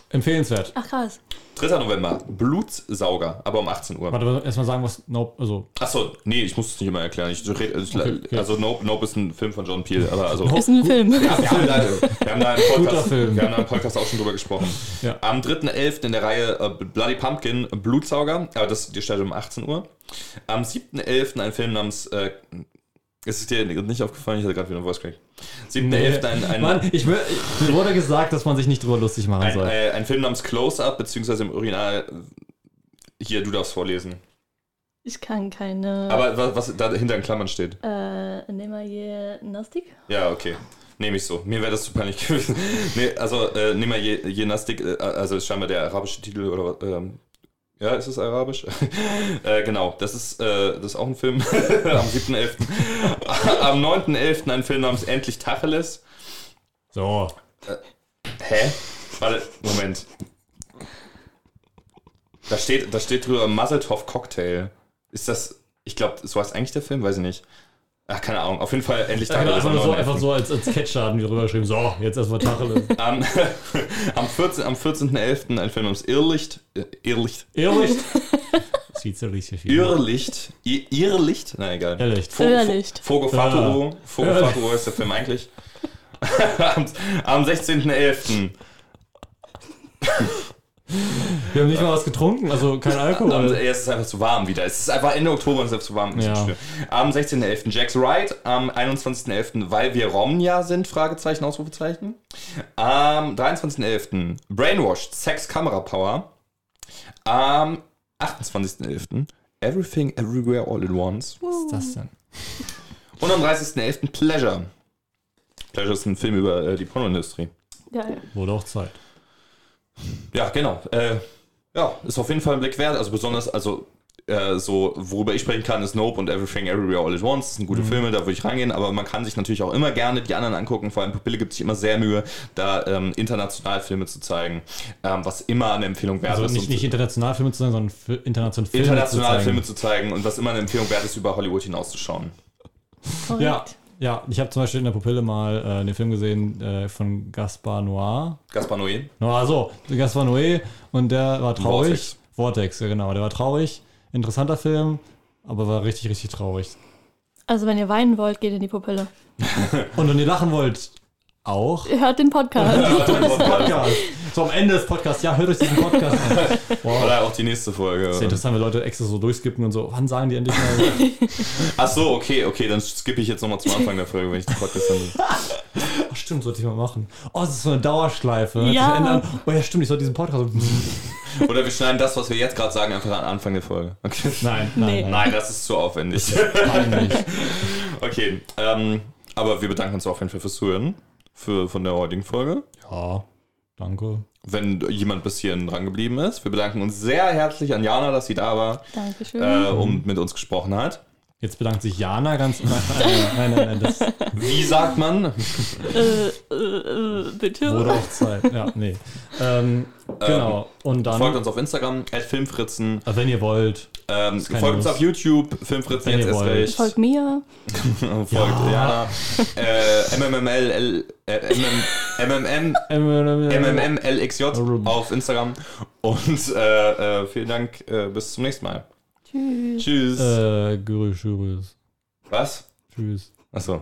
Empfehlenswert. Ach krass. 3. November, Blutsauger, aber um 18 Uhr. Warte, erstmal sagen, was Nope, also Achso, nee, ich muss es nicht immer erklären. Ich, ich, Okay, okay. Also Nope, Nope ist ein Film von John Peel, aber also... [laughs] Ist ein Film. Ja, wir, haben da, wir, haben da im Guter Podcast, Film. wir haben da im Podcast auch schon drüber gesprochen. Ja. Am 3.11. in der Reihe äh, Bloody Pumpkin, Blutsauger, aber das die startet um 18 Uhr. Am 7.11. ein Film namens. Äh, ist es dir nicht aufgefallen? Ich hatte gerade wieder einen Voice Crack. 7.11. ein, ein, Mann, ich, will- mir wurde gesagt, dass man sich nicht drüber lustig machen ein, soll. äh, ein Film namens Close-Up, beziehungsweise im Original. äh, Hier, du darfst vorlesen. Ich kann keine. Aber was, was da hinter in Klammern steht. äh, nehmen wir hier Nastik? Ja, okay. Nehme ich so. Mir wäre das zu peinlich [laughs] gewesen. nee, also, äh, nehmen wir Je- Gymnastik, äh, also ist scheinbar der arabische Titel oder ähm, ja, ist es arabisch? [laughs] äh, genau, das ist, äh, das ist auch ein Film [laughs] am 7.11. [laughs] am 9.11. ein Film namens Endlich Tacheles. So. Hä? Warte, Moment. Da steht, da steht drüber Muzzletop Cocktail. Ist das, ich glaube, so heißt eigentlich der Film, weiß ich nicht. Ach, keine Ahnung. Auf jeden Fall endlich genau, Tacheles einfach, so, 9.11.. einfach so als, als Sketcher hatten die drüber geschrieben, so, jetzt erstmal Tacheles. [laughs] Am, am 14 am 14.11. ein Film namens Irrlicht. Irrlicht. Irrlicht. [laughs] Sieht so richtig viel. Irrlicht. Irrlicht? Na egal. Irrlicht. Irrlicht. Fogo Faturo. Fogo Faturo ist der Film eigentlich. [laughs] am am 16.11. Wir haben nicht mal was getrunken, also kein Alkohol. es ist einfach zu warm wieder. Es ist einfach Ende Oktober und es ist zu warm. Ja. Ja. Am 16.11. Jack's Right. Am 21.11. Weil wir Romnia sind, Fragezeichen, Ausrufezeichen. Am 23.11. Brainwashed, Sex, Kamera Power. Am 28.11. Everything, Everywhere, All at Once. Was ist das denn? Und am 30.11. Pleasure. Pleasure ist ein Film über äh, die Pornoindustrie. Geil. Wurde auch Zeit. Ja, genau. Äh, ja, ist auf jeden Fall ein Blick wert. Also besonders, also äh, so, worüber ich sprechen kann, ist Nope und Everything Everywhere All at Once. Das sind gute Filme, da würde ich reingehen, aber man kann sich natürlich auch immer gerne die anderen angucken. Vor allem Pupille gibt sich immer sehr Mühe, da ähm, international Filme zu zeigen, ähm, was immer eine Empfehlung wert Also ist. nicht, nicht international Filme zu sagen, sondern international Filme international zu zeigen. Filme zu zeigen und was immer eine Empfehlung wert ist, über Hollywood hinauszuschauen. Korrekt. Ja, ja, ich habe zum Beispiel in der Pupille mal äh, den Film gesehen äh, von Gaspar Noir. Gaspar Noé. Noir, so, Gaspar Noé und der war traurig. Vortex. Vortex, ja genau, der war traurig. Interessanter Film, aber war richtig, richtig traurig. Also wenn ihr weinen wollt, geht in die Pupille. [laughs] Und wenn ihr lachen wollt, auch. Ihr hört den Podcast. Podcast. [laughs] So am Ende des Podcasts, ja, hört euch diesen Podcast an. [laughs] Wow. Oder auch die nächste Folge. Das ist ja interessant, wenn Leute extra so durchskippen und so, wann sagen die endlich mal? Ach so, okay, okay, dann skippe ich jetzt nochmal zum Anfang der Folge, wenn ich den Podcast dann. Ach, stimmt, sollte ich mal machen. Oh, das ist so eine Dauerschleife. Ja. Oh ja, stimmt, ich sollte diesen Podcast. Oder wir schneiden das, was wir jetzt gerade sagen, einfach an Anfang der Folge. Okay. Nein, Nee. nein, nein. Nein, das ist zu aufwendig. Peinlich. Okay, ähm, aber wir bedanken uns auf jeden Fall fürs Zuhören für, von der heutigen Folge. Ja, danke. Wenn jemand bis hierhin dran geblieben ist. Wir bedanken uns sehr herzlich an Jana, dass sie da war Dankeschön. äh, und mit uns gesprochen hat. Jetzt bedankt sich Jana ganz. Nein, nein, nein, nein das Wie sagt man? äh, äh, äh, bitte? wurde auch Zeit. Ja, nee. Ähm, genau. Und dann, Folgt uns auf Instagram, Filmfritzen. äh, wenn ihr wollt, Ähm, folgt uns auf YouTube, Filmfritzen Wenn jetzt ihr erst recht. Folgt mir. folgt Ja. Jana. Äh, MMML, äh, MMM, MMM, MMMLXJ auf Instagram. Und äh, äh, vielen Dank, äh, bis zum nächsten Mal. Tschüss. Tschüss. äh, Grüß, tschüss. Was? Tschüss. Achso.